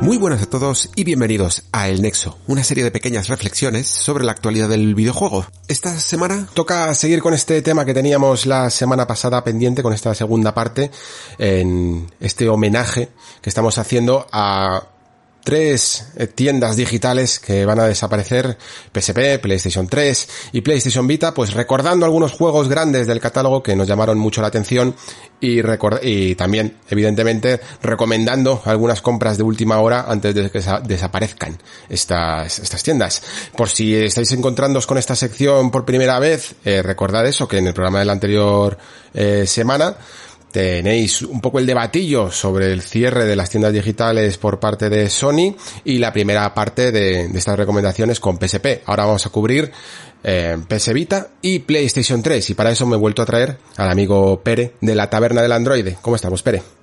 Muy buenas a todos y bienvenidos a El Nexo, una serie de pequeñas reflexiones sobre la actualidad del videojuego. Esta semana toca seguir con este tema que teníamos la semana pasada pendiente, con esta segunda parte, en este homenaje que estamos haciendo a tres eh, tiendas digitales que van a desaparecer, PSP, PlayStation 3 y PlayStation Vita, pues recordando algunos juegos grandes del catálogo que nos llamaron mucho la atención y, y también, evidentemente, recomendando algunas compras de última hora antes de que desaparezcan estas, estas tiendas. Por si estáis encontrándoos con esta sección por primera vez, eh, recordad eso, que en el programa de la anterior eh, semana, Tenéis un poco el debatillo sobre el cierre de las tiendas digitales por parte de Sony y la primera parte de, estas recomendaciones con PSP. Ahora vamos a cubrir eh, PS Vita y PlayStation 3 y para eso me he vuelto a traer al amigo Pere de la Taberna del Androide. ¿Cómo estamos, Pere?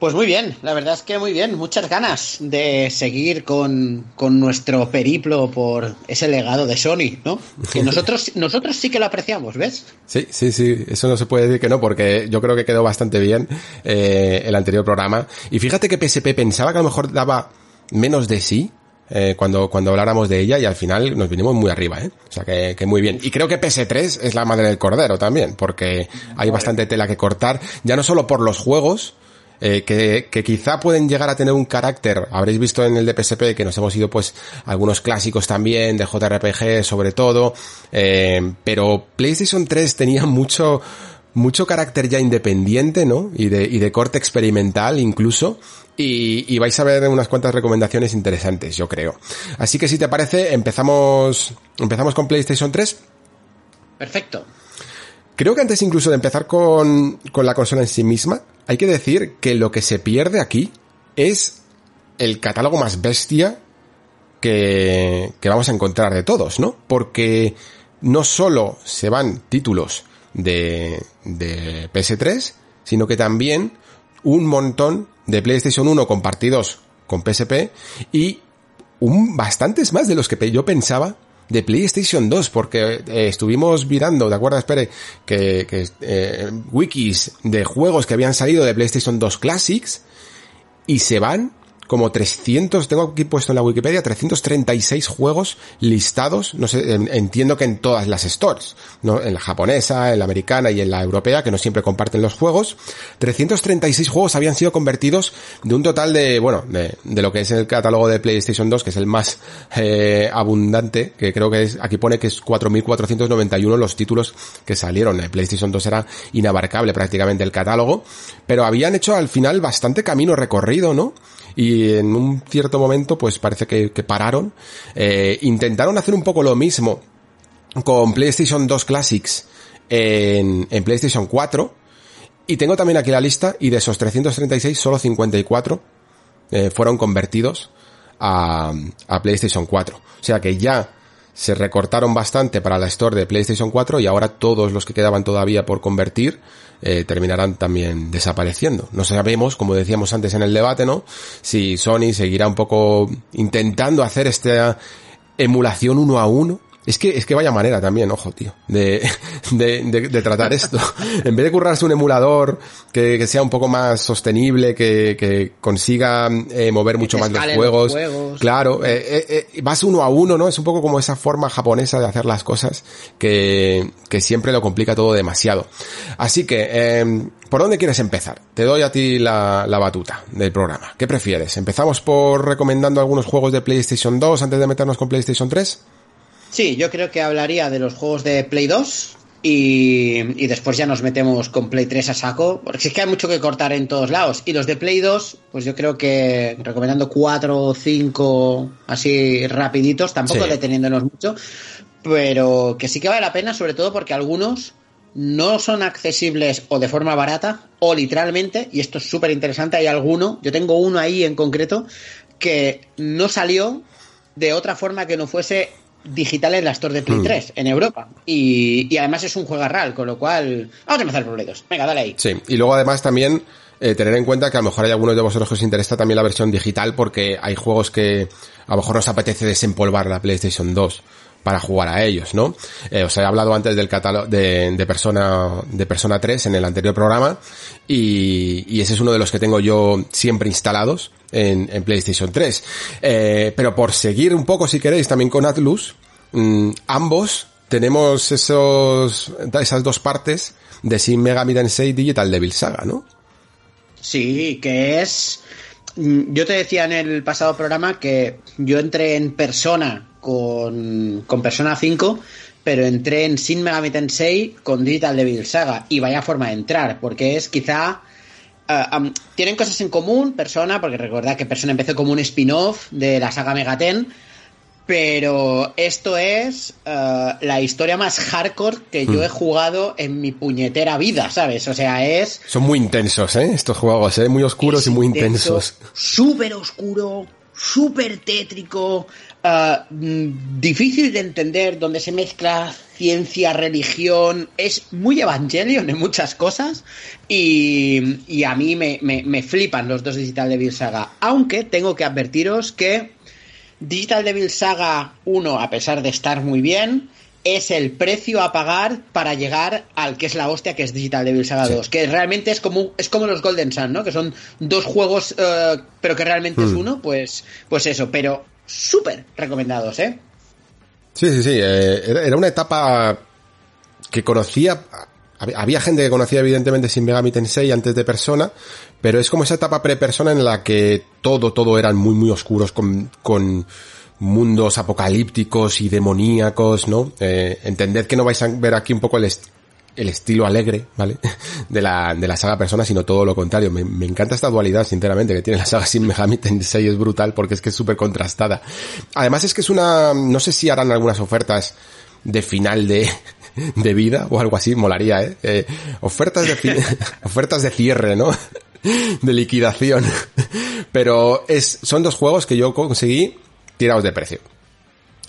Pues muy bien, la verdad es que muy bien, muchas ganas de seguir con, con, nuestro periplo por ese legado de Sony, ¿no? Que nosotros, nosotros sí que lo apreciamos, ¿ves? Sí, sí, sí, eso no se puede decir que no, porque yo creo que quedó bastante bien eh, el anterior programa. Y fíjate que PSP pensaba que a lo mejor daba menos de sí, eh, cuando, cuando habláramos de ella y al final nos vinimos muy arriba, ¿eh? O sea que, que muy bien. Y creo que PS3 es la madre del cordero también, porque hay bastante tela que cortar, ya no solo por los juegos, eh, que, que, quizá pueden llegar a tener un carácter, habréis visto en el de PSP que nos hemos ido pues algunos clásicos también, de JRPG sobre todo, eh, pero PlayStation 3 tenía mucho, mucho carácter ya independiente, ¿no? Y de, y de corte experimental incluso. Y, y, vais a ver unas cuantas recomendaciones interesantes, yo creo. Así que si te parece, empezamos, empezamos con PlayStation 3. Perfecto. Creo que antes incluso de empezar con, con la consola en sí misma, hay que decir que lo que se pierde aquí es el catálogo más bestia que, vamos a encontrar de todos, ¿no? Porque no solo se van títulos de, de PS3, sino que también un montón de PlayStation 1 compartidos con PSP y un, bastantes más de los que yo pensaba de PlayStation 2, porque eh, estuvimos mirando, ¿de acuerdo? Espere, que, que eh, wikis de juegos que habían salido de PlayStation 2 Classics y se van como 300, tengo aquí puesto en la Wikipedia, 336 juegos listados, no sé, entiendo que en todas las stores, ¿no? En la japonesa, en la americana y en la europea, que no siempre comparten los juegos. 336 juegos habían sido convertidos de un total de, bueno, de, lo que es el catálogo de PlayStation 2, que es el más eh, abundante, que creo que es, aquí pone que es 4.491 los títulos que salieron. PlayStation 2 era inabarcable prácticamente el catálogo, pero habían hecho al final bastante camino recorrido, ¿no? Y en un cierto momento pues parece que, que pararon. Eh, intentaron hacer un poco lo mismo con PlayStation 2 Classics en, en PlayStation 4 y tengo también aquí la lista y de esos 336 solo 54 eh, fueron convertidos a, a PlayStation 4. O sea que ya se recortaron bastante para la store de PlayStation 4 y ahora todos los que quedaban todavía por convertir eh, terminarán también desapareciendo. No sabemos, como decíamos antes en el debate, ¿no? Si Sony seguirá un poco intentando hacer esta emulación uno a uno es que, es que vaya manera también, ojo, tío, de, de, de, tratar esto. en vez de currarse un emulador que, que sea un poco más sostenible, que, que consiga eh, mover mucho más los juegos. Claro, eh, eh, eh, vas uno a uno, ¿no? Es un poco como esa forma japonesa de hacer las cosas que, que siempre lo complica todo demasiado. Así que, eh, ¿por dónde quieres empezar? Te doy a ti la, la batuta del programa. ¿Qué prefieres? ¿Empezamos por recomendando algunos juegos de PlayStation 2 antes de meternos con PlayStation 3? Sí, yo creo que hablaría de los juegos de Play 2 y, y, después ya nos metemos con Play 3 a saco, porque es que hay mucho que cortar en todos lados. Y los de Play 2, pues yo creo que recomendando 4 o 5 así rapiditos, tampoco sí. deteniéndonos mucho, pero que sí que vale la pena, sobre todo porque algunos no son accesibles o de forma barata o literalmente, y esto es súper interesante, hay alguno, yo tengo uno ahí en concreto, que no salió de otra forma que no fuese digital en la Store de Play 3 en Europa. Y, además es un juego real, con lo cual. Vamos a empezar por Play 2. Venga, dale ahí. Sí, y luego además también eh, tener en cuenta que a lo mejor hay algunos de vosotros que os interesa también la versión digital porque hay juegos que a lo mejor os apetece desempolvar la PlayStation 2 para jugar a ellos, ¿no? Eh, os he hablado antes del catálogo de, de, Persona de Persona 3 en el anterior programa y, y, ese es uno de los que tengo yo siempre instalados en, en PlayStation 3. Eh, pero por seguir un poco, si queréis, también con Atlus, mmm, ambos tenemos esos esas dos partes de Shin Megami Tensei Digital Devil Saga, ¿no? Sí, que es mm, yo te decía en el pasado programa que yo entré en persona con, con Persona 5, pero entré en Shin Megami Tensei con Digital Devil Saga. Y vaya forma de entrar, porque es quizá. Uh, um, tienen cosas en común, Persona, porque recordad que Persona empezó como un spin-off de la saga Megaten. Pero esto es uh, la historia más hardcore que yo he jugado en mi puñetera vida, ¿sabes? O sea, es. Son muy intensos, ¿eh? Estos juegos, ¿eh? Muy oscuros y muy intensos. Súper oscuro, súper tétrico, uh, difícil de entender, donde se mezcla ciencia, religión, es muy Evangelion en muchas cosas y, y a mí me, me, me, flipan los dos Digital Devil Saga, aunque tengo que advertiros que Digital Devil Saga 1, a pesar de estar muy bien, es el precio a pagar para llegar al que es la hostia que es Digital Devil Saga sí. 2, que realmente es como es como los Golden Sun, ¿no? Que son dos juegos uh, pero que realmente hmm. es uno, pues pues eso, pero súper recomendados, ¿eh? Sí, sí, sí, eh, era una etapa que conocía había gente que conocía evidentemente Sin Megami Tensei antes de Persona, pero es como esa etapa pre-Persona en la que todo, todo eran muy, muy oscuros con, con mundos apocalípticos y demoníacos, ¿no? Eh, entended que no vais a ver aquí un poco el, el estilo alegre, ¿vale? De la, de la saga Persona, sino todo lo contrario. Me, me encanta esta dualidad, sinceramente, que tiene la saga Sin Megami Tensei, es brutal porque es que es súper contrastada. Además es que es una, no sé si harán algunas ofertas de final de, de vida o algo así, molaría, ¿eh? eh ofertas de, ofertas de cierre, ¿no? de liquidación. Pero es, son dos juegos que yo conseguí tirados de precio.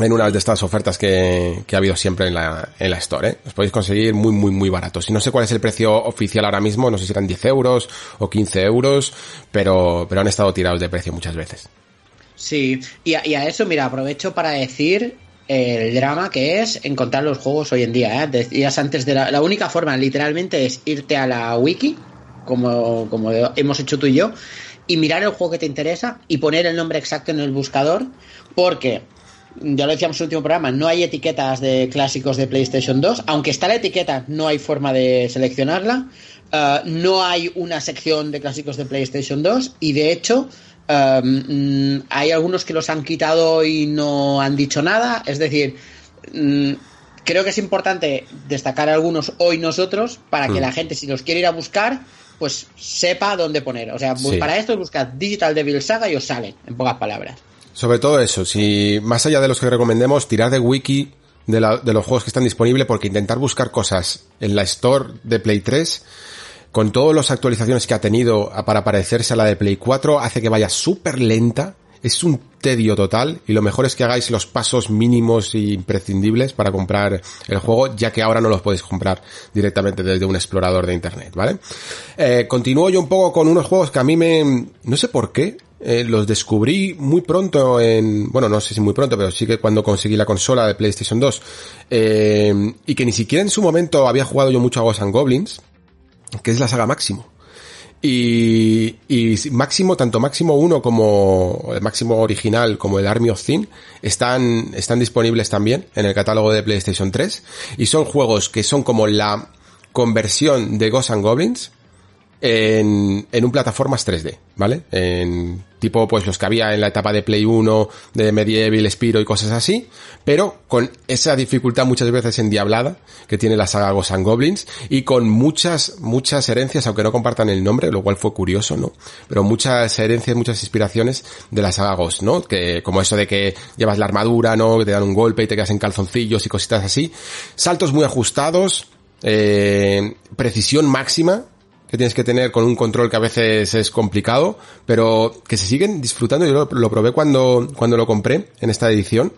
En una de estas ofertas que, ha habido siempre en la, en la Store, ¿eh? Los podéis conseguir muy, muy, muy baratos. Y no sé cuál es el precio oficial ahora mismo, no sé si eran 10 euros o 15 euros, pero, pero han estado tirados de precio muchas veces. Sí, y a, y a eso, mira, aprovecho para decir el drama que es encontrar los juegos hoy en día. ¿eh? Decías antes de la, la, única forma, literalmente, es irte a la wiki, como, como hemos hecho tú y yo, y mirar el juego que te interesa y poner el nombre exacto en el buscador, porque ya lo decíamos en el último programa, no hay etiquetas de clásicos de PlayStation 2, aunque está la etiqueta, no hay forma de seleccionarla. Uh, no hay una sección de clásicos de PlayStation 2 y de hecho um, hay algunos que los han quitado y no han dicho nada. Es decir, um, creo que es importante destacar algunos hoy nosotros para que mm. la gente, si los quiere ir a buscar, pues sepa dónde poner. O sea, sí. para esto buscad Digital Devil Saga y os sale, en pocas palabras. Sobre todo eso, si más allá de los que recomendemos, tirar de wiki de los juegos que están disponibles, porque intentar buscar cosas en la store de Play 3 con todas las actualizaciones que ha tenido para parecerse a la de Play 4, hace que vaya súper lenta. Es un tedio total y lo mejor es que hagáis los pasos mínimos e imprescindibles para comprar el juego, ya que ahora no los podéis comprar directamente desde un explorador de internet, ¿vale? Eh, continúo yo un poco con unos juegos que a mí me... no sé por qué, eh, los descubrí muy pronto en, bueno, no sé si muy pronto, pero sí que cuando conseguí la consola de PlayStation 2, eh, y que ni siquiera en su momento había jugado yo mucho a Ghosts and Goblins, que es la saga Máximo. Y, y Máximo, tanto Máximo 1 como el Máximo original como el Army of Thin están, están disponibles también en el catálogo de PlayStation 3 y son juegos que son como la conversión de Ghosts and Goblins en, en un plataformas 3D, ¿vale? En tipo pues los que había en la etapa de Play 1, de Medieval, Spiro y cosas así, pero con esa dificultad muchas veces endiablada que tiene la saga Ghosts and Goblins y con muchas, muchas herencias, aunque no compartan el nombre, lo cual fue curioso, ¿no? Pero muchas herencias, muchas inspiraciones de la saga ¿no? Que como eso de que llevas la armadura, ¿no? Que te dan un golpe y te quedas en calzoncillos y cositas así. Saltos muy ajustados, eh, precisión máxima que tienes que tener con un control que a veces es complicado, pero que se siguen disfrutando. Yo lo, probé cuando, cuando lo compré en esta edición.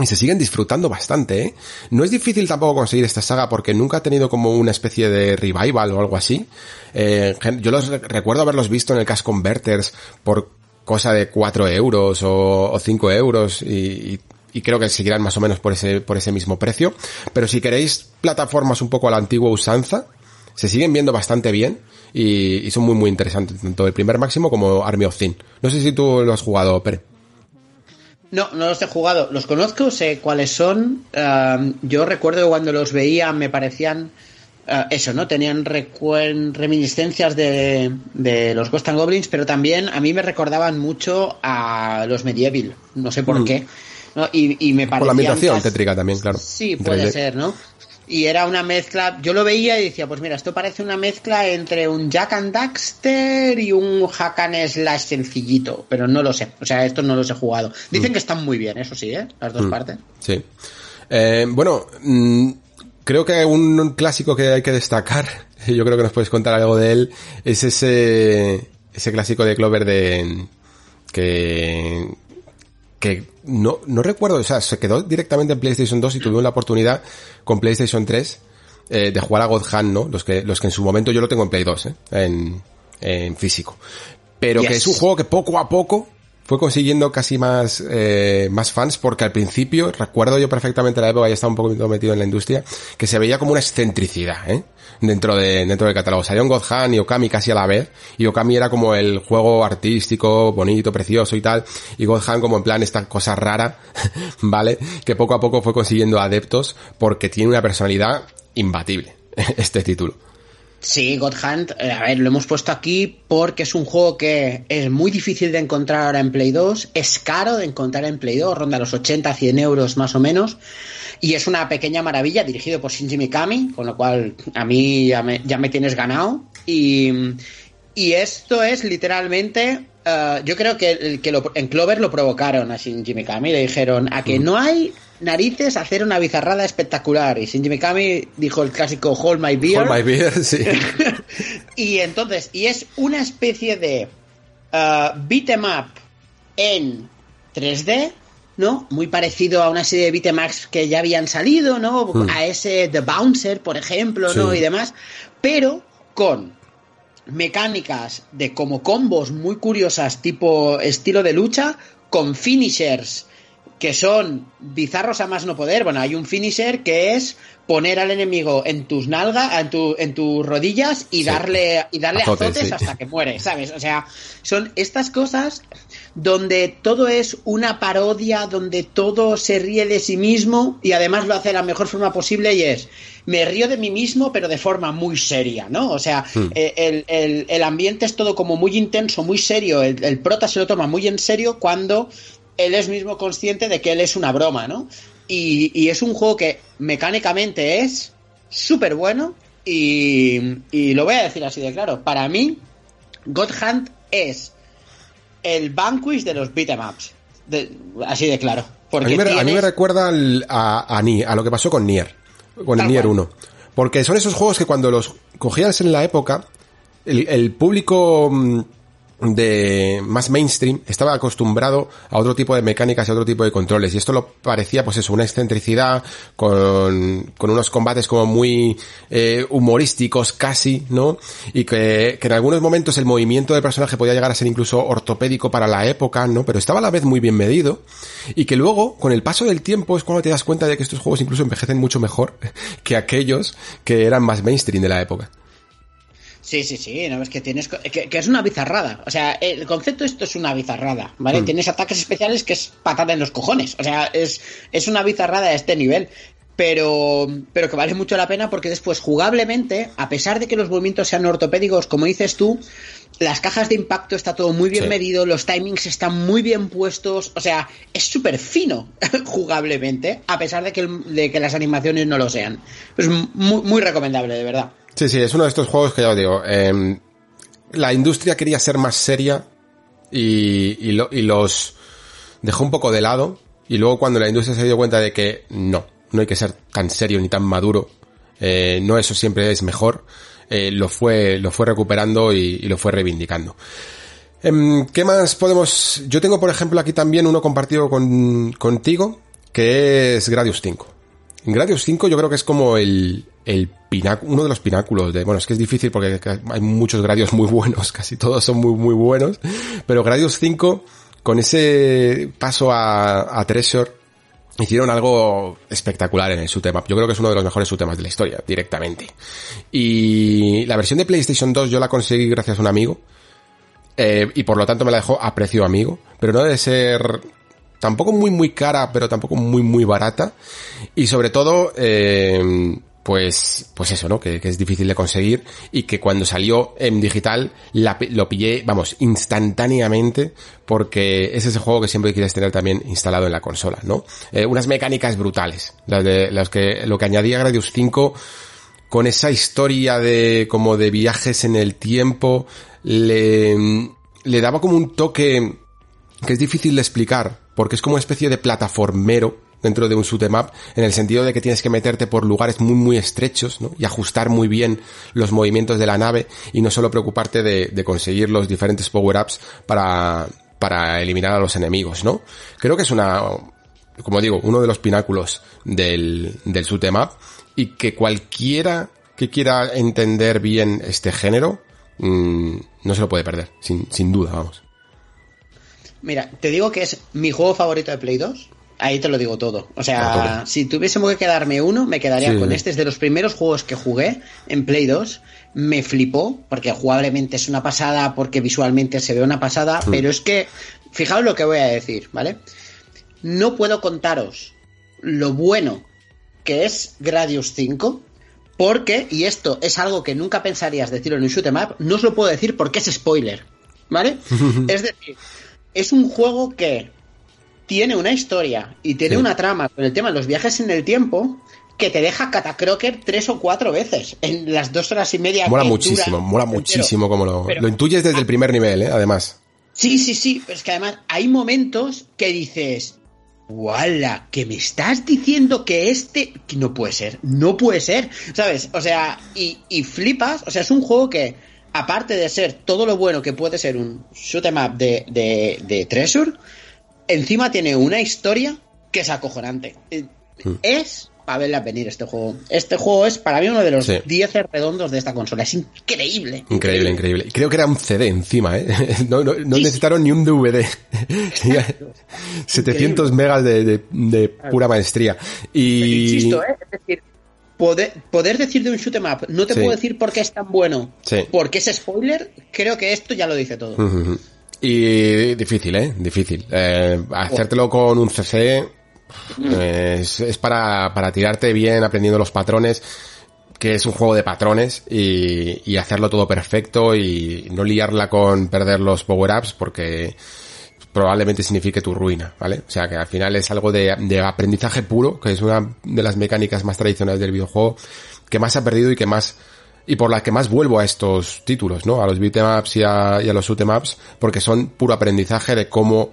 Y se siguen disfrutando bastante, ¿eh? No es difícil tampoco conseguir esta saga porque nunca ha tenido como una especie de revival o algo así. Eh, yo los recuerdo haberlos visto en el Cash Converters por cosa de 4 euros o, o 5 euros y, y, creo que seguirán más o menos por ese, por ese mismo precio. Pero si queréis plataformas un poco a la antigua usanza, se siguen viendo bastante bien y, y son muy muy interesantes, tanto el primer máximo como Army of Thin. No sé si tú lo has jugado, Pere. No, no los he jugado. Los conozco, sé cuáles son. Uh, yo recuerdo cuando los veía me parecían uh, eso, ¿no? Tenían reminiscencias de, de, los Ghost and Goblins, pero también a mí me recordaban mucho a los Medieval. No sé por mm. qué. ¿no? Y, y, me parecían... Por la ambientación tétrica también, claro. Sí, puede ser, ¿no? Y era una mezcla, yo lo veía y decía, pues mira, esto parece una mezcla entre un Jack and Daxter y un Hack and Slash sencillito, pero no lo sé, o sea, esto no los he jugado. Dicen mm. que están muy bien, eso sí, ¿eh? Las dos mm. partes. Sí. Eh, bueno, mm, creo que un clásico que hay que destacar, yo creo que nos puedes contar algo de él, es ese, ese clásico de Clover de, que, que no, no recuerdo, o sea, se quedó directamente en PlayStation 2 y tuvimos la oportunidad con PlayStation 3 eh, de jugar a God Hand, ¿no? Los que, los que en su momento yo lo tengo en Play 2, ¿eh? En, en físico. Pero yes. que es un juego que poco a poco fue consiguiendo casi más, eh, más fans porque al principio, recuerdo yo perfectamente la época, ya estaba un poco metido en la industria, que se veía como una excentricidad, ¿eh? Dentro de, dentro del catálogo. Salieron Godhan y Okami casi a la vez, y Okami era como el juego artístico, bonito, precioso y tal, y Godhan como en plan esta cosa rara, ¿vale? Que poco a poco fue consiguiendo adeptos porque tiene una personalidad imbatible, este título. Sí, God Hunt, eh, a ver, lo hemos puesto aquí porque es un juego que es muy difícil de encontrar ahora en Play 2, es caro de encontrar en Play 2, ronda los 80, 100 euros más o menos, y es una pequeña maravilla dirigido por Shinji Mikami, con lo cual a mí ya me, ya me tienes ganado, y, y esto es literalmente Uh, yo creo que, que lo, en Clover lo provocaron a Shinji Mikami. Le dijeron a que no hay narices hacer una bizarrada espectacular. Y Shinji Mikami dijo el clásico Hold My Beer. Hold My Beer, sí. y entonces, y es una especie de uh, beat em up en 3D, ¿no? Muy parecido a una serie de beatemaps que ya habían salido, ¿no? Mm. A ese The Bouncer, por ejemplo, sí. ¿no? Y demás. Pero con mecánicas de como combos muy curiosas, tipo estilo de lucha, con finishers que son bizarros a más no poder. Bueno, hay un finisher que es poner al enemigo en tus nalgas, en, tu, en tus rodillas y sí. darle, y darle azotes, azotes sí. hasta que muere, ¿sabes? O sea, son estas cosas donde todo es una parodia, donde todo se ríe de sí mismo y además lo hace de la mejor forma posible y es, me río de mí mismo pero de forma muy seria, ¿no? O sea, hmm. el, el, el, ambiente es todo como muy intenso, muy serio, el, el prota se lo toma muy en serio cuando él es mismo consciente de que él es una broma, ¿no? Y, y es un juego que mecánicamente es súper bueno y, y, lo voy a decir así de claro. Para mí, God Hunt es el Vanquish de los beatemaps. así de claro. Porque a, mí me, tienes... a mí me recuerda al, a, a, Nier, a lo que pasó con Nier, con el Nier 1. Porque son esos juegos que cuando los cogías en la época, el, el público mm, de más mainstream estaba acostumbrado a otro tipo de mecánicas y a otro tipo de controles. Y esto lo parecía pues eso una excentricidad con, con unos combates como muy eh, humorísticos casi no y que, que, en algunos momentos el movimiento del personaje podía llegar a ser incluso ortopédico para la época no pero estaba a la vez muy bien medido. Y que luego con el paso del tiempo es cuando te das cuenta de que estos juegos incluso envejecen mucho mejor que aquellos que eran más mainstream de la época Sí, sí, sí, no es que tienes que, que, es una bizarrada. O sea, el concepto esto es una bizarrada, ¿vale? Mm. Tienes ataques especiales que es patada en los cojones. O sea, es, es una bizarrada a este nivel. Pero, pero que vale mucho la pena porque después, jugablemente, a pesar de que los movimientos sean ortopédicos, como dices tú, las cajas de impacto está todo muy bien sí. medido, los timings están muy bien puestos, o sea, es súper fino jugablemente, a pesar de que, de que las animaciones no lo sean. Es muy, muy recomendable, de verdad. Sí, sí, es uno de estos juegos que ya os digo, eh, la industria quería ser más seria y, y, lo, y, los dejó un poco de lado y luego cuando la industria se dio cuenta de que no, no hay que ser tan serio ni tan maduro, eh, no eso siempre es mejor, eh, lo fue, lo fue recuperando y, lo fue reivindicando. Em, ¿Qué más podemos? Yo tengo, por ejemplo, aquí también uno compartido con, contigo, que es Gradius 5. Gradius 5 yo creo que es como el, el uno de los pináculos de, bueno, es que es difícil porque hay muchos Gradius muy buenos, casi todos son muy, muy buenos, pero Gradius 5, con ese paso a, a Treasure, hicieron algo espectacular en el shoot'em Yo creo que es uno de los mejores shoot'em de la historia, directamente. Y la versión de PlayStation 2 yo la conseguí gracias a un amigo, eh, y por lo tanto me la dejó a precio amigo, pero no debe ser tampoco muy muy cara, pero tampoco muy muy barata. Y sobre todo, eh, pues, pues eso, ¿no? Que, es difícil de conseguir y que cuando salió en digital lo pillé, vamos, instantáneamente porque es ese juego que siempre quieres tener también instalado en la consola, ¿no? Eh, unas mecánicas brutales, las de, las que, lo que añadía Gradius 5 con esa historia de, como de viajes en el tiempo, le, le daba como un toque que es difícil de explicar, porque es como una especie de plataformero dentro de un shoot em up, en el sentido de que tienes que meterte por lugares muy muy estrechos, ¿no? Y ajustar muy bien los movimientos de la nave y no solo preocuparte de, conseguir los diferentes power-ups para, para eliminar a los enemigos, ¿no? Creo que es una, como digo, uno de los pináculos del, del shoot em up y que cualquiera que quiera entender bien este género, mmm, no se lo puede perder, sin, sin duda, vamos. Mira, te digo que es mi juego favorito de Play 2. Ahí te lo digo todo. O sea, si tuviésemos que quedarme uno, me quedaría con este. Es de los primeros juegos que jugué en Play 2. Me flipó, porque jugablemente es una pasada, porque visualmente se ve una pasada, hmm. pero es que, fijaos lo que voy a decir, ¿vale? No puedo contaros lo bueno que es Gradius 5, porque, y esto es algo que nunca pensarías decirlo en un shoot em up, no os lo puedo decir porque es spoiler, ¿vale? es decir, es un juego que tiene una historia y tiene una trama con el tema de los viajes en el tiempo que te deja Catacroker tres o cuatro veces en las dos horas y media. Mola muchísimo, mola muchísimo como lo, lo intuyes desde el primer nivel, ¿eh? además. Sí, sí, sí, pero es que además hay momentos que dices, ¡Wala! Que me estás diciendo que este. Que no puede ser, no puede ser, ¿sabes? O sea, y, y, flipas, o sea, es un juego que, aparte de ser todo lo bueno que puede ser un shoot em up de, de, de Treasure, encima tiene una historia que es acojonante. Eh, hmm. Es para verla venir este juego. Este juego es para mí uno de los 10 redondos de esta consola. Es increíble. Increíble, increíble. Creo que era un CD encima, ¿eh? No, necesitaron ni un DVD. 700 megas de, pura maestría. Y... insisto, ¿eh? Es decir, poder, poder decir de un shoot em up, no te puedo decir por qué es tan bueno, porque es spoiler, creo que esto ya lo dice todo. Y difícil, ¿eh? Difícil. Eh, hacértelo con un CC es, es para, para tirarte bien aprendiendo los patrones que es un juego de patrones y, y, hacerlo todo perfecto y no liarla con perder los power-ups porque probablemente signifique tu ruina, ¿vale? O sea que al final es algo de, de, aprendizaje puro, que es una de las mecánicas más tradicionales del videojuego, que más ha perdido y que más y por la que más vuelvo a estos títulos, ¿no? A los beatemaps y a, los shootemaps, porque son puro aprendizaje de cómo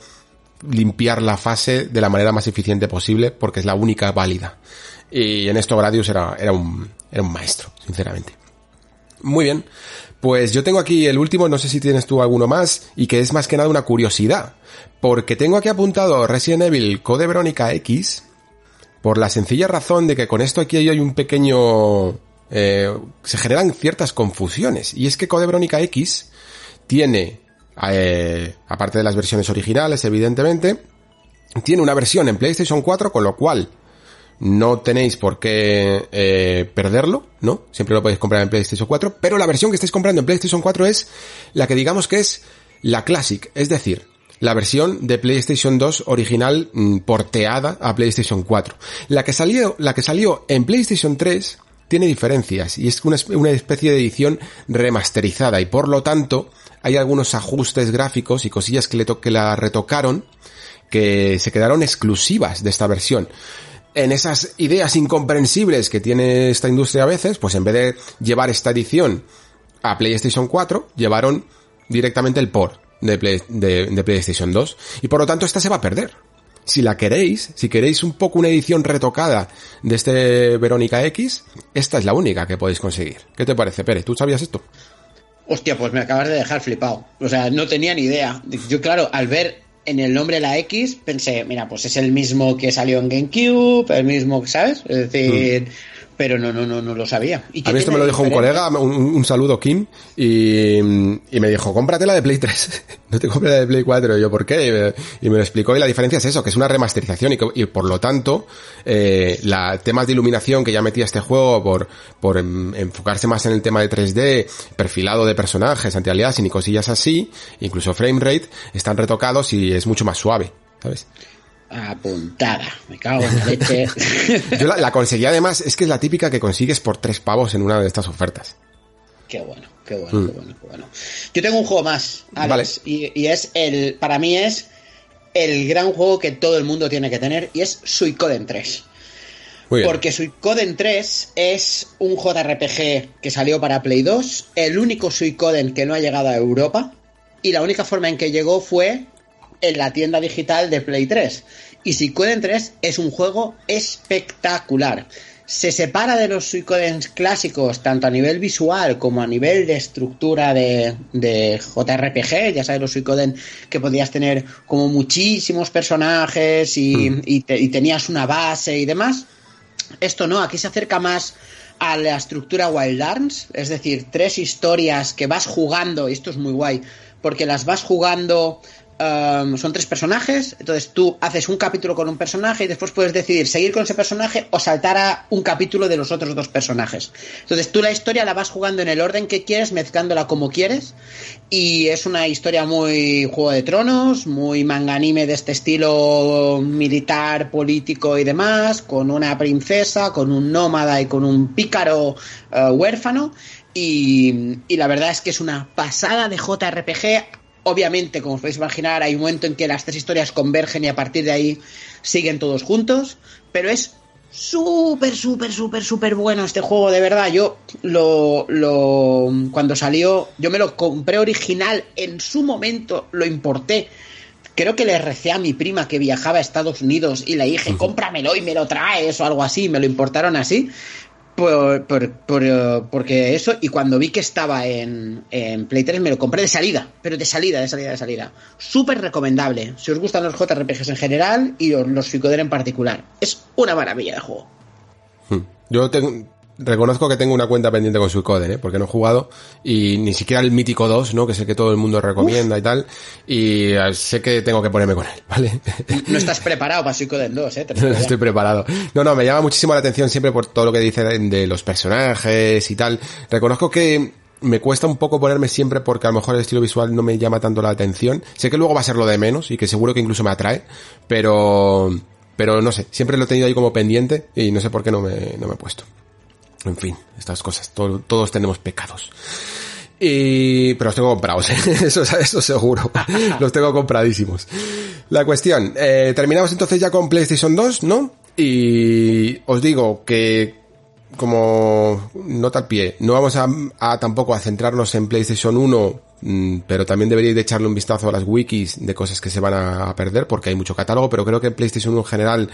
limpiar la fase de la manera más eficiente posible, porque es la única válida. Y en esto Gradius era, era un, era un maestro, sinceramente. Muy bien. Pues yo tengo aquí el último, no sé si tienes tú alguno más, y que es más que nada una curiosidad. Porque tengo aquí apuntado Resident Evil Code Verónica X, por la sencilla razón de que con esto aquí hay un pequeño eh, se generan ciertas confusiones. Y es que Code Verónica X tiene, eh, aparte de las versiones originales, evidentemente, tiene una versión en PlayStation 4, con lo cual no tenéis por qué eh, perderlo, ¿no? Siempre lo podéis comprar en PlayStation 4, pero la versión que estáis comprando en PlayStation 4 es la que digamos que es la Classic, es decir, la versión de PlayStation 2 original mm, porteada a PlayStation 4. La que salió, la que salió en PlayStation 3 tiene diferencias y es una, especie de edición remasterizada y por lo tanto hay algunos ajustes gráficos y cosillas que, le que la retocaron que se quedaron exclusivas de esta versión. En esas ideas incomprensibles que tiene esta industria a veces, pues en vez de llevar esta edición a PlayStation 4, llevaron directamente el port de, PlayStation 2 y por lo tanto esta se va a perder. Si la queréis, si queréis un poco una edición retocada de este Verónica X, esta es la única que podéis conseguir. ¿Qué te parece, Pérez? ¿Tú sabías esto? Hostia, pues me acabas de dejar flipado. O sea, no tenía ni idea. Yo, claro, al ver en el nombre la X, pensé, mira, pues es el mismo que salió en GameCube, el mismo, ¿sabes? Es decir, pero no, no, no, no lo sabía. ¿Y a mí esto me lo dijo un colega, un, saludo Kim, y, y, me dijo, cómprate la de Play 3, no te compres la de Play 4. Y yo, ¿por qué? Y me, lo explicó y la diferencia es eso, que es una remasterización y, y por lo tanto, eh, la temas de iluminación que ya metía este juego por, por enfocarse más en el tema de 3D, perfilado de personajes, anti-aliasing y cosillas así, incluso frame rate, están retocados y es mucho más suave, ¿sabes? Apuntada. Me cago en la leche. Yo la, conseguí además, es que es la típica que consigues por tres pavos en una de estas ofertas. Qué bueno, qué bueno, mm. qué bueno, qué bueno. Yo tengo un juego más, Alex, y, es el, para mí es el gran juego que todo el mundo tiene que tener, y es Suicoden 3. Porque Suicoden 3 es un JRPG que salió para Play 2, el único Suicoden que no ha llegado a Europa, y la única forma en que llegó fue en la tienda digital de Play 3. Y Suicoden 3 es un juego espectacular. Se separa de los Suicoden clásicos tanto a nivel visual como a nivel de estructura de, JRPG. Ya sabes, los Suicoden que podías tener como muchísimos personajes hmm. y, tenías una base y demás. Esto no, aquí se acerca más a la estructura Wild Arms, es decir, tres historias que vas jugando, y esto es muy guay, porque las vas jugando Um, son tres personajes, entonces tú haces un capítulo con un personaje y después puedes decidir seguir con ese personaje o saltar a un capítulo de los otros dos personajes. Entonces tú la historia la vas jugando en el orden que quieres, mezclándola como quieres y es una historia muy Juego de Tronos, muy manga anime de este estilo militar, político y demás, con una princesa, con un nómada y con un pícaro uh, huérfano. Y, y, la verdad es que es una pasada de JRPG Obviamente, como os podéis imaginar, hay un momento en que las tres historias convergen y a partir de ahí siguen todos juntos, pero es súper, súper, súper, súper bueno este juego, de verdad. Yo lo, lo, cuando salió, yo me lo compré original, en su momento lo importé. Creo que le recé a mi prima que viajaba a Estados Unidos y le dije, cómpramelo y me lo traes o algo así, me lo importaron así. Por, por, porque eso, y cuando vi que estaba en, en, Play 3 me lo compré de salida, pero de salida, de salida, de salida. Súper recomendable, si os gustan los JRPGs en general y los, los en particular. Es una maravilla de juego. Hmm. Yo tengo, reconozco que tengo una cuenta pendiente con Suicoden, ¿eh? porque no he jugado y ni siquiera el mítico 2, ¿no? que es el que todo el mundo recomienda y tal, y eh, sé que tengo que ponerme con él, ¿vale? No estás preparado para Suicoden 2, ¿eh? no estoy preparado. No, no, me llama muchísimo la atención siempre por todo lo que dice de los personajes y tal. Reconozco que me cuesta un poco ponerme siempre porque a lo mejor el estilo visual no me llama tanto la atención. Sé que luego va a ser lo de menos y que seguro que incluso me atrae, pero, pero no sé, siempre lo he tenido ahí como pendiente y no sé por qué no me, no me he puesto. En fin, estas cosas, todos tenemos pecados. Y, pero los tengo comprados, ¿eh? eso, eso seguro. los tengo compradísimos. La cuestión, eh, terminamos entonces ya con PlayStation 2, ¿no? Y os digo que, como nota al pie, no vamos a, a tampoco a centrarnos en PlayStation 1 Mm, pero también deberíais de echarle un vistazo a las wikis de cosas que se van a perder porque hay mucho catálogo, pero creo que en PlayStation 1 en general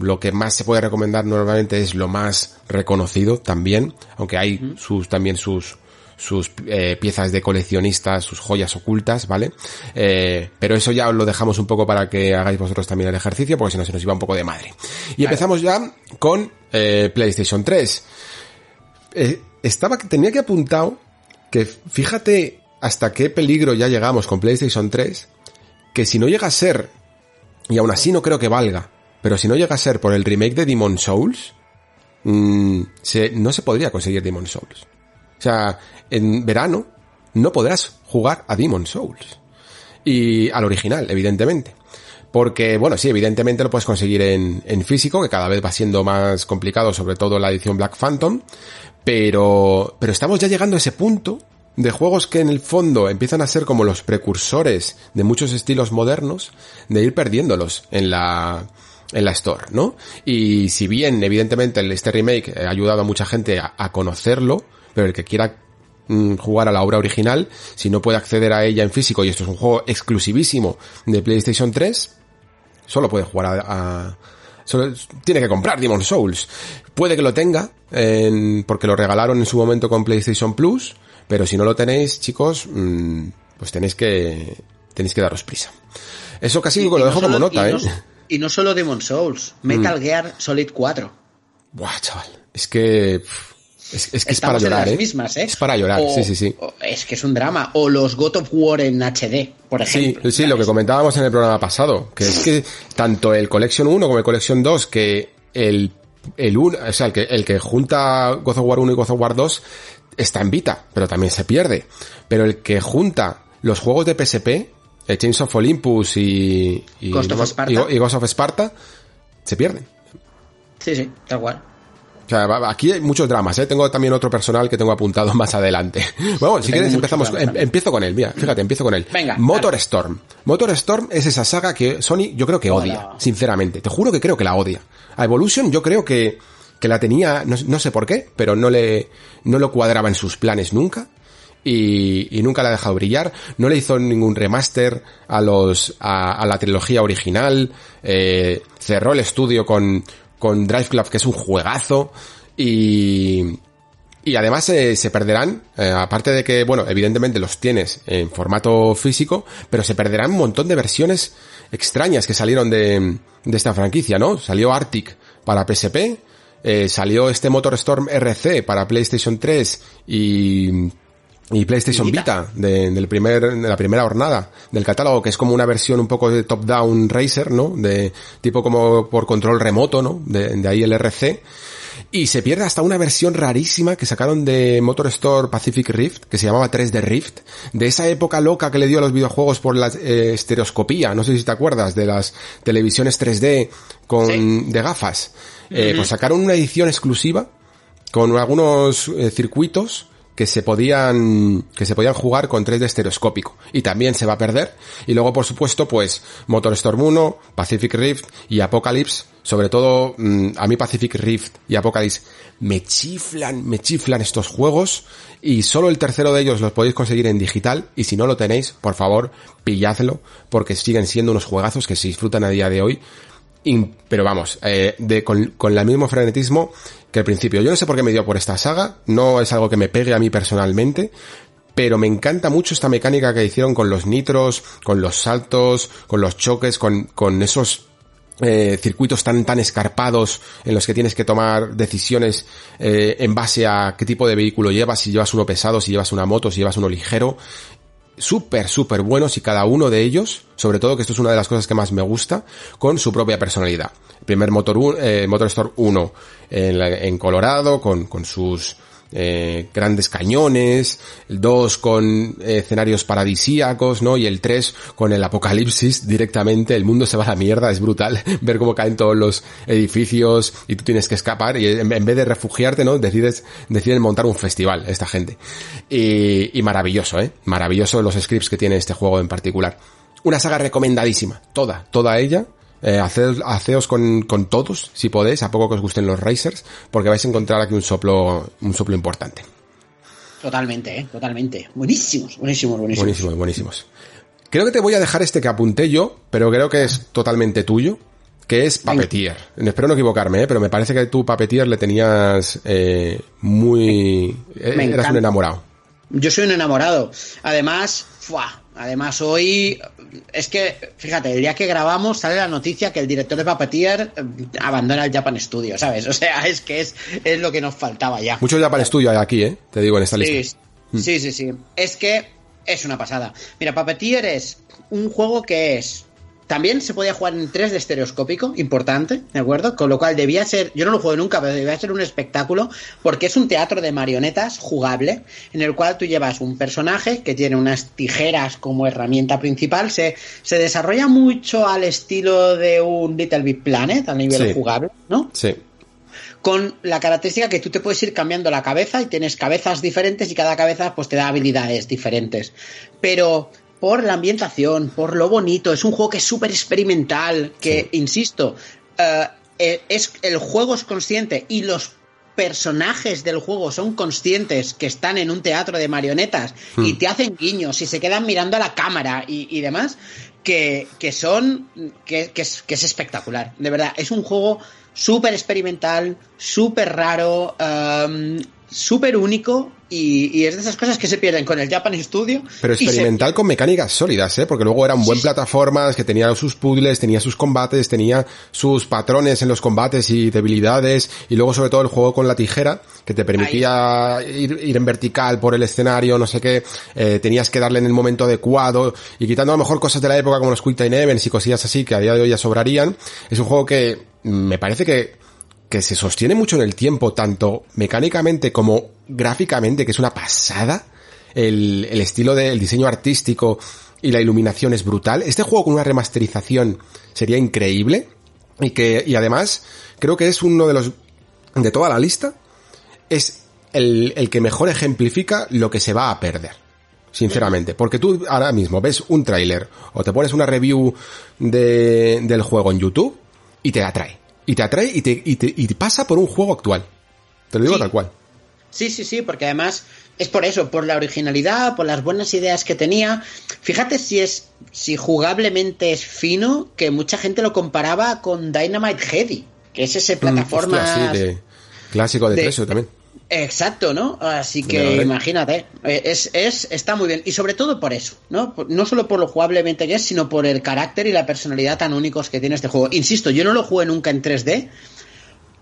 lo que más se puede recomendar normalmente es lo más reconocido también, aunque hay sus también sus sus eh, piezas de coleccionistas, sus joyas ocultas, ¿vale? Eh, pero eso ya os lo dejamos un poco para que hagáis vosotros también el ejercicio, porque si no se nos iba un poco de madre. Y empezamos ya con eh, PlayStation 3. estaba, tenía que apuntado que fíjate hasta qué peligro ya llegamos con PlayStation 3, que si no llega a ser, y aún así no creo que valga, pero si no llega a ser por el remake de Demon Souls, mm, no se podría conseguir Demon Souls. O sea, en verano no podrás jugar a Demon Souls. Y al original, evidentemente. Porque, bueno, sí, evidentemente lo puedes conseguir en, en físico, que cada vez va siendo más complicado, sobre todo la edición Black Phantom. Pero, pero estamos ya llegando a ese punto de juegos que en el fondo empiezan a ser como los precursores de muchos estilos modernos, de ir perdiéndolos en la, en la store, ¿no? Y si bien, evidentemente, este remake ha ayudado a mucha gente a, conocerlo, pero el que quiera mm, jugar a la obra original, si no puede acceder a ella en físico, y esto es un juego exclusivísimo de PlayStation 3, Solo puede jugar a, a- solo tiene que comprar Demon Souls. Puede que lo tenga, en- porque lo regalaron en su momento con PlayStation Plus, pero si no lo tenéis, chicos, mm, pues tenéis que, tenéis que daros prisa. Eso casi Y- lo y no dejo como solo- nota, y ¿eh? no- y no solo Demon Souls, Metal Mm. Gear Solid 4. Buah, chaval. Es que, es, es que es para en llorar, las ¿eh? mismas, ¿eh? Es para llorar, O- sí, sí, sí. es que es un drama. O los God of War en HD, por Sí, ejemplo. sí, lo que comentábamos en el programa pasado, que es que tanto el Collection 1 como el Collection 2, que el, el uno, o sea, el que, el que junta God of War 1 y God of War 2 está en Vita, pero también se pierde. Pero el que junta los juegos de PSP, el Chains of Olympus y, y, Ghost of Sparta. y- y Ghost of Sparta, se pierden. Sí, sí, tal cual. O sea, aquí hay muchos dramas, ¿eh? Tengo también otro personal que tengo apuntado más adelante. Bueno, si quieres empezamos, em- empiezo con él, mira, fíjate, empiezo con él. Venga, Motor dale. Storm. Motor Storm es esa saga que Sony yo creo que Hola. odia, sinceramente. Te juro que creo que la odia. A Evolution yo creo que, que la tenía, no, no sé por qué, pero no le, no lo cuadraba en sus planes nunca. Y, y nunca la ha dejado brillar. No le hizo ningún remaster a los, a, la trilogía original. Eh, cerró el estudio con, con Drive Club, que es un juegazo. Y, y además eh, se perderán, eh, aparte de que, bueno, evidentemente los tienes en formato físico, pero se perderán un montón de versiones extrañas que salieron de, de esta franquicia, ¿no? Salió Arctic para PSP, eh, salió este MotorStorm RC para PlayStation 3 y, y PlayStation Vita. de, del primer, de la primera jornada del catálogo, que es como una versión un poco de top-down racer, ¿no? De tipo como por control remoto, ¿no? De, de ahí el RC. Y se pierde hasta una versión rarísima que sacaron de Motor Store Pacific Rift, que se llamaba 3D Rift, de esa época loca que le dio a los videojuegos por la eh, estereoscopía, no sé si te acuerdas, de las televisiones 3D con, Sí. de gafas. Eh, Pues sacaron una edición exclusiva con algunos eh, circuitos que se podían que se podían jugar con 3D estereoscópico y también se va a perder y luego por supuesto pues MotorStorm 1, Pacific Rift y Apocalypse, sobre todo mm, a mí Pacific Rift y Apocalypse me chiflan, me chiflan estos juegos. Y solo el tercero de ellos los podéis conseguir en digital. Y si no lo tenéis, por favor, pilladlo porque siguen siendo unos juegazos que se disfrutan a día de hoy. Pero vamos, eh, de, con, con el mismo frenetismo que al principio. Yo no sé por qué me dio por esta saga, no es algo que me pegue a mí personalmente, pero me encanta mucho esta mecánica que hicieron con los nitros, con los saltos, con los choques, con, con esos eh, circuitos tan tan escarpados en los que tienes que tomar decisiones eh, en base a qué tipo de vehículo llevas, si llevas uno pesado, si llevas una moto, si llevas uno ligero súper, súper buenos y cada uno de ellos, sobre todo que esto es una de las cosas que más me gusta, con su propia personalidad. Primer Motor, eh, Motor Store 1 en, en Colorado, con, con sus eh, grandes cañones, el 2 con eh, escenarios paradisíacos, ¿no? Y el 3 con el apocalipsis directamente, el mundo se va a la mierda, es brutal ver cómo caen todos los edificios y tú tienes que escapar y en, vez de refugiarte, ¿no? Decides, deciden montar un festival, esta gente. Y, y maravilloso, ¿eh? Maravilloso los scripts que tiene este juego en particular. Una saga recomendadísima, toda, toda ella. Eh, haceos, haceos con, con todos, si podéis, a poco que os gusten los racers, porque vais a encontrar aquí un soplo, un soplo importante. Totalmente, ¿eh? Totalmente. Buenísimos, buenísimos, buenísimos. Buenísimos, buenísimos. Creo que te voy a dejar este que apunté yo, pero creo que es totalmente tuyo, que es Venga. Papetier. Espero no equivocarme, ¿eh? pero me parece que tú Papetier le tenías eh, muy... eras un enamorado. Yo soy un enamorado. Además, ¡fua! Además hoy es que, fíjate, el día que grabamos sale la noticia que el director de Papeteer eh, abandona el Japan Studio, ¿sabes? O sea, es que es, es lo que nos faltaba ya. Mucho Japan Studio hay aquí, ¿eh? Te digo en esta Sí, lista. sí, sí, sí. Es que es una pasada. Mira, Puppeteer es un juego que es. También se podía jugar en 3D estereoscópico, importante, ¿de acuerdo? Con lo cual debía ser, yo no lo juego nunca, pero debía ser un espectáculo, porque es un teatro de marionetas jugable, en el cual tú llevas un personaje que tiene unas tijeras como herramienta principal, se, se desarrolla mucho al estilo de un Little Big Planet a nivel Sí. jugable, ¿no? Sí. con la característica que tú te puedes ir cambiando la cabeza y tienes cabezas diferentes y cada cabeza pues te da habilidades diferentes. Pero por la ambientación, por lo bonito, es un juego que es súper experimental, que, insisto, eh, eh, es, el juego es consciente y los personajes del juego son conscientes que están en un teatro de marionetas y te hacen guiños y se quedan mirando a la cámara y, y demás, que, que son. Que, que, es, que es espectacular. De verdad, es un juego súper experimental, súper raro, um, súper único y, y, es de esas cosas que se pierden con el Japan Studio. Pero experimental se... con mecánicas sólidas, ¿eh? Porque luego era un buen sí, plataformas que tenía sus puzzles, tenía sus combates, tenía sus patrones en los combates y debilidades y luego sobre todo el juego con la tijera que te permitía ir, ir, en vertical por el escenario, no sé qué, eh, tenías que darle en el momento adecuado y quitando a lo mejor cosas de la época como los Quick Time Events y cosillas así que a día de hoy ya sobrarían, es un juego que me parece que que se sostiene mucho en el tiempo, tanto mecánicamente como gráficamente, que es una pasada. El, el estilo del diseño artístico y la iluminación es brutal. Este juego con una remasterización sería increíble. Y que, y además, creo que es uno de los, de toda la lista, es el, el que mejor ejemplifica lo que se va a perder. Sinceramente, porque tú ahora mismo ves un tráiler o te pones una review de, del juego en YouTube y te atrae y te atrae y te, y te, y te pasa por un juego actual. Te lo digo sí. tal cual. Sí, sí, sí, porque además es por eso, por la originalidad, por las buenas ideas que tenía. Fíjate si es, si jugablemente es fino, que mucha gente lo comparaba con Dynamite Heady, que es ese plataforma. Mm, sí, de, clásico de, de también. Exacto, ¿no? Así que imagínate, es, es, está muy bien. Y sobre todo por eso, ¿no? No solo por lo jugablemente que es, sino por el carácter y la personalidad tan únicos que tiene este juego. Insisto, yo no lo jugué nunca en 3D,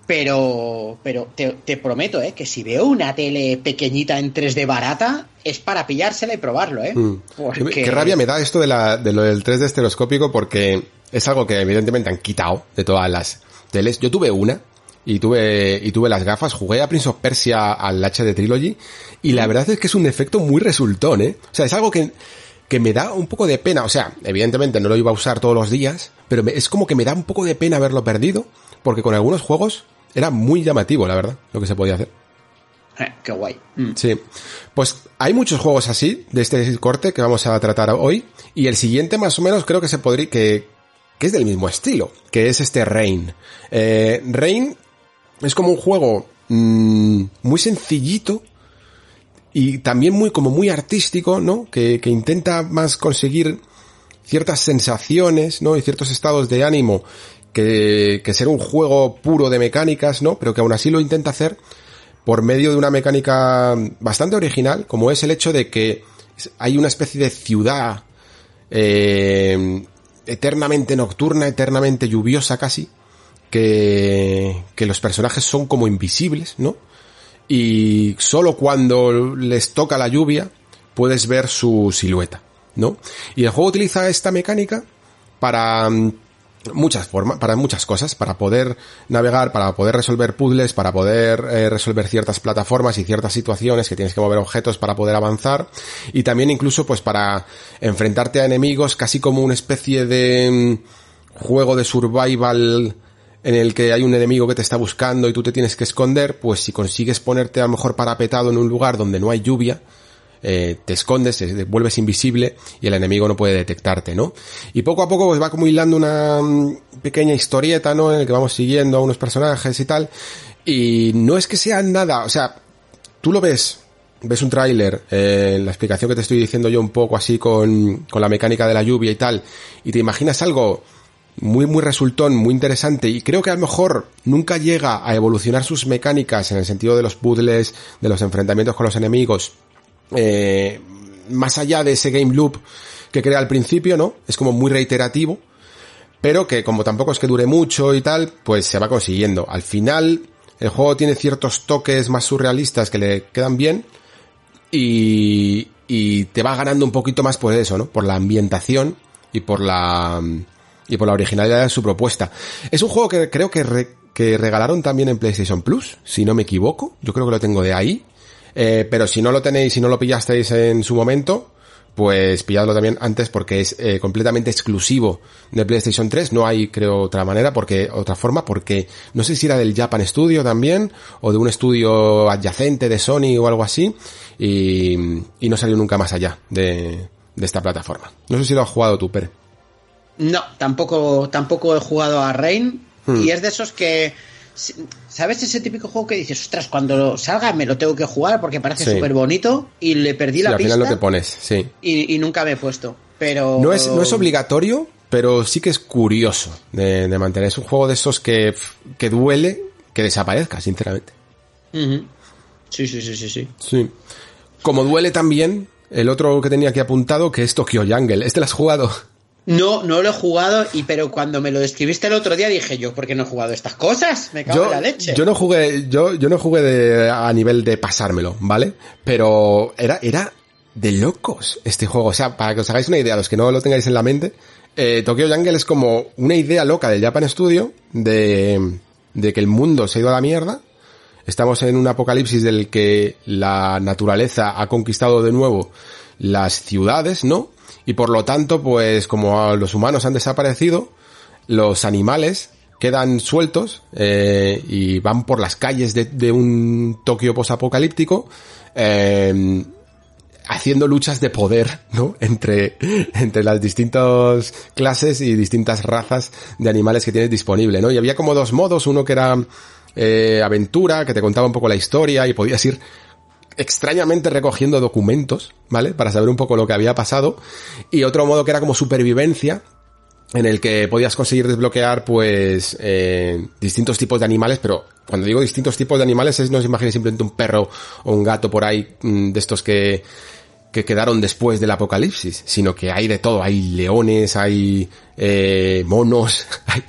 pero, pero te, te prometo, ¿eh? Que si veo una tele pequeñita en 3D barata, es para pillársela y probarlo, ¿eh? Mm. Porque... Qué rabia me da esto de, la, de lo del 3D estereoscópico porque es algo que evidentemente han quitado de todas las teles. Yo tuve una, y tuve y tuve las gafas, jugué a Prince of Persia al HD Trilogy y la verdad es que es un efecto muy resultón, ¿eh? O sea, es algo que, que me da un poco de pena, o sea, evidentemente no lo iba a usar todos los días, pero me, es como que me da un poco de pena haberlo perdido, porque con algunos juegos era muy llamativo, la verdad, lo que se podía hacer. Eh, qué guay. Mm. Sí. Pues hay muchos juegos así, de este corte, que vamos a tratar hoy, y el siguiente más o menos creo que se podría, que, que es del mismo estilo, que es este Rain. Eh, Rain es como un juego mmm, muy sencillito y también muy como muy artístico, ¿no? Que, que, intenta más conseguir ciertas sensaciones, ¿no? Y ciertos estados de ánimo que, que ser un juego puro de mecánicas, ¿no? Pero que aún así lo intenta hacer por medio de una mecánica bastante original, como es el hecho de que hay una especie de ciudad eh, eternamente nocturna, eternamente lluviosa casi, que, que los personajes son como invisibles, ¿no? Y solo cuando les toca la lluvia puedes ver su silueta, ¿no? Y el juego utiliza esta mecánica para muchas formas, para muchas cosas, para poder navegar, para poder resolver puzzles, para poder eh, resolver ciertas plataformas y ciertas situaciones que tienes que mover objetos para poder avanzar y también incluso pues para enfrentarte a enemigos casi como una especie de mm, juego de survival en el que hay un enemigo que te está buscando y tú te tienes que esconder, pues si consigues ponerte a lo mejor parapetado en un lugar donde no hay lluvia, eh, te escondes, te vuelves invisible y el enemigo no puede detectarte, ¿no? Y poco a poco pues va como hilando una pequeña historieta, ¿no? En el que vamos siguiendo a unos personajes y tal. Y no es que sea nada, o sea, tú lo ves, ves un tráiler, eh, la explicación que te estoy diciendo yo un poco así con, con la mecánica de la lluvia y tal, y te imaginas algo muy muy resultón, muy interesante y creo que a lo mejor nunca llega a evolucionar sus mecánicas en el sentido de los puzzles, de los enfrentamientos con los enemigos, eh, más allá de ese game loop que crea al principio, ¿no? Es como muy reiterativo, pero que como tampoco es que dure mucho y tal, pues se va consiguiendo. Al final, el juego tiene ciertos toques más surrealistas que le quedan bien y, y te va ganando un poquito más por eso, ¿no? Por la ambientación y por la y por la originalidad de su propuesta. Es un juego que creo que, re, que regalaron también en PlayStation Plus, si no me equivoco. Yo creo que lo tengo de ahí. Eh, pero si no lo tenéis, si no lo pillasteis en su momento, pues pilladlo también antes porque es eh, completamente exclusivo de PlayStation 3. No hay, creo, otra manera, porque, otra forma, porque no sé si era del Japan Studio también, o de un estudio adyacente de Sony o algo así, y, y no salió nunca más allá de, de esta plataforma. No sé si lo has jugado tú, Pere. No, tampoco, tampoco he jugado a Rain. Hmm. Y es de esos que. ¿Sabes ese típico juego que dices, ostras, cuando salga me lo tengo que jugar porque parece sí. súper bonito y le perdí sí, la al pista? final no te pones, sí. Y, y, nunca me he puesto. pero... No es, no es obligatorio, pero sí que es curioso de, de mantener. Es un juego de esos que, que duele que desaparezca, sinceramente. Sí, sí, sí, sí, sí. Sí. Como duele también el otro que tenía aquí apuntado, que es Tokyo Jungle. ¿Este lo has jugado? No, no lo he jugado, y pero cuando me lo describiste el otro día dije yo, ¿por qué no he jugado estas cosas? Me cago Yo, en la leche. yo no jugué, yo, yo no jugué de- a nivel de pasármelo, ¿vale? Pero era, era de locos este juego. O sea, para que os hagáis una idea, los que no lo tengáis en la mente, eh, Tokyo Jungle es como una idea loca del Japan Studio de, de que el mundo se ha ido a la mierda. Estamos en un apocalipsis del que la naturaleza ha conquistado de nuevo las ciudades, ¿no? Y por lo tanto, pues como los humanos han desaparecido, los animales quedan sueltos eh, y van por las calles de, de un Tokio posapocalíptico eh, haciendo luchas de poder, ¿no? Entre, entre las distintas clases y distintas razas de animales que tienes disponible, ¿no? Y había como dos modos, uno que era eh, aventura, que te contaba un poco la historia y podías ir extrañamente recogiendo documentos, ¿vale? Para saber un poco lo que había pasado. Y otro modo que era como supervivencia, en el que podías conseguir desbloquear, pues, eh, distintos tipos de animales, pero cuando digo distintos tipos de animales es no os imaginéis simplemente un perro o un gato por ahí mm, de estos que, que quedaron después del apocalipsis, sino que hay de todo, hay leones, hay eh, monos, hay,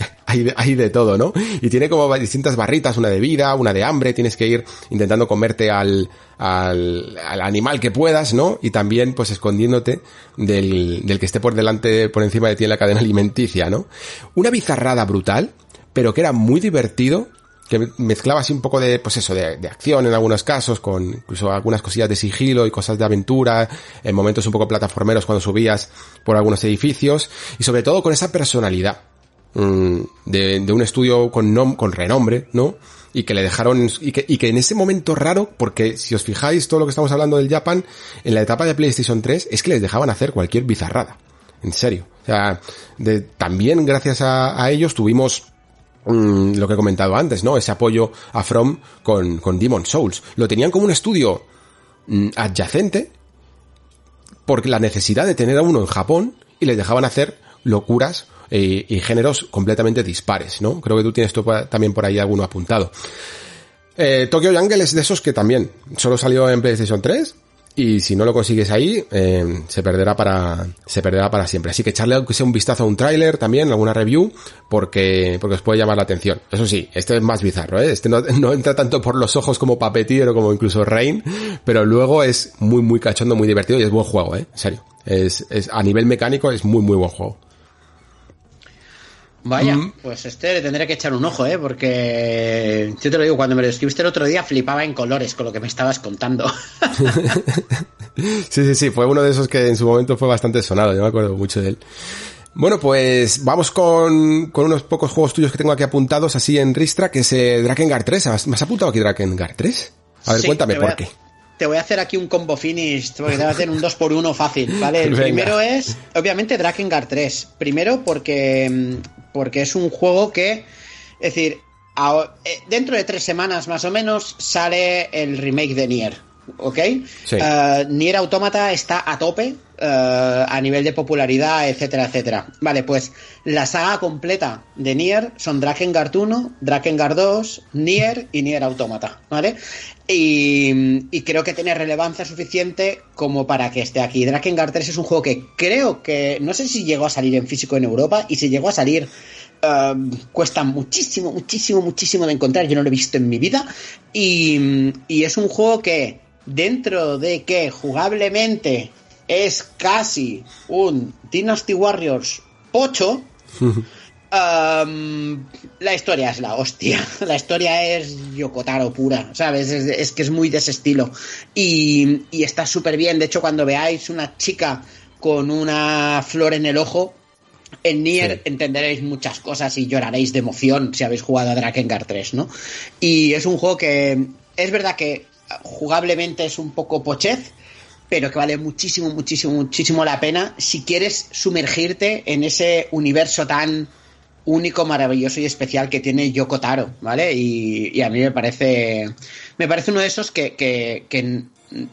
hay, de, todo, ¿no? Y tiene como distintas barritas, una de vida, una de hambre, tienes que ir intentando comerte al, al, al animal que puedas, ¿no? Y también pues escondiéndote del, del que esté por delante, por encima de ti en la cadena alimenticia, ¿no? Una bizarrada brutal, pero que era muy divertido, que mezclaba así un poco de, pues eso, de, de, acción en algunos casos, con incluso algunas cosillas de sigilo y cosas de aventura, en momentos un poco plataformeros cuando subías por algunos edificios, y sobre todo con esa personalidad mmm, de, de, un estudio con, nom, con renombre, ¿no? Y que le dejaron, y que, y que en ese momento raro, porque si os fijáis todo lo que estamos hablando del Japan, en la etapa de PlayStation 3, es que les dejaban hacer cualquier bizarrada. En serio. O sea, de, también gracias a, a ellos tuvimos Mm, lo que he comentado antes, ¿no? Ese apoyo a From con, con Demon Souls. Lo tenían como un estudio mm, adyacente porque la necesidad de tener a uno en Japón y les dejaban hacer locuras eh, y géneros completamente dispares, ¿no? Creo que tú tienes tú también por ahí alguno apuntado. Eh, Tokyo Jungle es de esos que también solo salió en PlayStation 3 y si no lo consigues ahí, eh, se perderá para, se perderá para siempre. Así que echarle aunque sea un vistazo a un tráiler también, alguna review, porque, porque os puede llamar la atención. Eso sí, este es más bizarro, ¿eh? Este no, no entra tanto por los ojos como Papetier o como incluso Rain, pero luego es muy, muy cachondo, muy divertido y es buen juego, ¿eh? En serio. Es, es, a nivel mecánico es muy, muy buen juego. Vaya, mm. pues este le tendré que echar un ojo, ¿eh? Porque yo te lo digo, cuando me lo escribiste el otro día flipaba en colores con lo que me estabas contando. sí, sí, sí, fue uno de esos que en su momento fue bastante sonado, yo me acuerdo mucho de él. Bueno, pues vamos con, con unos pocos juegos tuyos que tengo aquí apuntados así en Ristra, que es eh, Drakengard 3. ¿Me has apuntado aquí Drakengard 3? A ver, sí, cuéntame por qué. Te voy a hacer aquí un combo finish, porque te voy a hacer un 2 por 1 fácil, ¿vale? El Venga. primero es, obviamente, Drakengard 3. Primero porque, porque es un juego que, es decir, a, dentro de tres semanas más o menos sale el remake de Nier, ¿ok? Sí. Uh, Nier Automata está a tope uh, a nivel de popularidad, etcétera, etcétera. Vale, pues la saga completa de Nier son Drakengard 1, Drakengard 2, Nier y Nier Automata, ¿vale? Y, y, creo que tiene relevancia suficiente como para que esté aquí. Drakengard 3 es un juego que creo que, no sé si llegó a salir en físico en Europa y si llegó a salir Uh, cuesta muchísimo, muchísimo, muchísimo de encontrar. Yo no lo he visto en mi vida. Y, y, es un juego que, dentro de que jugablemente es casi un Dynasty Warriors 8, um, la historia es la hostia. La historia es Yokotaro pura, ¿sabes? Es, es que es muy de ese estilo. Y, y está súper bien. De hecho, cuando veáis una chica con una flor en el ojo, en Nier sí. entenderéis muchas cosas y lloraréis de emoción si habéis jugado a Drakengard 3, ¿no? Y es un juego que es verdad que jugablemente es un poco pochez, pero que vale muchísimo, muchísimo, muchísimo la pena si quieres sumergirte en ese universo tan único, maravilloso y especial que tiene Yoko Taro, ¿vale? Y, y a mí me parece me parece uno de esos que, que, que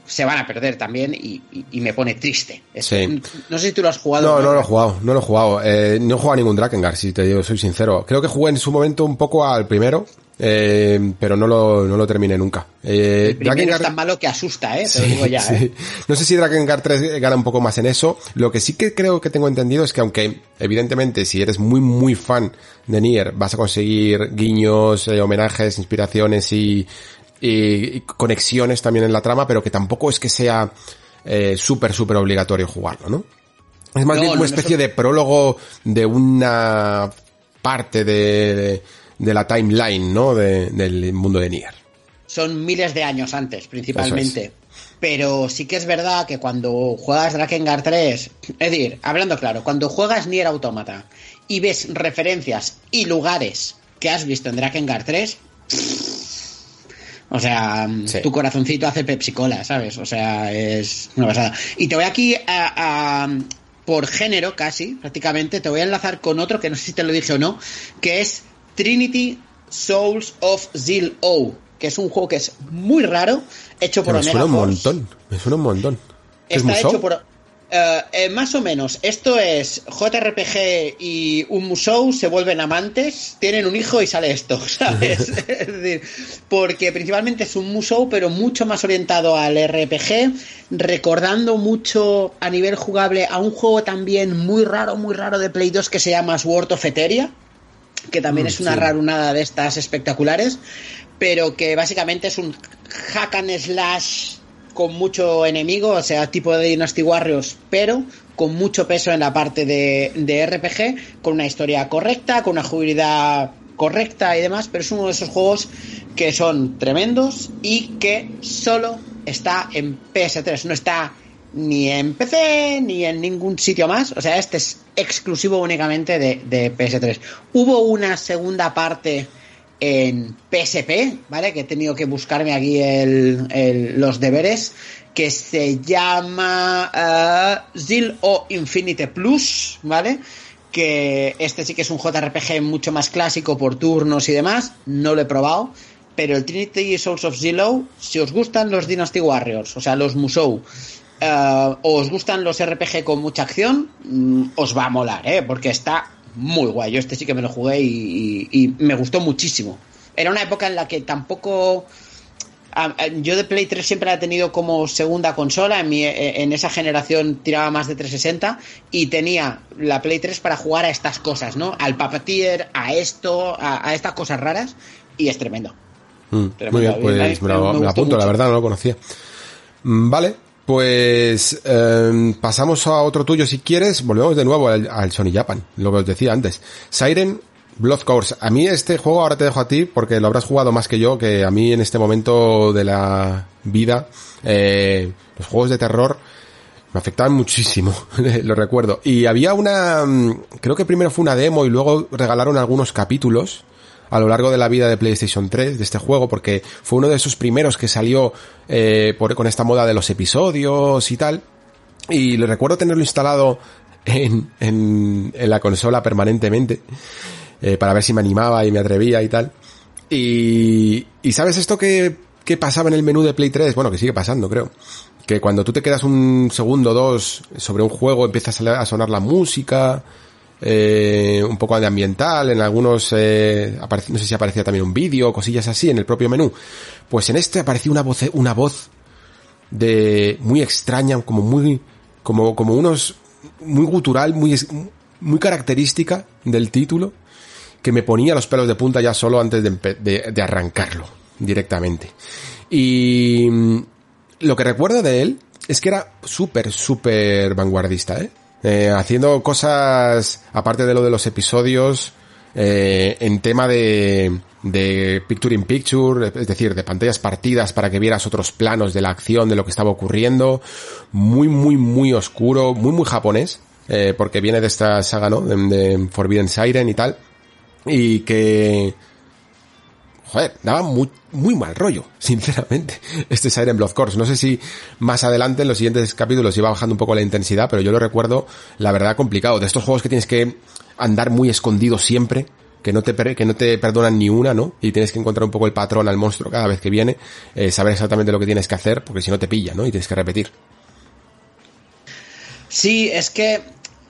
se van a perder también y, y- y me pone triste. Sí. No sé si tú lo has jugado. No, no lo he jugado, no lo he jugado. Eh, no he jugado a ningún Drakengard, si te digo, soy sincero. Creo que jugué en su momento un poco al primero, eh, pero no lo, no lo terminé nunca. Eh, El primero es tan malo que asusta, ¿eh? Te lo digo ya, Sí. ¿eh? No sé si Drakengard 3 gana un poco más en eso. Lo que sí que creo que tengo entendido es que aunque evidentemente si eres muy muy fan de Nier vas a conseguir guiños, eh, homenajes, inspiraciones y, y- y conexiones también en la trama, pero que tampoco es que sea eh, súper súper obligatorio jugarlo, ¿no? Es más No, bien una no, especie de prólogo de una parte de, de la timeline, ¿no? De- del mundo de Nier. Son miles de años antes, principalmente. Pero sí que es verdad que cuando juegas Drakengard 3, es decir, hablando claro, cuando juegas Nier Automata y ves referencias y lugares que has visto en Drakengard 3, o sea, Sí. tu corazoncito hace Pepsi Cola, ¿sabes? O sea, es una pasada. Y te voy aquí a, a- por género casi, prácticamente, te voy a enlazar con otro que no sé si te lo dije o no, que es Trinity Souls of Zeal O, que es un juego que es muy raro, hecho por me Omega suena un Force. montón, me suena un montón. ¿Es Está Musou? hecho por. eh, eh, más o menos. Esto es JRPG y un Musou se vuelven amantes, tienen un hijo y sale esto, ¿sabes? es decir, porque principalmente es un Musou, pero mucho más orientado al RPG, recordando mucho a nivel jugable a un juego también muy raro, muy raro de Play 2 que se llama Sword of Eteria que también Mm, es una sí. rarunada de estas espectaculares, pero que básicamente es un hack and slash con mucho enemigo, o sea, tipo de Dynasty Warriors, pero con mucho peso en la parte de, de RPG, con una historia correcta, con una jugabilidad correcta y demás, pero es uno de esos juegos que son tremendos y que solo está en PS3, no está ni en PC ni en ningún sitio más. O sea, este es exclusivo únicamente de, de PS3. Hubo una segunda parte en PSP, ¿vale? Que he tenido que buscarme aquí el- los deberes, que se llama eh, Zeal o Infinite Plus, ¿vale? Que este sí que es un JRPG mucho más clásico por turnos y demás. No lo he probado. Pero el Trinity Souls of Zero, si os gustan los Dynasty Warriors, o sea, los Musou, o os gustan los RPG con mucha acción, mm, os va a molar, ¿eh? Porque está muy guay. Yo este sí que me lo jugué y, y- y me gustó muchísimo. Era una época en la que tampoco... Yo de Play 3 siempre la he tenido como segunda consola, en, mi- eh, en esa generación tiraba más de 360 y tenía la Play 3 para jugar a estas cosas, ¿no? Al Puppeteer, a esto, a, a estas cosas raras y es tremendo. Mm, Tremendo. muy bien, pues me- me, lo, me apunto, la verdad no lo conocía. Mm, Vale, pues eh, pasamos a otro tuyo si quieres. Volvemos de nuevo al, al Sony Japan, lo que os decía antes. Siren Blood Course. A mí este juego ahora te dejo a ti porque lo habrás jugado más que yo, que a mí en este momento de la vida eh, los juegos de terror me afectaban muchísimo, lo recuerdo. Y había una, mm, creo que primero fue una demo y luego regalaron algunos capítulos a lo largo de la vida de PlayStation 3 de este juego porque fue uno de esos primeros que salió eh, por, con esta moda de los episodios y tal. Y le recuerdo tenerlo instalado en, en, en la consola permanentemente eh, para ver si me animaba y me atrevía y tal. Y, y ¿sabes esto que, que pasaba en el menú de Play 3? Bueno, que sigue pasando, creo. Que cuando tú te quedas un segundo o dos sobre un juego empieza a sonar la música, eh, un poco de ambiental, en algunos, eh, no sé si aparecía también un vídeo, cosillas así en el propio menú. Pues en este aparecía una voz, una voz de muy extraña, como muy, como, como unos, muy gutural, muy, muy característica del título, que me ponía los pelos de punta ya solo antes de, de arrancarlo directamente. Y mm, lo que recuerdo de él es que era súper, súper vanguardista, ¿eh? Eh, haciendo cosas, aparte de lo de los episodios, eh, en tema de, de picture in picture, es decir, de pantallas partidas para que vieras otros planos de la acción, de lo que estaba ocurriendo, muy, muy, muy oscuro, muy, muy japonés, eh, porque viene de esta saga, ¿no? De, de Forbidden Siren y tal, y que, joder, daba muy, mal rollo, sinceramente, este Siren Blood Course. No sé si más adelante en los siguientes capítulos iba bajando un poco la intensidad, pero yo lo recuerdo, la verdad, complicado. De estos juegos que tienes que andar muy escondido siempre, que no te que no te perdonan ni una, ¿no? Y tienes que encontrar un poco el patrón al monstruo cada vez que viene, eh, saber exactamente lo que tienes que hacer, porque si no te pilla, ¿no? Y tienes que repetir. Sí, es que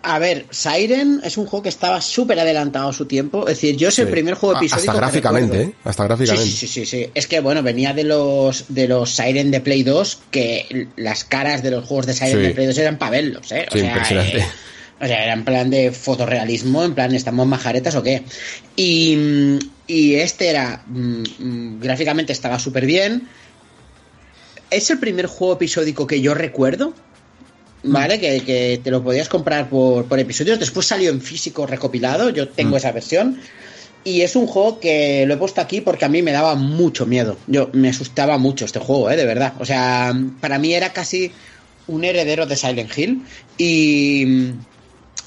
a ver, Siren es un juego que estaba súper adelantado a su tiempo. Es decir, yo es el primer juego episódico. Hasta gráficamente, ¿eh? Hasta gráficamente. Sí, sí, sí, Es que, bueno, venía de los de los Siren de Play 2, que las caras de los juegos de Siren de Play 2 eran para verlos, ¿eh? O sí, impresionante. Eh, o sea, era en plan de fotorrealismo, en plan, ¿estamos majaretas o qué? Y, y este era. Mm, mm, gráficamente estaba súper bien. Es el primer juego episódico que yo recuerdo ¿vale? Que, te lo podías comprar por, episodios. Después salió en físico recopilado, yo tengo mm. esa versión. Y es un juego que lo he puesto aquí porque a mí me daba mucho miedo. Yo me asustaba mucho este juego, ¿eh? De verdad. O sea, para mí era casi un heredero de Silent Hill. Y,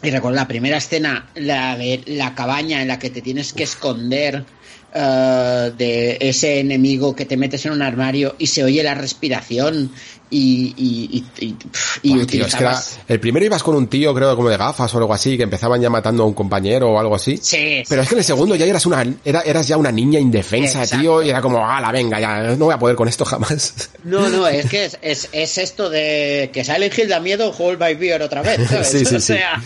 y recuerdo la primera escena, la de la cabaña en la que te tienes que esconder eh, de ese enemigo que te metes en un armario y se oye la respiración y, y, y, y es que el primero ibas con un tío, creo, como de gafas o algo así, que empezaban ya matando a un compañero o algo así. Sí. Pero es que en el segundo ya eras una, era, eras ya una niña indefensa, tío, y era como, la venga, ya, no voy a poder con esto jamás. No, no, es que es, es, es esto de que Silent Hill da miedo, Hold by Beer otra vez, sí, sí, o sea,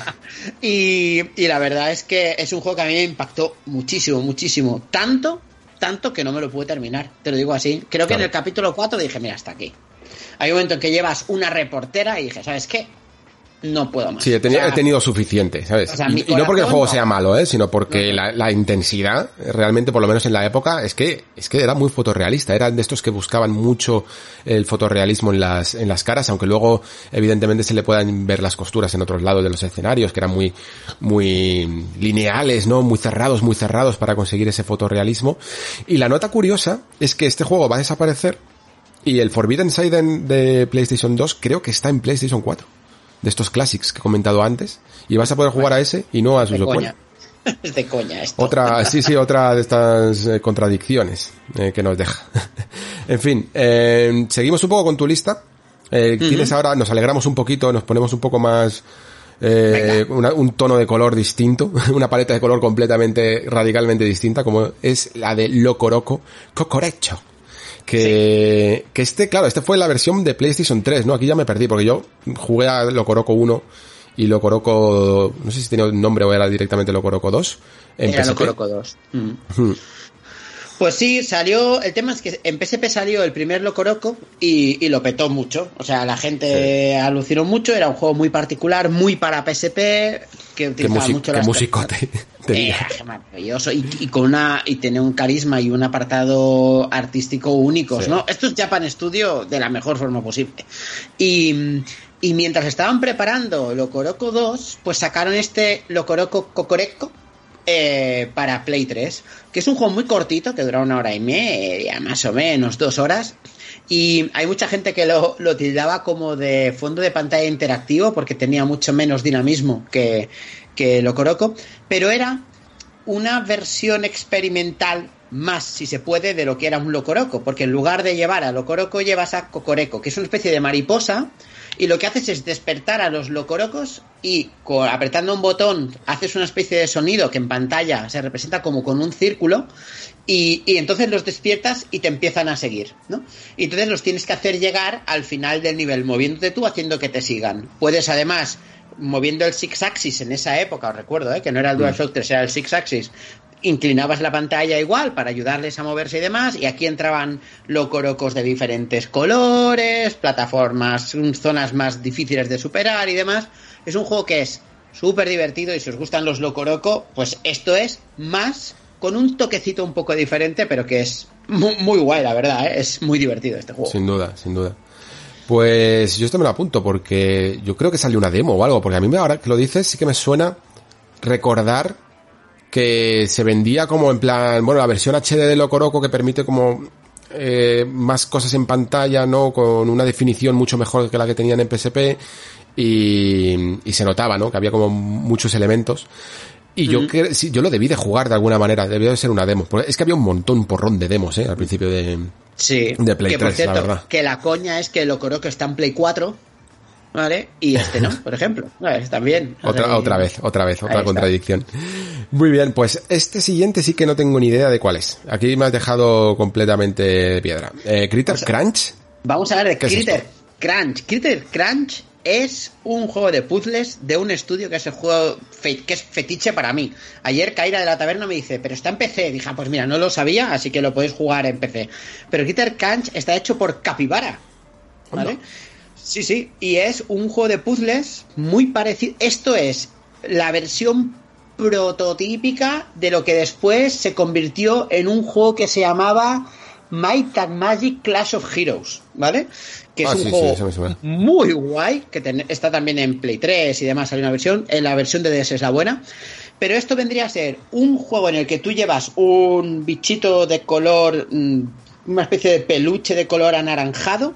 y, y la verdad es que es un juego que a mí me impactó muchísimo, muchísimo. Tanto, tanto que no me lo pude terminar, te lo digo así. Creo que en el capítulo 4 dije, mira, hasta aquí. Hay un momento en que llevas una reportera y dije, ¿sabes qué? No puedo más. Sí, he, tenido, suficiente, ¿sabes? y, no porque el juego sea malo, ¿eh? Sino porque la, intensidad, realmente, por lo menos en la época, es que, es que era muy fotorrealista. Eran de estos que buscaban mucho el fotorrealismo en las, en las caras, aunque luego, evidentemente, se le puedan ver las costuras en otros lados de los escenarios, que eran muy, muy lineales, ¿no? Muy cerrados, muy cerrados para conseguir ese fotorrealismo. Y la nota curiosa es que este juego va a desaparecer y el Forbidden Side de PlayStation 2 creo que está en PlayStation 4. De estos classics que he comentado antes. Y vas a poder jugar a ese y no a sus coña. Es de coña esto. Otra, sí, sí, otra de estas eh, contradicciones eh, que nos deja. en fin, eh, seguimos un poco con tu lista. Tienes ahora, nos alegramos un poquito, nos ponemos un poco más, un tono de color distinto, una paleta de color completamente, radicalmente distinta, como es la de Locoroco Cocorecho. Que, que este, claro, este fue la versión de PlayStation 3, ¿no? Aquí ya me perdí, porque yo jugué a Locoroco 1 y Locoroco, no sé si tenía un nombre o era directamente Locoroco 2. En era Locoroco 2. Mm. Pues sí, salió. El tema es que en PSP salió el primer Locoroco y, y lo petó mucho. O sea, la gente alucinó mucho. Era un juego muy particular, muy para PSP, que utilizaba mucho las musicote. Eh, maravilloso. Y, y, con una. Y tenía un carisma y un apartado artístico únicos, ¿no? Esto es Japan Studio de la mejor forma posible. Y. Y mientras estaban preparando Locoroco 2, pues sacaron este Locoroco Cocoreco, eh, para Play 3, que es un juego muy cortito, que dura una hora y media, más o menos, dos horas. Y hay mucha gente que lo, lo tildaba como de fondo de pantalla interactivo porque tenía mucho menos dinamismo que, que Locoroco, pero era una versión experimental más, si se puede, de lo que era un Locoroco, porque en lugar de llevar a Locoroco llevas a Cocoreco, que es una especie de mariposa y lo que haces es despertar a los locorocos y apretando un botón haces una especie de sonido que en pantalla se representa como con un círculo y, entonces los despiertas y te empiezan a seguir, ¿no? Y entonces los tienes que hacer llegar al final del nivel, moviéndote tú, haciendo que te sigan. Puedes además moviendo el six axis en esa época, os recuerdo, ¿eh? que no era el DualShock 3, era el six axis, inclinabas la pantalla igual para ayudarles a moverse y demás, y aquí entraban locorocos de diferentes colores, plataformas, zonas más difíciles de superar y demás. Es un juego que es súper divertido y si os gustan los locoroco, pues esto es más con un toquecito un poco diferente, pero que es muy, guay, la verdad, ¿eh? es muy divertido este juego. Sin duda, sin duda. Pues yo esto me lo apunto porque yo creo que salió una demo o algo, porque a mí ahora que lo dices sí que me suena recordar que se vendía como en plan, bueno, la versión HD de Locoroco que permite como eh, más cosas en pantalla, ¿no? Con una definición mucho mejor que la que tenían en PSP y, y se notaba, ¿no? Que había como muchos elementos. Y yo que sí, yo lo debí de jugar de alguna manera, debió de ser una demo. Porque es que había un montón, un porrón de demos, ¿eh? Al principio de, sí, de Play que, 3, la verdad. Que la coña es que Locoroco está en Play 4 ¿vale? Y este no, por ejemplo. También. Otra, otra vez, otra vez, otra contradicción. Muy bien, pues este siguiente sí que no tengo ni idea de cuál es. Aquí me has dejado completamente de piedra. Eh, Critter Crunch. Vamos a ver de Critter Crunch. Critter Crunch es un juego de puzzles de un estudio que es el juego que es fetiche para mí. Ayer Kaira de la Taberna me dice, pero está en PC. Dije, ah, pues mira, no lo sabía, así que lo podéis jugar en PC. Pero Critter Crunch está hecho por Capybara. ¿Vale? Sí, sí. Y es un juego de puzzles muy parecido. Esto es la versión prototípica de lo que después se convirtió en un juego que se llamaba Might and Magic Clash of Heroes, ¿vale? Que es ah, un juego muy guay, que está también en Play 3 y demás, hay una versión, en la versión de DS es la buena. Pero esto vendría a ser un juego en el que tú llevas un bichito de color, mm, una especie de peluche de color anaranjado,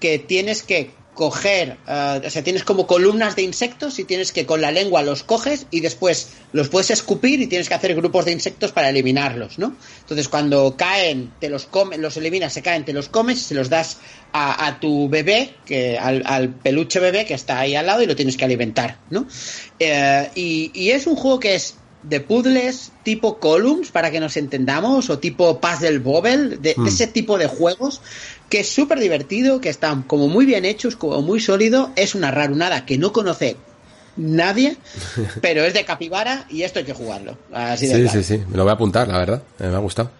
que tienes que coger, eh, o sea, tienes como columnas de insectos y tienes que con la lengua los coges y después los puedes escupir y tienes que hacer grupos de insectos para eliminarlos, ¿no? Entonces cuando caen, te los comes, los eliminas, se caen, te los comes y se los das a, tu bebé, que al, peluche bebé que está ahí al lado y lo tienes que alimentar, ¿no? Eh, y, es un juego que es de puzzles tipo columns para que nos entendamos o tipo puzzle bobble de, hmm. ese tipo de juegos que es súper divertido, que están como muy bien hechos, como muy sólido, es una rarunada que no conoce nadie, pero es de capibara y esto hay que jugarlo. Así sí, sí, sí, me lo voy a apuntar, la verdad, me ha gustado.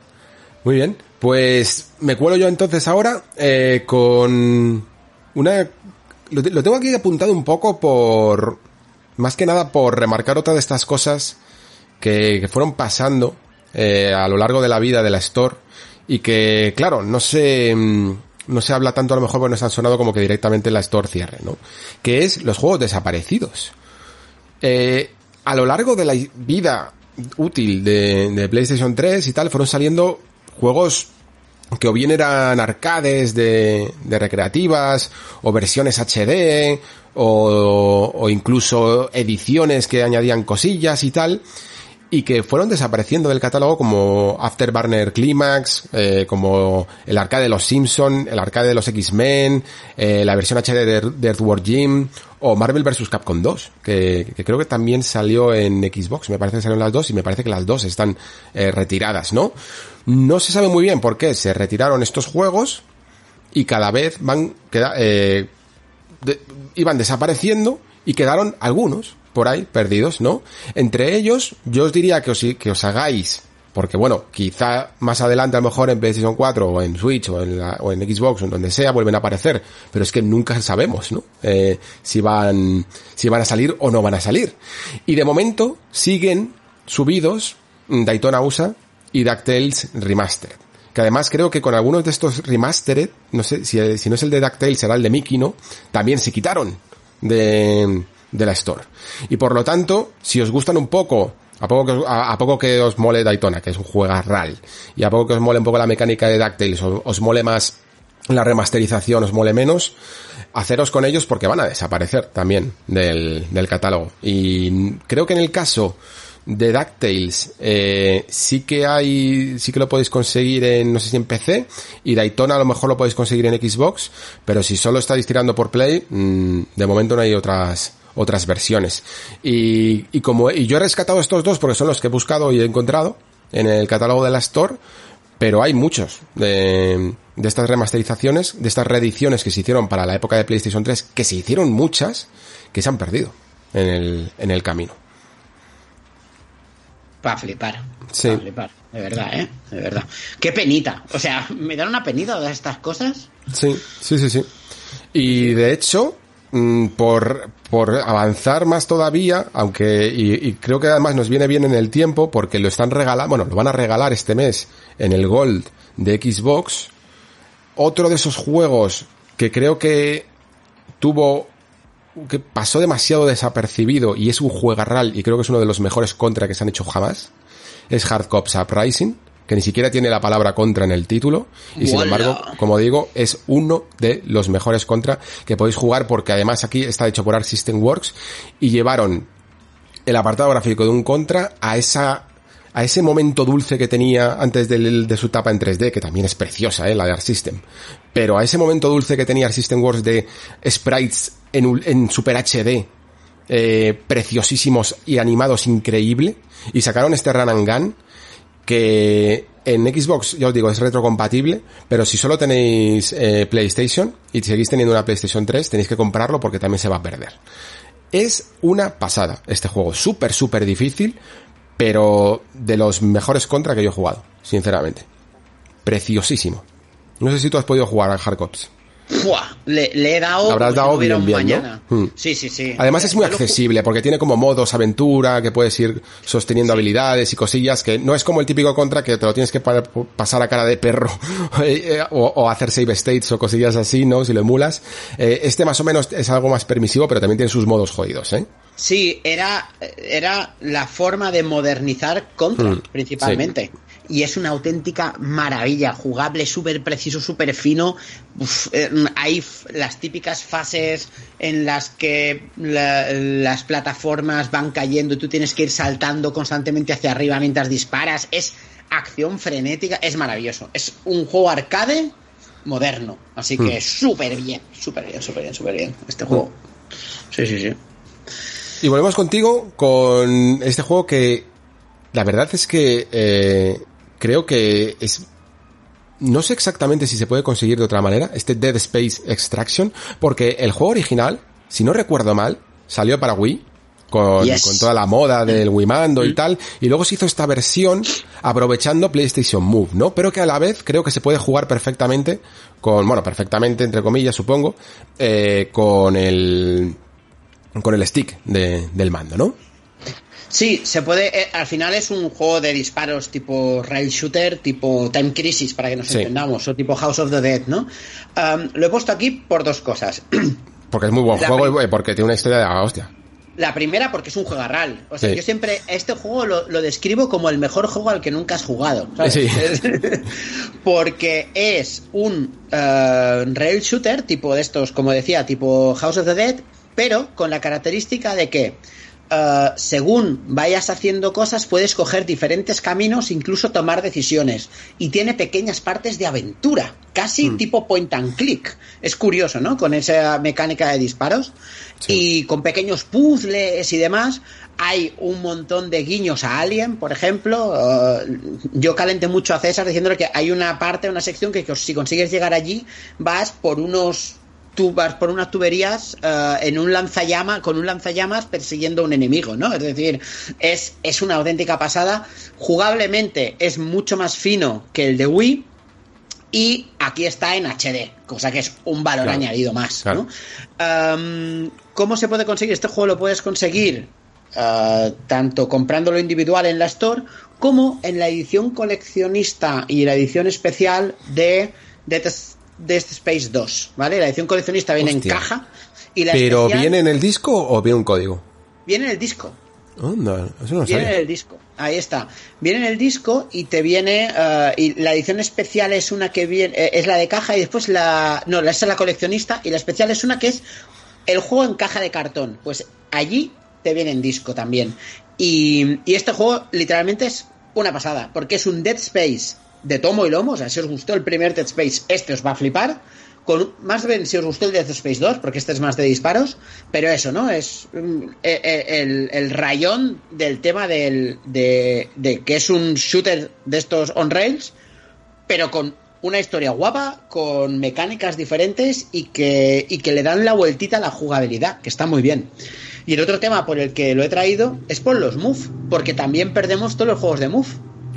Muy bien, pues me cuelo yo entonces ahora eh, con una... Lo, tengo aquí apuntado un poco por... Más que nada por remarcar otra de estas cosas que, fueron pasando eh, a lo largo de la vida de la Store y que, claro, no se, mm, no se habla tanto a lo mejor porque nos han sonado como que directamente la Store cierre, ¿no? Que es los juegos desaparecidos. Eh, a lo largo de la vida útil de, PlayStation 3 y tal, fueron saliendo juegos que o bien eran arcades de, de recreativas, o versiones HD, o, o incluso ediciones que añadían cosillas y tal, y que fueron desapareciendo del catálogo como Afterburner Climax, eh, como el arcade de los Simpson, el arcade de los X-Men, eh, la versión HD de, Earthworm Jim o Marvel vs. Capcom 2, que, creo que también salió en Xbox, me parece que salieron las dos y me parece que las dos están eh, retiradas, ¿no? No se sabe muy bien por qué se retiraron estos juegos y cada vez van, queda, eh, iban desapareciendo y quedaron algunos por ahí perdidos, ¿no? Entre ellos, yo os diría que os, que os hagáis, porque bueno, quizá más adelante a lo mejor en PlayStation 4 o en Switch o en, la, o en Xbox o en donde sea vuelven a aparecer, pero es que nunca sabemos, ¿no? Eh, si van, si van a salir o no van a salir. Y de momento siguen subidos Daytona USA y DuckTales Remastered. Que además creo que con algunos de estos remastered, no sé, si, si no es el de DuckTales será el de Mickey, ¿no? También se quitaron de, de la Store. Y por lo tanto, si os gustan un poco, a poco que, a, poco que os mole Daytona, que es un juego RAL, y a poco que os mole un poco la mecánica de DuckTales, os, os mole más la remasterización, os mole menos, haceros con ellos porque van a desaparecer también del, del catálogo. Y creo que en el caso de DuckTales eh, sí que hay, sí que lo podéis conseguir en, no sé si en PC, y Daytona a lo mejor lo podéis conseguir en Xbox, pero si solo estáis tirando por Play, mm, de momento no hay otras, otras versiones. Y, y como, y yo he rescatado estos dos porque son los que he buscado y he encontrado en el catálogo de la Store, pero hay muchos de, de estas remasterizaciones, de estas reediciones que se hicieron para la época de PlayStation 3, que se hicieron muchas, que se han perdido en el, en el camino. Para flipar. Sí. Para flipar. De verdad, ¿eh? De verdad. Qué penita. O sea, me dan una penita de estas cosas. Sí, sí, sí, sí. Y de hecho, por, por avanzar más todavía, aunque, y, creo que además nos viene bien en el tiempo, porque lo están regalando, bueno, lo van a regalar este mes en el Gold de Xbox. Otro de esos juegos que creo que tuvo que pasó demasiado desapercibido y es un juegarral y creo que es uno de los mejores contra que se han hecho jamás, es Hard Cops Uprising, que ni siquiera tiene la palabra contra en el título y sin embargo, como digo, es uno de los mejores contra que podéis jugar porque además aquí está hecho por Arc System Works y llevaron el apartado gráfico de un contra a esa a ese momento dulce que tenía antes de, su tapa en 3D, que también es preciosa, ¿eh? la de Arc System, pero a ese momento dulce que tenía Arc System Works de sprites en, en Super HD, eh, preciosísimos y animados increíble. Y sacaron este Run and Gun que en Xbox, ya os digo, es retrocompatible, pero si solo tenéis eh, PlayStation y seguís teniendo una PlayStation 3, tenéis que comprarlo porque también se va a perder. Es una pasada este juego, súper, súper difícil, pero de los mejores contra que yo he jugado, sinceramente. Preciosísimo. No sé si tú has podido jugar al Hardcops. Le, le, he dado. Le habrás dado bien, bien, mañana. ¿no? Hmm. Sí, sí, sí. Además es muy accesible porque tiene como modos aventura que puedes ir sosteniendo sí. habilidades y cosillas que no es como el típico contra que te lo tienes que pa pasar a cara de perro eh, o, o, hacer save states o cosillas así, ¿no? Si lo emulas. Eh, este más o menos es algo más permisivo pero también tiene sus modos jodidos, ¿eh? Sí, era, era la forma de modernizar contra, hmm. principalmente. Sí y es una auténtica maravilla, jugable, súper preciso, súper fino. Uf, eh, hay las típicas fases en las que la, las plataformas van cayendo y tú tienes que ir saltando constantemente hacia arriba mientras disparas. Es acción frenética, es maravilloso. Es un juego arcade moderno, así que mm. súper bien, súper bien, súper bien, súper bien este juego. Sí, sí, sí. Y volvemos contigo con este juego que la verdad es que eh, creo que es no sé exactamente si se puede conseguir de otra manera, este Dead Space Extraction, porque el juego original, si no recuerdo mal, salió para Wii, con, yes. con toda la moda del Wii Mando y tal, y luego se hizo esta versión aprovechando PlayStation Move, ¿no? Pero que a la vez creo que se puede jugar perfectamente con, bueno, perfectamente entre comillas supongo, eh, con el, con el stick de, del mando, ¿no? Sí, se puede. Eh, al final es un juego de disparos tipo rail shooter, tipo Time Crisis, para que nos sí. entendamos, o tipo House of the Dead, ¿no? Um, lo he puesto aquí por dos cosas. Porque es muy buen la juego y porque tiene una historia de la hostia. La primera porque es un juegarral. O sea, sí. yo siempre este juego lo, lo, describo como el mejor juego al que nunca has jugado. ¿sabes? Sí. porque es un uh, rail shooter, tipo de estos, como decía, tipo House of the Dead, pero con la característica de que Uh, según vayas haciendo cosas, puedes coger diferentes caminos, incluso tomar decisiones. Y tiene pequeñas partes de aventura, casi mm. tipo point and click. Es curioso, ¿no? Con esa mecánica de disparos. Sí. Y con pequeños puzzles y demás. Hay un montón de guiños a Alien, por ejemplo. Uh, yo calenté mucho a César diciéndole que hay una parte, una sección que, que si consigues llegar allí, vas por unos tú vas por unas tuberías uh, en un lanzallama, con un lanzallamas persiguiendo a un enemigo, ¿no? Es decir, es, es una auténtica pasada. Jugablemente es mucho más fino que el de Wii. Y aquí está en HD, cosa que es un valor claro, añadido más. Claro. ¿no? Um, ¿Cómo se puede conseguir? Este juego lo puedes conseguir uh, tanto comprándolo individual en la Store como en la edición coleccionista y la edición especial de Death Dead Space 2, ¿vale? La edición coleccionista viene Hostia. en caja. Y la ¿Pero especial... viene en el disco o viene un código? Viene en el disco. Onda, eso no viene sabía. en el disco. Ahí está. Viene en el disco y te viene. Uh, y la edición especial es una que viene. Eh, es la de caja y después la. No, esa es la coleccionista. Y la especial es una que es el juego en caja de cartón. Pues allí te viene en disco también. Y, y este juego literalmente es una pasada. Porque es un Dead Space de tomo y lomo. O sea, si os gustó el primer Dead Space, este os va a flipar. Con, más bien si os gustó el Dead Space 2, porque este es más de disparos, pero eso, ¿no? Es mm, el, el, el rayón del tema del, de, de, que es un shooter de estos on rails, pero con una historia guapa, con mecánicas diferentes y que, y que le dan la vueltita a la jugabilidad, que está muy bien. Y el otro tema por el que lo he traído es por los Move, porque también perdemos todos los juegos de Move.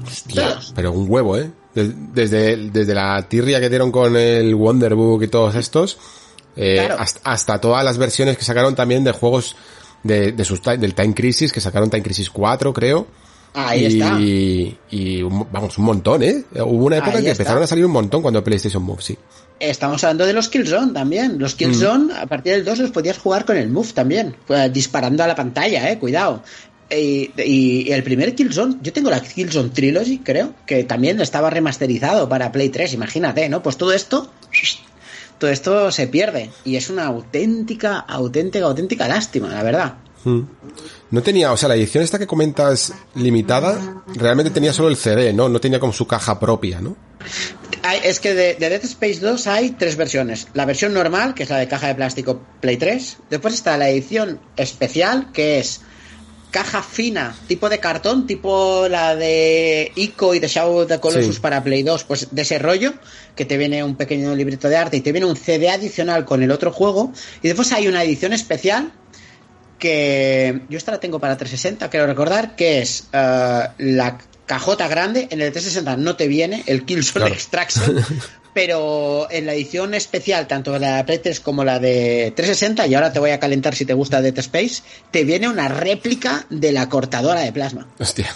Hostia, pero un huevo, ¿eh? Desde, desde la tirria que dieron con el Wonderbook y todos estos, eh, claro. hasta, hasta, todas las versiones que sacaron también de juegos de, de sus, del Time Crisis, que sacaron Time Crisis 4, creo. Ahí y, está. Y, vamos, un montón, ¿eh? Hubo una época Ahí que está. empezaron a salir un montón cuando PlayStation Move, sí. Estamos hablando de los Killzone también. Los Killzone, mm. a partir del 2 los podías jugar con el Move también. Pues, disparando a la pantalla, eh, cuidado. Y, y, el primer Killzone, yo tengo la Killzone Trilogy, creo, que también estaba remasterizado para Play 3, imagínate, ¿no? Pues todo esto, todo esto se pierde. Y es una auténtica, auténtica, auténtica lástima, la verdad. No tenía, o sea, la edición esta que comentas limitada, realmente tenía solo el CD, ¿no? No tenía como su caja propia, ¿no? Es que de, de Dead Space 2 hay tres versiones. La versión normal, que es la de caja de plástico Play 3. Después está la edición especial, que es caja fina, tipo de cartón, tipo la de Ico y de Shadow of the Colossus Sí. para Play 2, pues de ese rollo, que te viene un pequeño librito de arte y te viene un CD adicional con el otro juego. Y después hay una edición especial que yo esta la tengo para 360, quiero recordar, que es eh, la cajota grande. En el 360 no te viene el Killzone Claro. Extraction, pero en la edición especial, tanto la de Play 3 como la de 360, y ahora te voy a calentar si te gusta Dead Space, te viene una réplica de la cortadora de plasma. Hostia.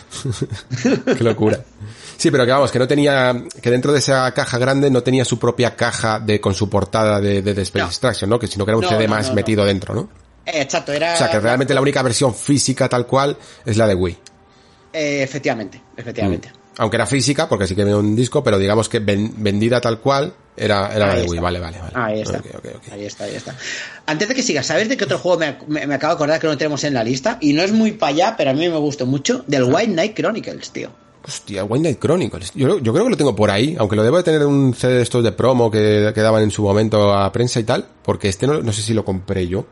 Qué locura. Sí, pero que vamos, que no tenía, que dentro de esa caja grande no tenía su propia caja de con su portada de, de, Dead Space No. Extraction, ¿no? Que sino que era un No, CD no, más metido dentro, ¿no? Eh, exacto, era. O sea, que realmente la única versión física tal cual es la de Wii. Eh, efectivamente, efectivamente. Aunque era física, porque sí que venía un disco, pero digamos que ven- vendida tal cual era, era de Wii. Vale, vale, vale. Ahí está. Ahí está, ahí está. Antes de que sigas, ¿sabes de qué otro juego me, me- me acabo de acordar que no tenemos en la lista? Y no es muy para allá, pero a mí me gustó mucho. Del White Knight Chronicles, tío. Hostia, White Knight Chronicles. Yo, yo creo que lo tengo por ahí, aunque lo debo de tener en un CD de estos de promo que, que daban en su momento a prensa y tal, porque este no, no sé si lo compré yo.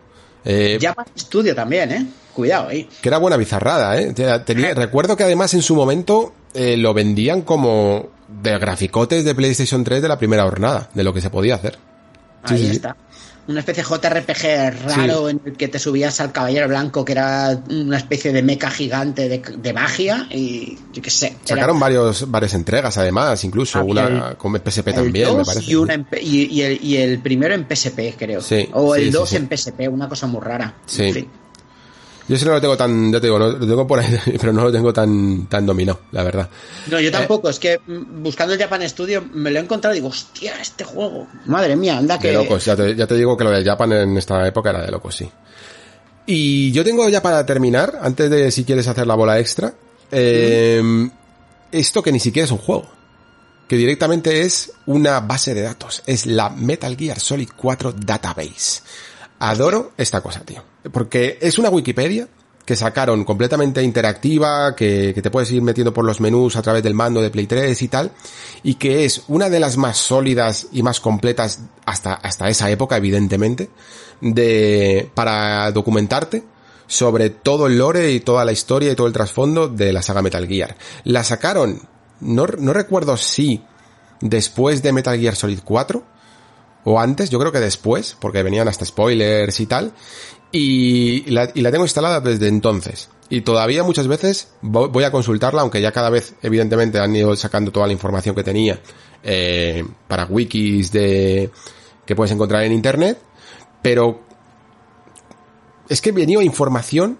Eh, Japan Studio también, ¿eh? Cuidado ahí. que era buena bizarrada, ¿eh? Tenía- recuerdo que además en su momento eh, lo vendían como de graficotes de PlayStation 3 de la primera jornada, de lo que se podía hacer. Ahí sí, sí. está. Una especie de JRPG raro en el que te subías al Caballero Blanco, que era una especie de mecha gigante de, de magia, y yo qué sé. era Sacaron varios, varias entregas además, incluso Había una el- con PSP el también, me 2 parece. Y, una en P- y, y el, y el primero en PSP, creo. Sí, o el sí, 2 sí. en PSP, una cosa muy rara. Sí. En fin. Yo ese no lo tengo tan, ya te digo, lo tengo por ahí, pero no lo tengo tan, tan dominado, la verdad. No, yo tampoco. Es que mm, buscando el Japan Studio me lo he encontrado y digo, hostia, este juego. Madre mía, anda que. De locos, ya te, ya te digo que lo de Japan en esta época era de locos, sí. Y yo tengo ya para terminar, antes de si quieres hacer la bola extra, eh, esto que ni siquiera es un juego, que directamente es una base de datos, es la Metal Gear Solid 4 Database. Adoro esta cosa, tío, porque es una Wikipedia que sacaron completamente interactiva, que, que te puedes ir metiendo por los menús a través del mando de Play 3 y tal, y que es una de las más sólidas y más completas hasta, hasta esa época, evidentemente, de, para documentarte sobre todo el lore y toda la historia y todo el trasfondo de la saga Metal Gear. La sacaron, no, no recuerdo si después de Metal Gear Solid 4 o antes, yo creo que después, porque venían hasta spoilers y tal, y la, y la tengo instalada desde entonces. Y todavía muchas veces vo- voy a consultarla, aunque ya cada vez, evidentemente, han ido sacando toda la información que tenía eh, para wikis de que puedes encontrar en internet, pero es que venía información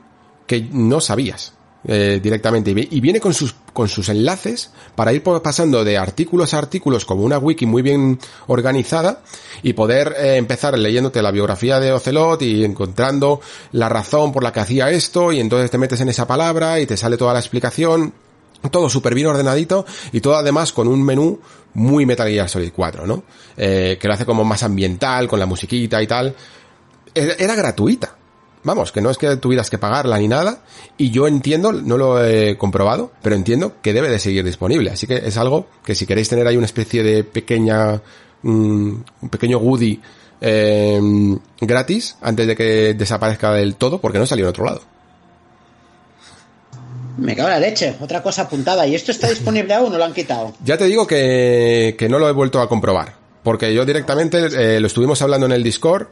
que no sabías eh, directamente y vi- y viene con sus con sus enlaces para ir pasando de artículos a artículos como una wiki muy bien organizada y poder eh, empezar leyéndote la biografía de Ocelot y encontrando la razón por la que hacía esto y entonces te metes en esa palabra y te sale toda la explicación todo súper bien ordenadito y todo además con un menú muy Metal Gear Solid 4, ¿no? Eh, que lo hace como más ambiental, con la musiquita y tal. Era, era gratuita. Vamos, que no es que tuvieras que pagarla ni nada. Y yo entiendo, no lo he comprobado, pero entiendo que debe de seguir disponible. Así que es algo que si queréis tener ahí una especie de pequeña, mm, un pequeño goodie eh, gratis antes de que desaparezca del todo, porque no salió en otro lado. Me cago en la leche. Otra cosa apuntada. ¿Y esto está disponible aún o lo han quitado? Ya te digo que, que no lo he vuelto a comprobar. Porque yo directamente eh, lo estuvimos hablando en el Discord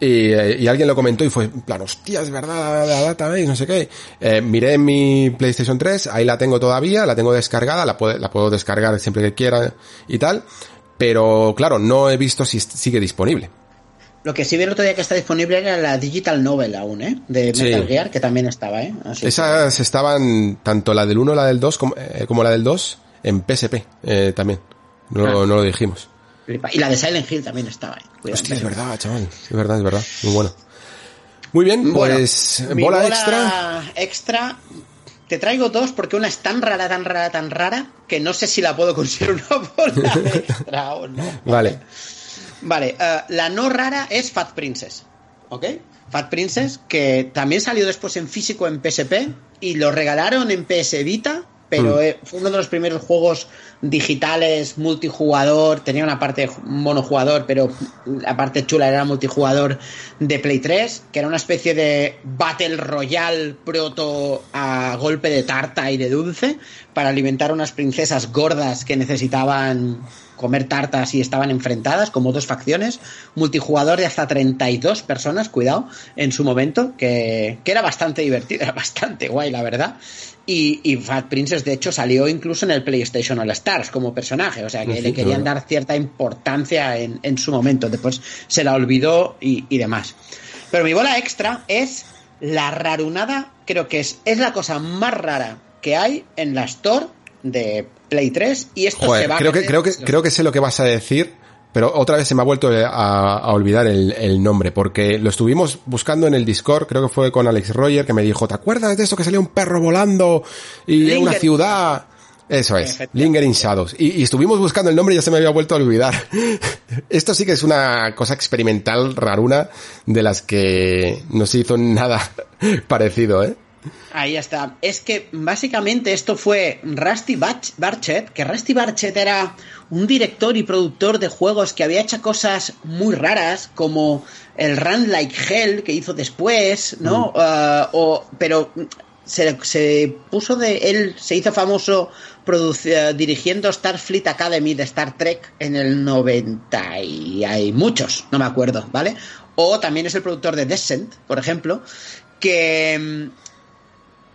y, eh, y alguien lo comentó y fue en plan, hostia, es verdad, la database, no sé qué. Eh, miré en mi PlayStation 3, ahí la tengo todavía, la tengo descargada, la, puedo- la puedo descargar siempre que quiera y tal. Pero claro, no he visto si sigue disponible. Lo que sí vi el otro día que está disponible era la Digital Novel aún, ¿eh? De Sí. Metal Gear, que también estaba, ¿eh? Así que- Esas estaban, tanto la del 1 la del 2 como, eh, como la del 2, en PSP eh, también. No, Ah. no lo dijimos. Y la de Silent Hill también estaba, ¿eh? Cuidado. Hostia, es verdad, chaval. Es verdad, es verdad. Muy bueno. Muy bien, Bueno, pues mi bola, extra. extra. Te traigo dos porque una es tan rara, tan rara, tan rara que no sé si la puedo considerar una bola extra o no. Vale. Vale, eh, la no rara es Fat Princess. ¿Ok? Fat Princess, que también salió después en físico en PSP y lo regalaron en PS Vita pero mm. eh, fue uno de los primeros juegos digitales multijugador, tenía una parte monojugador, pero la parte chula era multijugador de Play 3, que era una especie de Battle Royale proto a golpe de tarta y de dulce para alimentar a unas princesas gordas que necesitaban comer tartas y estaban enfrentadas como dos facciones, multijugador de hasta 32 personas, cuidado, en su momento, que, que era bastante divertido, era bastante guay, la verdad. Y, Fat Princess, de hecho, salió incluso en el PlayStation All Stars como personaje, o sea que le querían dar cierta importancia en, en, su momento, después se la olvidó y, y, demás. Pero mi bola extra es la rarunada, creo que es, es la cosa más rara que hay en la Store de Play 3 y esto se va creo que, creo que creo que sé lo que vas a decir pero otra vez se me ha vuelto a, olvidar el, nombre, porque lo estuvimos buscando en el Discord, creo que fue con Alex Roger, que me dijo, ¿te acuerdas de esto que salía un perro volando y en una ciudad? Eso es, Lingering Shadows. Y, y, estuvimos buscando el nombre y ya se me había vuelto a olvidar. Esto sí que es una cosa experimental raruna de las que no se hizo nada parecido, ¿eh? Ahí está. Es que básicamente esto fue Rusty Barchet, que Rusty Barchet era un director y productor de juegos que había hecho cosas muy raras, como el Run Like Hell que hizo después, ¿no? Mm. Uh, o, pero se, puso de. Él se hizo famoso dirigiendo Starfleet Academy de Star Trek en el 90 y hay muchos, no me acuerdo, ¿vale? O también es el productor de Descent, por ejemplo, que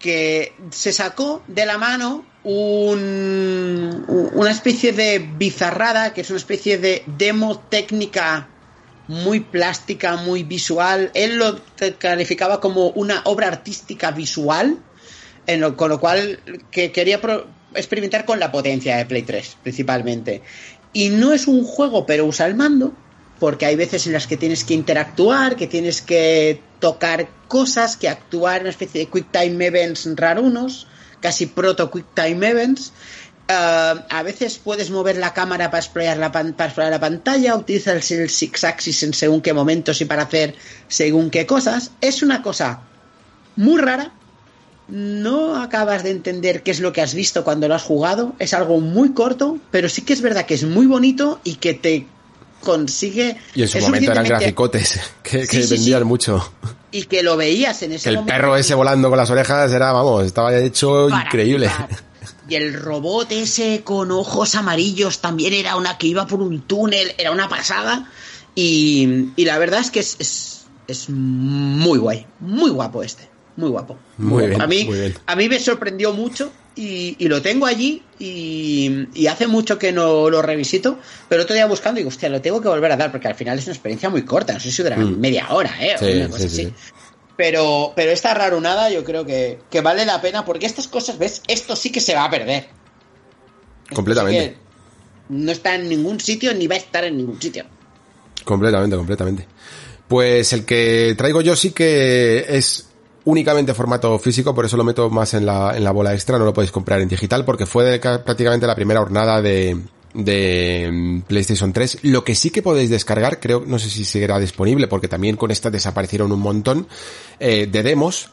que se sacó de la mano un, una especie de bizarrada, que es una especie de demo técnica muy plástica, muy visual. Él lo calificaba como una obra artística visual, con lo cual que quería experimentar con la potencia de Play 3, principalmente. Y no es un juego, pero usa el mando, porque hay veces en las que tienes que interactuar, que tienes que tocar cosas, que actuar en una especie de quick time events rarunos, casi proto quick time events. Ah, a veces puedes mover la cámara para explorar la, para la pantalla, utilizas el six axis en según qué momentos y para hacer según qué cosas. Es una cosa muy rara. No acabas de entender qué es lo que has visto cuando lo has jugado. Es algo muy corto, pero sí que es verdad que es muy bonito y que te consigue... Y en su momento eran graficotes que, vendían mucho. Y que lo veías en ese el perro ese volando con las orejas era, vamos, estaba hecho increíble. Y el robot ese con ojos amarillos también era una que iba por un túnel, era una pasada. Y, la verdad es que es, es, muy guay, muy guapo este, muy guapo. Muy bien, a mí, muy bien. A mí me sorprendió mucho y, lo tengo allí y, hace mucho que no lo revisito, pero otro día buscando y digo, hostia, lo tengo que volver a dar porque al final es una experiencia muy corta, no sé si dura mm. media hora, ¿eh? Pero, pero esta rarunada yo creo que, vale la pena porque estas cosas, ¿ves? Esto sí que se va a perder. completamente. no está en ningún sitio ni va a estar en ningún sitio. Completamente, completamente. Pues el que traigo yo sí que es únicamente formato físico, por eso lo meto más en la, en la bola extra, no lo podéis comprar en digital porque fue prácticamente la primera jornada de, de mm, PlayStation 3. Lo que sí que podéis descargar, creo, no sé si seguirá disponible porque también con esta desaparecieron un montón eh, de demos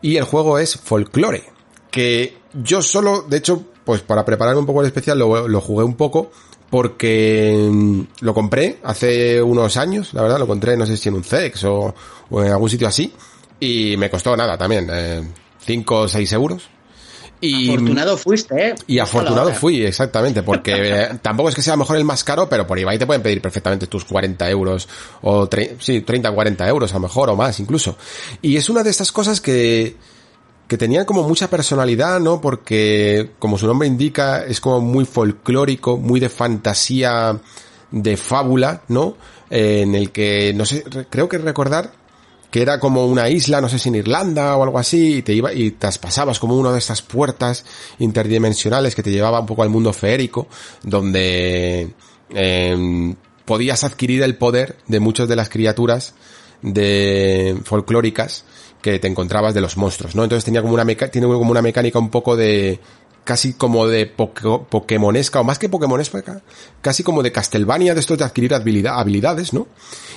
y el juego es Folklore, que yo solo, de hecho, pues para preparar un poco el especial lo, jugué un poco porque mm, lo compré hace unos años, la verdad, lo encontré no sé si en un CEX o en algún sitio así y me costó nada también, 5 o 6 euros. Y, afortunado fuiste, ¿eh? Y afortunado fui, exactamente, porque eh, tampoco es que sea mejor el más caro, pero por Ibai te pueden pedir perfectamente tus 40 euros, o sí, 30, 40 euros a lo mejor, o más incluso. Y es una de estas cosas que, que tenían como mucha personalidad, ¿no? Porque, como su nombre indica, es como muy folclórico, muy de fantasía, de fábula, ¿no? Eh, en el que, no sé, creo que recordar que era como una isla, no sé si en Irlanda o algo así, y te iba y traspasabas como una de estas puertas interdimensionales que te llevaba un poco al mundo feérico, donde em, podías adquirir el poder de muchas de las criaturas de folclóricas que te encontrabas de los monstruos, ¿no? Entonces tenía como una tiene como una mecánica un poco de casi como de Pokémonesca, o más que Pokémonesca, casi como de Castlevania, de esto de adquirir habilidades, ¿no?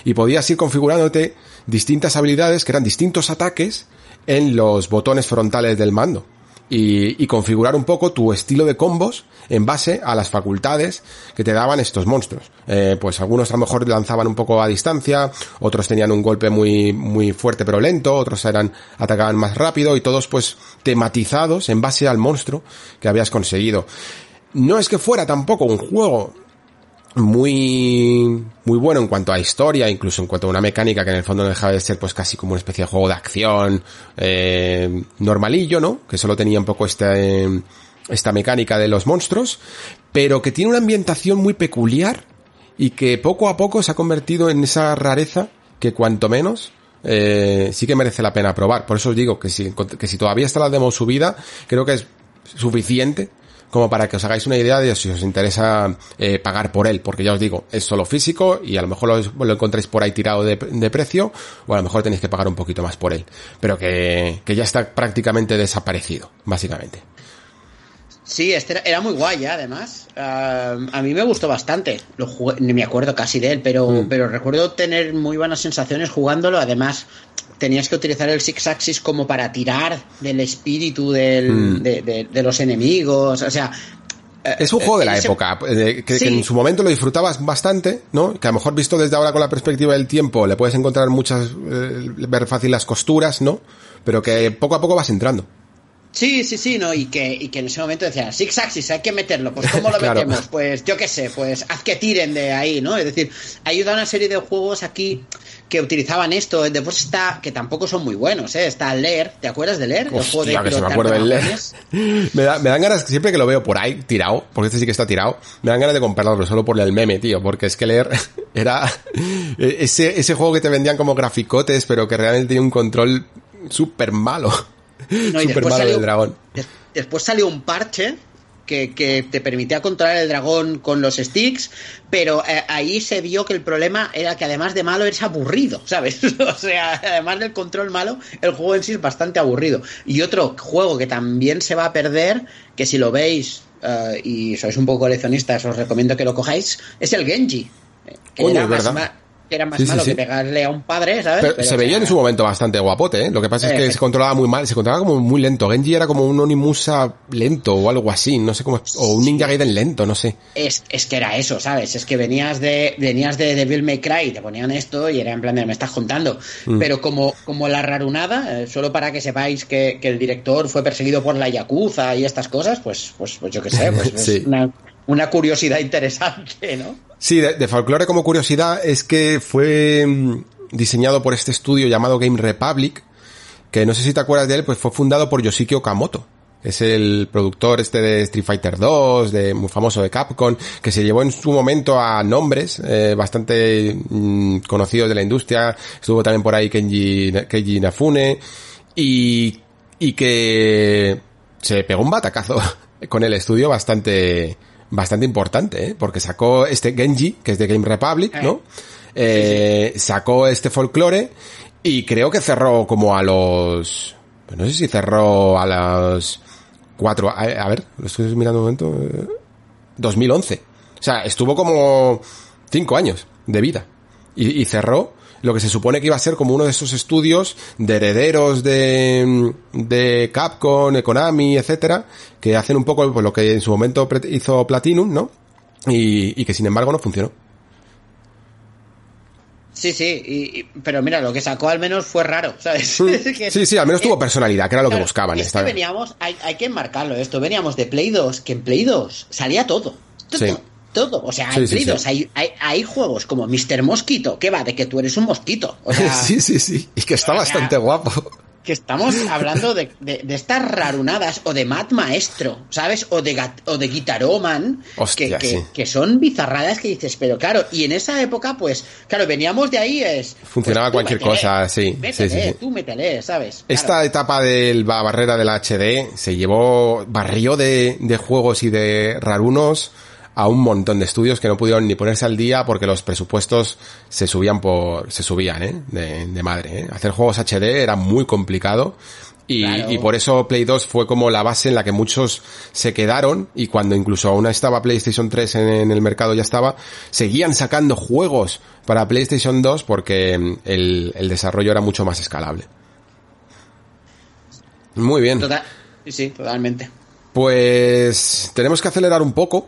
Y podías ir configurándote distintas habilidades que eran distintos ataques en los botones frontales del mando. Y, configurar un poco tu estilo de combos en base a las facultades que te daban estos monstruos. Eh, pues algunos a lo mejor lanzaban un poco a distancia, otros tenían un golpe muy, muy fuerte pero lento, otros eran, atacaban más rápido y todos pues tematizados en base al monstruo que habías conseguido. No es que fuera tampoco un juego muy muy bueno en cuanto a historia, incluso en cuanto a una mecánica que en el fondo no dejaba de ser pues casi como una especie de juego de acción eh, normalillo, ¿no? Que solo tenía un poco este, esta mecánica de los monstruos, pero que tiene una ambientación muy peculiar y que poco a poco se ha convertido en esa rareza que cuanto menos eh, sí que merece la pena probar. Por eso os digo que si, que si todavía está la demo subida, creo que es suficiente como para que os hagáis una idea de si os interesa eh, pagar por él, porque ya os digo, es solo físico y a lo mejor lo, lo encontréis por ahí tirado de, de, precio o a lo mejor tenéis que pagar un poquito más por él, pero que, que ya está prácticamente desaparecido, básicamente. Sí, este era, muy guay, ¿eh? además. Uh, a mí me gustó bastante. Lo jugué, ni me acuerdo casi de él, pero, mm. pero recuerdo tener muy buenas sensaciones jugándolo. Además, tenías que utilizar el Six Axis como para tirar del espíritu del, mm. de, de, de, los enemigos. O sea. Eh, es un juego de la época, que, sí. que, en su momento lo disfrutabas bastante, ¿no? Que a lo mejor visto desde ahora con la perspectiva del tiempo le puedes encontrar muchas, eh, ver fácil las costuras, ¿no? Pero que poco a poco vas entrando. Sí, sí, sí, no, y que, y que en ese momento decía, Six Axis, hay que meterlo, pues ¿cómo lo claro. metemos? Pues yo qué sé, pues haz que tiren de ahí, ¿no? Es decir, ayuda a una serie de juegos aquí que utilizaban esto, después está, que tampoco son muy buenos, ¿eh? Está Leer, ¿te acuerdas de Leer? Hostia, de que se me acuerdo del Leer. me, da, me dan ganas, siempre que lo veo por ahí tirado, porque este sí que está tirado, me dan ganas de comprarlo, pero solo por el meme, tío, porque es que Leer era ese, ese juego que te vendían como graficotes, pero que realmente tenía un control súper malo. No, Super malo salió, del dragón. Después salió un parche que, que, te permitía controlar el dragón con los sticks, pero eh, ahí se vio que el problema era que además de malo eres aburrido, ¿sabes? o sea, además del control malo, el juego en sí es bastante aburrido. Y otro juego que también se va a perder, que si lo veis uh, y sois un poco coleccionistas, os recomiendo que lo cojáis, es el Genji. Que Coño, era es más, verdad. Que era más Sí, malo sí. que pegarle a un padre, ¿sabes? Pero, Pero, se veía sea, en su momento bastante guapote, ¿eh? Lo que pasa es que Eh, se controlaba muy mal, se controlaba como muy lento. Genji era como un Onimusa lento o algo así, no sé cómo, o un Ninja Gaiden lento, no sé. Es, es que era eso, ¿sabes? Es que venías de venías de Devil May Cry y te ponían esto y era en plan de me estás juntando. Mm. Pero como, como la rarunada, eh, solo para que sepáis que, que el director fue perseguido por la Yakuza y estas cosas, pues, pues, pues yo qué sé, pues es una, una curiosidad interesante, ¿no? Sí, de, de folclore como curiosidad es que fue mm, diseñado por este estudio llamado Game Republic, que no sé si te acuerdas de él, pues fue fundado por Yoshiki Okamoto. Es el productor este de Street Fighter 2, de, muy famoso de Capcom, que se llevó en su momento a nombres eh, bastante mm, conocidos de la industria. Estuvo también por ahí Kenji, Keiji Nafune. Y, y que se pegó un batacazo con el estudio bastante, bastante importante, ¿eh? porque sacó este Genji, que es de Game Republic, ¿no? Eh, sacó este folclore y creo que cerró como a los, pues no sé si cerró a los cuatro, a, a ver, lo estoy mirando un momento, eh, 2011. O sea, estuvo como cinco años de vida y, y cerró lo que se supone que iba a ser como uno de esos estudios de herederos de, de Capcom, de Konami, etcétera, que hacen un poco pues, lo que en su momento hizo Platinum, ¿no? Y, y que sin embargo no funcionó. Sí, sí, y- y- pero mira, lo que sacó al menos fue raro, ¿sabes? Es que- Sí, sí, al menos tuvo personalidad, que era lo que buscaban. Es esta que vez. veníamos, hay, hay que enmarcarlo esto, veníamos de Play 2, que en Play 2 salía todo. Todo. Sí. Todo. O sea, Sí, en sí, Play sí. 2 hay, hay, hay juegos como Mr. Mosquito, que va de que tú eres un mosquito. O sea, sí, sí, sí. Y que está o sea, bastante guapo. que estamos hablando de, de, de estas rarunadas o de Mad Maestro, ¿sabes? O de, o de Guitaroman, Hostia, que, que, son bizarradas que dices, pero claro, y en esa época, pues, claro, veníamos de ahí, es... Funcionaba pues, tú cualquier métele, cosa, sí, Métele, sí, sí, sí. tú métele, ¿sabes? Esta Claro. etapa de la barrera de la HD se llevó, barrió de, de juegos y de rarunos a un montón de estudios que no pudieron ni ponerse al día porque los presupuestos se subían por, se subían, eh, de, de madre, eh. Hacer juegos HD era muy complicado y, Claro. y por eso Play 2 fue como la base en la que muchos se quedaron y cuando incluso aún estaba PlayStation 3 en, en el mercado ya estaba, seguían sacando juegos para PlayStation 2 porque mm, el, el desarrollo era mucho más escalable. Muy bien. Total- Sí, sí, totalmente. Pues tenemos que acelerar un poco,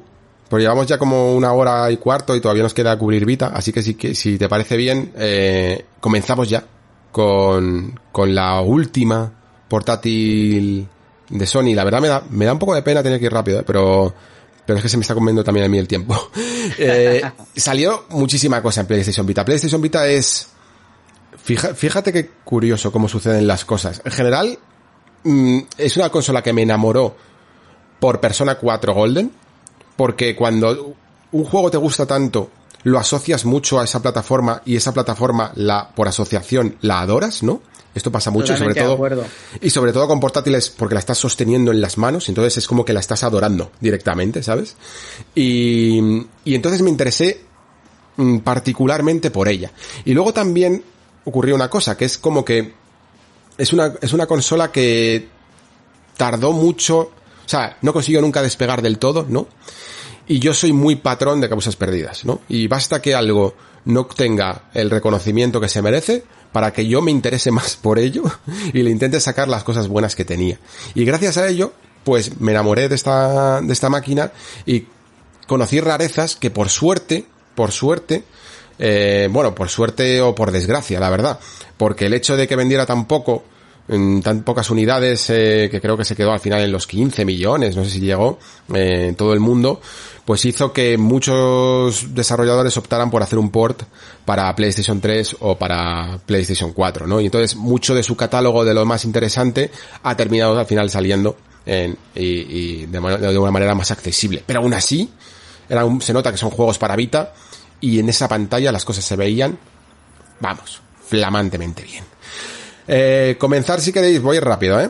porque llevamos ya como una hora y cuarto y todavía nos queda cubrir Vita, así que si, que, si te parece bien, eh, comenzamos ya con, con la última portátil de Sony. La verdad me da, me da un poco de pena tener que ir rápido, ¿eh? pero, pero es que se me está comiendo también a mí el tiempo. eh, salió muchísima cosa en PlayStation Vita. PlayStation Vita es, fíjate, fíjate qué curioso cómo suceden las cosas. En general, mmm, es una consola que me enamoró por Persona 4 Golden, porque cuando un juego te gusta tanto, lo asocias mucho a esa plataforma y esa plataforma la por asociación la adoras, ¿no? Esto pasa mucho y sobre todo y sobre todo con portátiles porque la estás sosteniendo en las manos, entonces es como que la estás adorando directamente, ¿sabes? Y, y entonces me interesé mm, particularmente por ella. Y luego también ocurrió una cosa, que es como que es una, es una consola que tardó mucho, o sea, no consiguió nunca despegar del todo, ¿no? Y yo soy muy patrón de causas perdidas, ¿no? Y basta que algo no tenga el reconocimiento que se merece para que yo me interese más por ello y le intente sacar las cosas buenas que tenía. Y gracias a ello, pues me enamoré de esta, de esta máquina y conocí rarezas que por suerte, por suerte, eh, bueno, por suerte o por desgracia, la verdad, porque el hecho de que vendiera tan poco, en tan pocas unidades, eh, que creo que se quedó al final en los 15 millones, no sé si llegó, eh, en todo el mundo, pues hizo que muchos desarrolladores optaran por hacer un port para PlayStation 3 o para PlayStation 4, ¿no? Y entonces mucho de su catálogo de lo más interesante ha terminado al final saliendo en, y, y de, de, una manera más accesible. Pero aún así, era se nota que son juegos para Vita y en esa pantalla las cosas se veían, vamos, flamantemente bien. Eh, comenzar si queréis, voy rápido, ¿eh?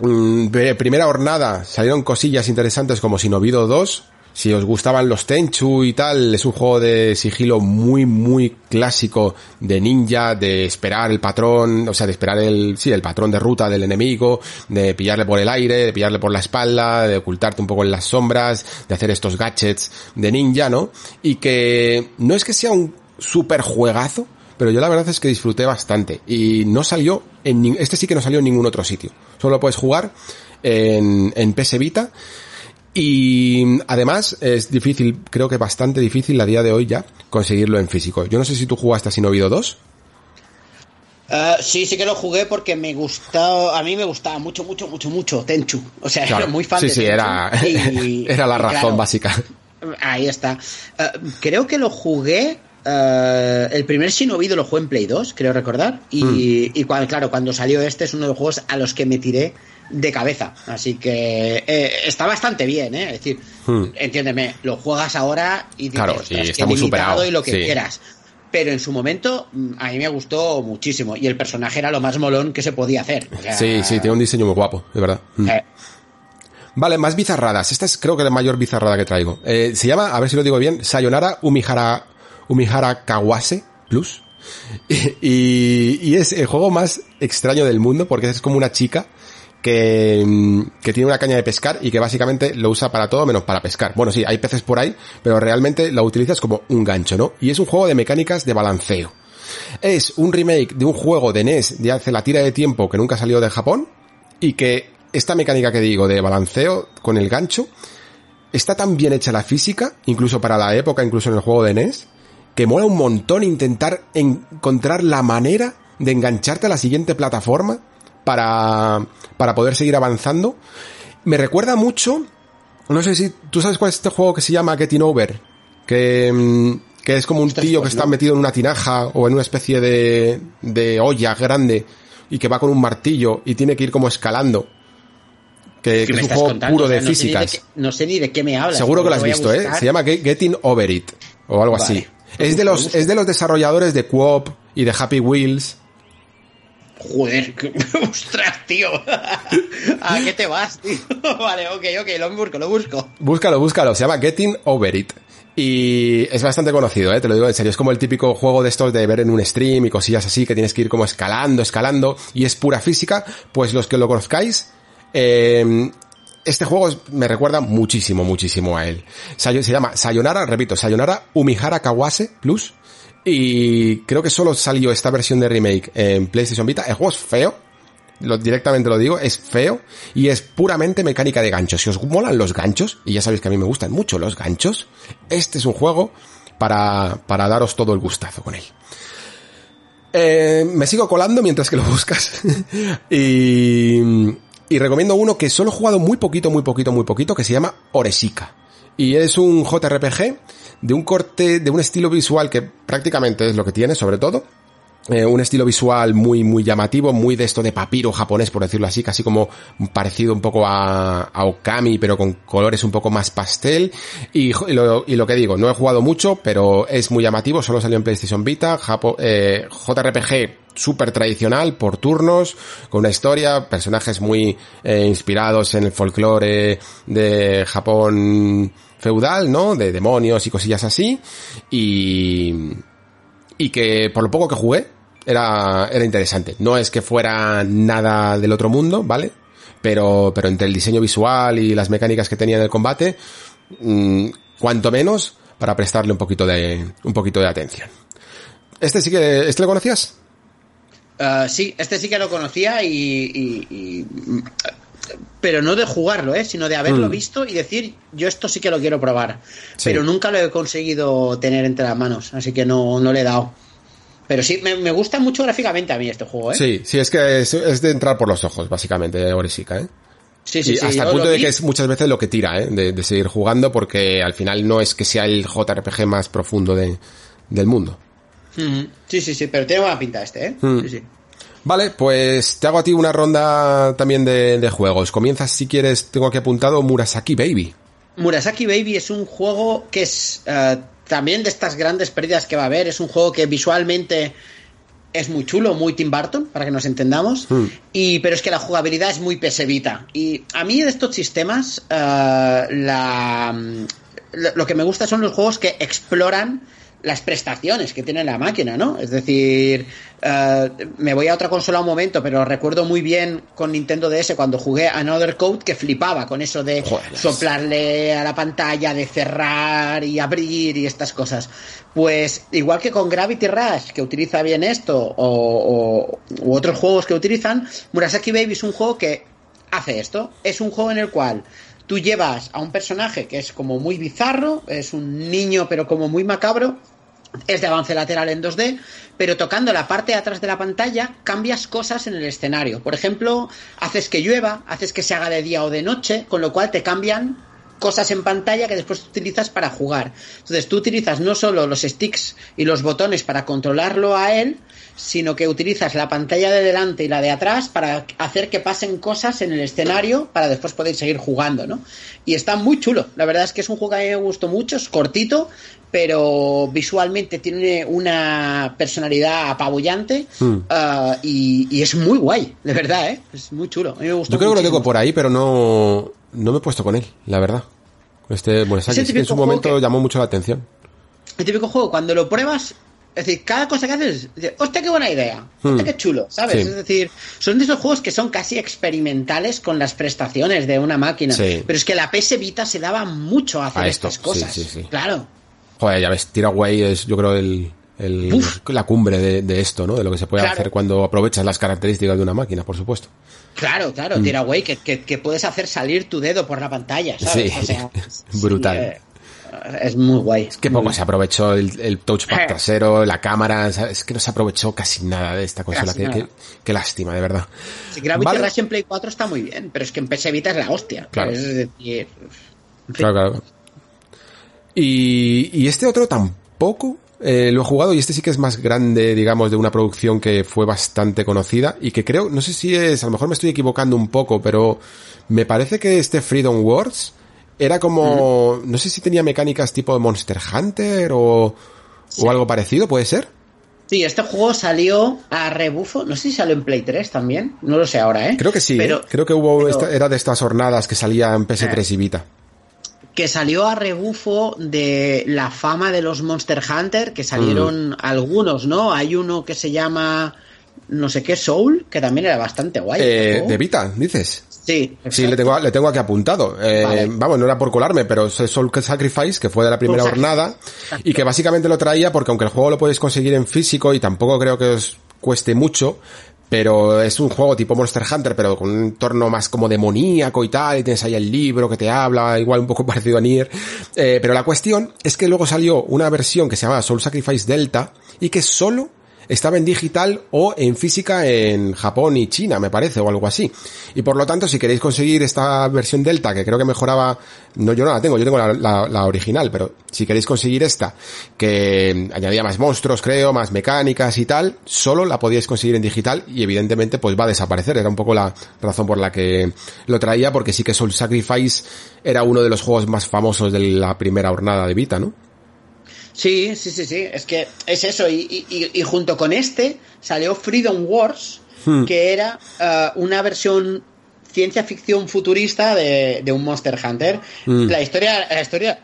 Mm, primera jornada salieron cosillas interesantes como Sinovido 2, si os gustaban los Tenchu y tal, es un juego de sigilo muy, muy clásico de ninja, de esperar el patrón, o sea, de esperar el, sí, el patrón de ruta del enemigo, de pillarle por el aire, de pillarle por la espalda, de ocultarte un poco en las sombras, de hacer estos gadgets de ninja, ¿no? Y que no es que sea un super juegazo, pero yo la verdad es que disfruté bastante y no salió en, este sí que no salió en ningún otro sitio. Solo puedes jugar en, en PS Vita y además es difícil, creo que bastante difícil a día de hoy ya conseguirlo en físico. Yo no sé si tú jugaste a Sinovido 2. Uh, sí, sí que lo jugué porque me gustaba, a mí me gustaba mucho, mucho, mucho, mucho Tenchu. O sea, claro. era muy fan sí, de sí, Tenchu. era, Y- era la razón claro, básica. Ahí está. Uh, creo que lo jugué. Uh, el primer Shinobi lo jugué en Play 2, creo recordar. Y, Hmm. y cuando, claro, cuando salió este es uno de los juegos a los que me tiré de cabeza. Así que eh, está bastante bien, ¿eh? Es decir, Hmm. entiéndeme, lo juegas ahora y dices, Claro, "Ostras, y qué está muy superado, y lo que sí. quieras. Pero en su momento mm, a mí me gustó muchísimo. Y el personaje era lo más molón que se podía hacer. O sea, Sí, sí, tiene un diseño muy guapo, de verdad. Mm. eh, Vale, más bizarradas. Esta es creo que la mayor bizarrada que traigo. Eh, se llama, a ver si lo digo bien, Sayonara Umihara, Umihara Kawase Plus. Y, y es el juego más extraño del mundo porque es como una chica que, mm, que tiene una caña de pescar y que básicamente lo usa para todo menos para pescar. Bueno, sí, hay peces por ahí, pero realmente lo utilizas como un gancho, ¿no? Y es un juego de mecánicas de balanceo. Es un remake de un juego de NES de hace la tira de tiempo que nunca salió de Japón y que esta mecánica que digo de balanceo con el gancho está tan bien hecha la física, incluso para la época, incluso en el juego de NES, que mola un montón intentar encontrar la manera de engancharte a la siguiente plataforma para, para poder seguir avanzando. Me recuerda mucho, no sé si tú sabes cuál es este juego que se llama Getting Over, que, mm, que es como un tío que pues está no. metido en una tinaja o en una especie de, de olla grande y que va con un martillo y tiene que ir como escalando. Que, ¿qué que es un juego contando? puro O sea, de no sé ni físicas. qué- no sé ni de qué me hablas. Seguro que lo has visto, ¿eh? Se llama Get- Getting Over It o algo Vale. así. Es de Lo los es de los desarrolladores de Coop y de Happy Wheels. Joder, que- ostras, tío. ¿A qué te vas, tío? Vale, ok, ok, lo busco, lo busco. Búscalo, búscalo. Se llama Getting Over It. Y es bastante conocido, ¿eh? te lo digo en serio. Es como el típico juego de estos de ver en un stream y cosillas así que tienes que ir como escalando, escalando y es pura física. Pues los que lo conozcáis, eh, este juego me recuerda muchísimo, muchísimo a él. Se llama Sayonara, repito, Sayonara Umihara Kawase Plus. Y creo que solo salió esta versión de remake en PlayStation Vita. El juego es feo. directamente lo digo, es feo y es puramente mecánica de ganchos. Si os molan los ganchos, y ya sabéis que a mí me gustan mucho los ganchos, este es un juego para, para daros todo el gustazo con él. Eh, me sigo colando mientras que lo buscas. y, y recomiendo uno que solo he jugado muy poquito, muy poquito, muy poquito, que se llama Oresica. Y es un JRPG de un corte, de un estilo visual que prácticamente es lo que tiene, sobre todo. Eh, un estilo visual muy, muy llamativo, muy de esto de papiro japonés, por decirlo así, casi como parecido un poco a, a Okami, pero con colores un poco más pastel. Y, lo, y, lo, que digo, no he jugado mucho, pero es muy llamativo, solo salió en PlayStation Vita, eh, JRPG súper tradicional, por turnos, con una historia, personajes muy eh, inspirados en el folclore de Japón feudal, ¿no? De demonios y cosillas así. Y, y que por lo poco que jugué, era, era interesante. No es que fuera nada del otro mundo, ¿vale? Pero, pero entre el diseño visual y las mecánicas que tenía en el combate, mmm, cuanto menos para prestarle un poquito de, un poquito de atención. ¿Este sí que, este lo conocías? Uh, sí, este sí que lo conocía y, y, y, pero no de jugarlo, ¿eh? sino de haberlo mm. visto y decir, yo esto sí que lo quiero probar. Sí. Pero nunca lo he conseguido tener entre las manos, así que no, no le he dado. Pero sí, me, me, gusta mucho gráficamente a mí este juego, ¿eh? Sí, sí, es que es, es de entrar por los ojos, básicamente, Orisica, ¿eh? Sí, sí, y sí, hasta el punto de que es muchas veces lo que tira, ¿eh? De, de, seguir jugando, porque al final no es que sea el JRPG más profundo de, del mundo. Mm -hmm. Sí, sí, sí, pero tiene buena pinta este, ¿eh? Mm. Sí, sí. Vale, pues te hago a ti una ronda también de, de, juegos. Comienzas, si quieres, tengo aquí apuntado Murasaki Baby. Murasaki Baby es un juego que es uh, también de estas grandes pérdidas que va a haber. Es un juego que visualmente es muy chulo, muy Tim Burton, para que nos entendamos. Hmm. Y, pero es que la jugabilidad es muy pesevita. Y a mí de estos sistemas, uh, la, lo que me gusta son los juegos que exploran las prestaciones que tiene la máquina, ¿no? Es decir, uh, me voy a otra consola un momento, pero recuerdo muy bien con Nintendo DS cuando jugué Another Code que flipaba con eso de Joder. soplarle a la pantalla, de cerrar y abrir y estas cosas. Pues igual que con Gravity Rush, que utiliza bien esto, o, o u otros juegos que utilizan, Murasaki Baby es un juego que hace esto. Es un juego en el cual tú llevas a un personaje que es como muy bizarro, es un niño pero como muy macabro, es de avance lateral en 2D, pero tocando la parte de atrás de la pantalla cambias cosas en el escenario. Por ejemplo, haces que llueva, haces que se haga de día o de noche, con lo cual te cambian cosas en pantalla que después utilizas para jugar. Entonces tú utilizas no solo los sticks y los botones para controlarlo a él, sino que utilizas la pantalla de delante y la de atrás para hacer que pasen cosas en el escenario para después poder seguir jugando, ¿no? Y está muy chulo. La verdad es que es un juego que a mí me gustó mucho, es cortito, pero visualmente tiene una personalidad apabullante Hmm. uh, y, y, es muy guay, de verdad, ¿eh? Es muy chulo. A mí me gustó Yo creo muchísimo. que lo tengo por ahí, pero no, no me he puesto con él, la verdad. Este es que en su momento que... llamó mucho la atención. El típico juego, cuando lo pruebas, es decir, cada cosa que haces, dices, hostia, qué buena idea, hostia, hmm. qué chulo, ¿sabes? Sí. Es decir, son de esos juegos que son casi experimentales con las prestaciones de una máquina. Sí. Pero es que la PS Vita se daba mucho a hacer a estas cosas. Sí, sí, claro. Joder, ya ves, Tiraway es, yo creo, el, el la cumbre de, de, esto, ¿no? De lo que se puede claro. hacer cuando aprovechas las características de una máquina, por supuesto. Claro, claro, mm. Tiraway, que, que, que, puedes hacer salir tu dedo por la pantalla, ¿sabes? Sí, o sea, brutal. Sí, eh, es muy guay. Es que poco muy se aprovechó el, el touchpad trasero, la cámara, es que no se aprovechó casi nada de esta consola. Qué, qué, qué, lástima, de verdad. Si Gravity vale. Rush en Play 4 está muy bien, pero es que en PS Vita es la hostia. Claro. Es decir, en fin. claro, claro. Y, y este otro tampoco eh, lo he jugado y este sí que es más grande, digamos, de una producción que fue bastante conocida y que creo, no sé si es, a lo mejor me estoy equivocando un poco, pero me parece que este Freedom Wars era como, mm. no sé si tenía mecánicas tipo Monster Hunter o, sí. o algo parecido, ¿puede ser? Sí, este juego salió a rebufo, no sé si salió en Play 3 también, no lo sé ahora, ¿eh? Creo que sí, pero, ¿eh? creo que hubo, pero, esta, era de estas jornadas que salía en PS3 y Vita que salió a rebufo de la fama de los Monster Hunter, que salieron mm. algunos, ¿no? Hay uno que se llama no sé qué Soul, que también era bastante guay. Eh, de Vita, dices. Sí, exacto. sí le tengo, le tengo aquí apuntado. Eh, vale. Vamos, no era por colarme, pero es Soul Sacrifice, que fue de la primera jornada, y que básicamente lo traía porque aunque el juego lo podéis conseguir en físico y tampoco creo que os cueste mucho, pero es un juego tipo Monster Hunter, pero con un entorno más como demoníaco y tal, y tienes ahí el libro que te habla, igual un poco parecido a Nier. Eh, pero la cuestión es que luego salió una versión que se llama Soul Sacrifice Delta y que solo estaba en digital o en física en Japón y China, me parece, o algo así. Y por lo tanto, si queréis conseguir esta versión Delta, que creo que mejoraba, no, yo no la tengo, yo tengo la, original, pero si queréis conseguir esta, que añadía más monstruos, creo, más mecánicas y tal, solo la podíais conseguir en digital y evidentemente pues va a desaparecer. Era un poco la razón por la que lo traía, porque sí que Soul Sacrifice era uno de los juegos más famosos de la primera jornada de Vita, ¿no? Sí, sí, sí, sí. Es que es eso. Y, junto con este salió Freedom Wars, hmm. que era eh, una versión ciencia ficción futurista de, un Monster Hunter. Hmm. La historia, la historia,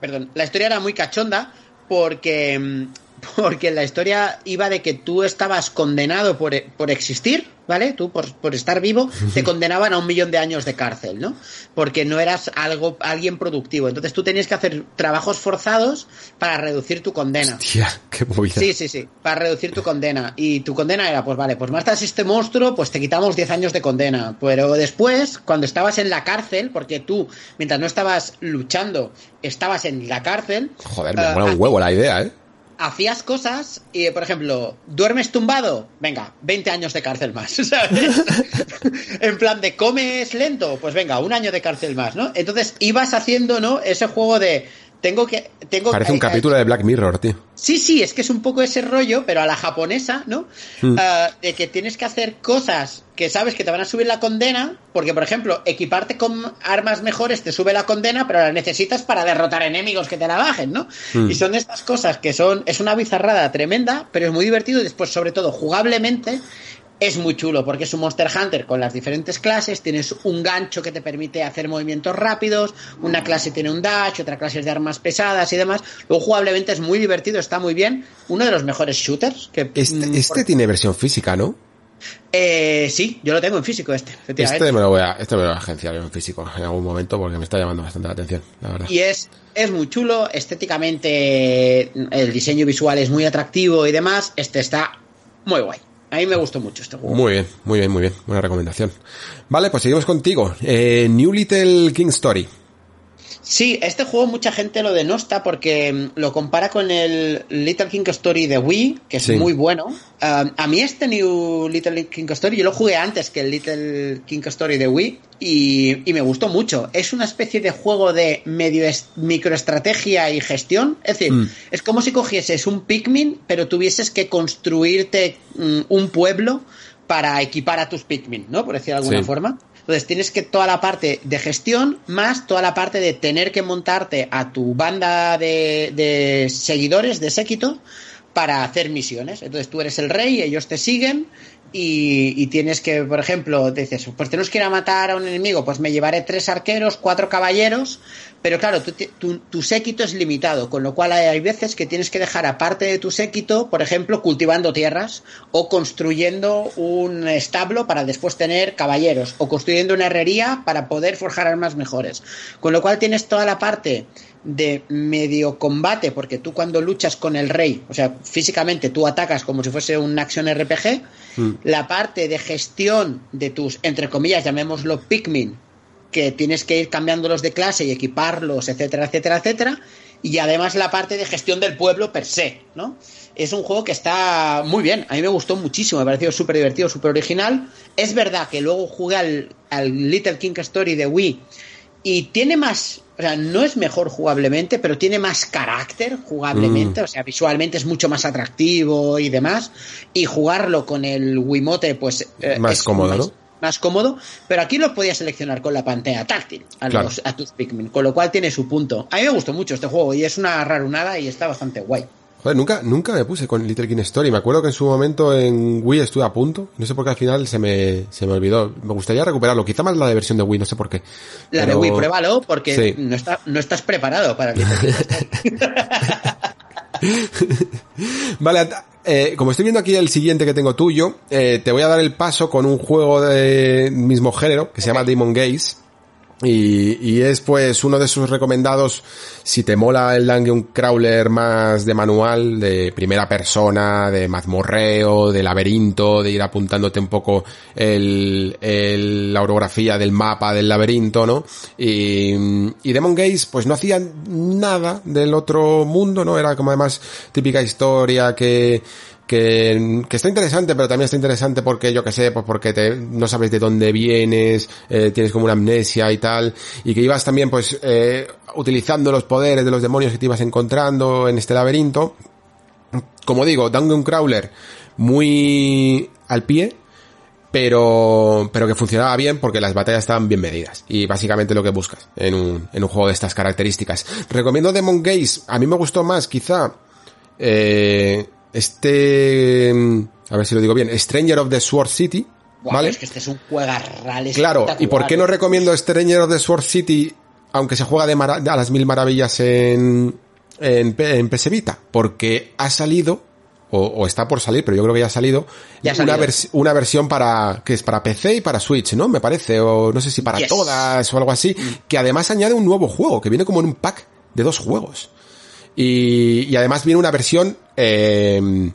perdón, la historia era muy cachonda porque, mm, porque la historia iba de que tú estabas condenado por, por existir ¿vale? Tú por, estar vivo te condenaban a un millón de años de cárcel, ¿no? Porque no eras algo, alguien productivo. Entonces tú tenías que hacer trabajos forzados para reducir tu condena. Hostia, qué movida. Sí, sí, sí, para reducir tu condena. Y tu condena era, pues vale, pues matas este monstruo, pues te quitamos 10 años de condena. Pero después, cuando estabas en la cárcel, porque tú, mientras no estabas luchando, estabas en la cárcel... Joder, me uh, mola un huevo la idea, ¿eh? Hacías cosas y, por ejemplo, duermes tumbado, venga, 20 años de cárcel más, ¿sabes? en plan de comes lento, pues venga, un año de cárcel más, ¿no? Entonces ibas haciendo, ¿no? Ese juego de tengo que tengo parece un capítulo de Black Mirror tío sí sí es que es un poco ese rollo pero a la japonesa no mm. ah, de que tienes que hacer cosas que sabes que te van a subir la condena porque por ejemplo equiparte con armas mejores te sube la condena pero las necesitas para derrotar enemigos que te la bajen no mm. y son estas cosas que son es una bizarrada tremenda pero es muy divertido y después sobre todo jugablemente es muy chulo porque es un Monster Hunter con las diferentes clases, tienes un gancho que te permite hacer movimientos rápidos, una clase tiene un dash, otra clase es de armas pesadas y demás. Luego jugablemente es muy divertido, está muy bien, uno de los mejores shooters que... Este, mm, este tiene versión física, ¿no? Eh, sí, yo lo tengo en físico este. Este me lo voy a, este me lo voy a agenciar en físico en algún momento porque me está llamando bastante la atención, la verdad. Y es, es muy chulo, estéticamente el diseño visual es muy atractivo y demás. Este está muy guay. A mí me gustó mucho este juego. Muy bien, muy bien, muy bien. Buena recomendación. Vale, pues seguimos contigo. Eh, New Little King Story. Sí, este juego mucha gente lo denosta porque mm, lo compara con el Little King Story de Wii, que es muy bueno. a mí este New Little King Story, yo lo jugué antes que el Little King Story de Wii y, me gustó mucho. Es una especie de juego de medio microestrategia y gestión. Es decir, mm. es como si cogieses un Pikmin, pero tuvieses que construirte mm, un pueblo para equipar a tus Pikmin, ¿no? Por decir de alguna forma. Entonces tienes que toda la parte de gestión más toda la parte de tener que montarte a tu banda de, seguidores, de séquito, para hacer misiones. Entonces tú eres el rey, ellos te siguen y, tienes que, por ejemplo, dices, pues tenemos que ir a matar a un enemigo, pues me llevaré tres arqueros, cuatro caballeros, pero claro, tu, séquito es limitado, con lo cual hay, veces que tienes que dejar aparte de tu séquito, por ejemplo, cultivando tierras o construyendo un establo para después tener caballeros o construyendo una herrería para poder forjar armas mejores. Con lo cual tienes toda la parte de medio combate, porque tú cuando luchas con el rey, o sea, físicamente tú atacas como si fuese un action RPG, mm. la parte de gestión de tus, entre comillas, llamémoslo Pikmin, que tienes que ir cambiándolos de clase y equiparlos, etcétera, etcétera, etcétera. Y además la parte de gestión del pueblo per se, ¿no? Es un juego que está muy bien. A mí me gustó muchísimo, me ha parecido súper divertido, súper original. Es verdad que luego jugué al, al Little King Story de Wii y tiene más, o sea, no es mejor jugablemente, pero tiene más carácter jugablemente, mm. o sea, visualmente es mucho más atractivo y demás. Y jugarlo con el Wiimote, pues. Eh, más cómodo, ¿no? más cómodo, pero aquí lo podías seleccionar con la pantalla táctil a, los, a tus Pikmin, con lo cual tiene su punto. A mí me gustó mucho este juego y es una rarunada y está bastante guay. Joder, nunca, nunca me puse con Little King Story. Me acuerdo que en su momento en Wii estuve a punto. No sé por qué al final se me, se me olvidó. Me gustaría recuperarlo. Quizá más la de versión de Wii, no sé por qué. La de Wii, pruébalo porque no, está, no estás preparado para Little King Story. vale, eh, como estoy viendo aquí el siguiente que tengo tuyo, eh, te voy a dar el paso con un juego de mismo género que se llama Demon Gaze. Y, y, es pues uno de sus recomendados si te mola el Dungeon Crawler más de manual, de primera persona, de mazmorreo, de laberinto, de ir apuntándote un poco el, el, la orografía del mapa del laberinto, ¿no? Y, y Demon Gaze pues no hacía nada del otro mundo, ¿no? Era como además típica historia que que, que, está interesante, pero también está interesante porque, yo que sé, pues porque no sabes de dónde vienes, eh, tienes como una amnesia y tal, y que ibas también, pues, eh, utilizando los poderes de los demonios que te ibas encontrando en este laberinto. Como digo, Dungeon Crawler, muy al pie, pero, pero que funcionaba bien porque las batallas estaban bien medidas. Y básicamente lo que buscas en un, en un juego de estas características. Recomiendo Demon Gaze, a mí me gustó más, quizá, eh, este, a ver si lo digo bien, Stranger of the Sword City, ¿vale? Es que este es un juegarral Claro, ¿y por qué no recomiendo Stranger of the Sword City, aunque se juega de a las mil maravillas en, en, en PS Vita? Porque ha salido, o, o, está por salir, pero yo creo que ya ha salido, ya una, salido. vers una versión para, que es para PC y para Switch, ¿no? Me parece, o no sé si para Yes. todas o algo así, que además añade un nuevo juego, que viene como en un pack de dos juegos. Y, y además viene una versión eh,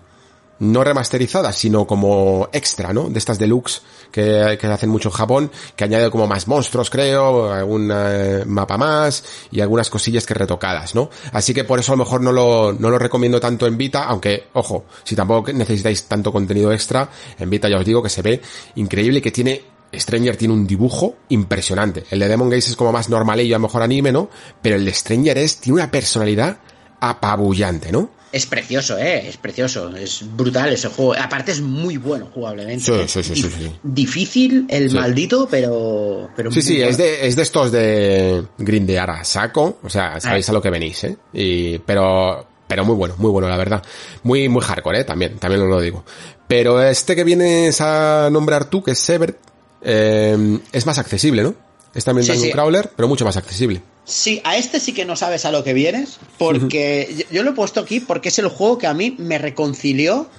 no remasterizada, sino como extra, ¿no? De estas deluxe que, que hacen mucho en Japón, que añade como más monstruos, creo, algún eh, mapa más y algunas cosillas que retocadas, ¿no? Así que por eso a lo mejor no lo, no lo recomiendo tanto en Vita, aunque, ojo, si tampoco necesitáis tanto contenido extra, en Vita ya os digo que se ve increíble y que tiene Stranger tiene un dibujo impresionante. El de Demon Gaze es como más normalillo, a lo mejor anime, ¿no? Pero el de Stranger es, tiene una personalidad apabullante, ¿no? Es precioso, eh, es precioso, es brutal ese juego. Aparte es muy bueno jugablemente. Sí, sí, sí, sí, sí. Difícil el Sí. maldito, pero, pero Sí, sí, bueno. es de, es de estos de grindear a saco, o sea, sabéis a lo que venís, ¿eh? Y, pero, pero muy bueno, muy bueno, la verdad. Muy, muy hardcore, ¿eh? También, también os lo digo. Pero este que vienes a nombrar tú, que es Sever, eh, es más accesible, ¿no? Es también sí. Crawler, pero mucho más accesible. Sí, a este sí que no sabes a lo que vienes, porque yo- yo lo he puesto aquí porque es el juego que a mí me reconcilió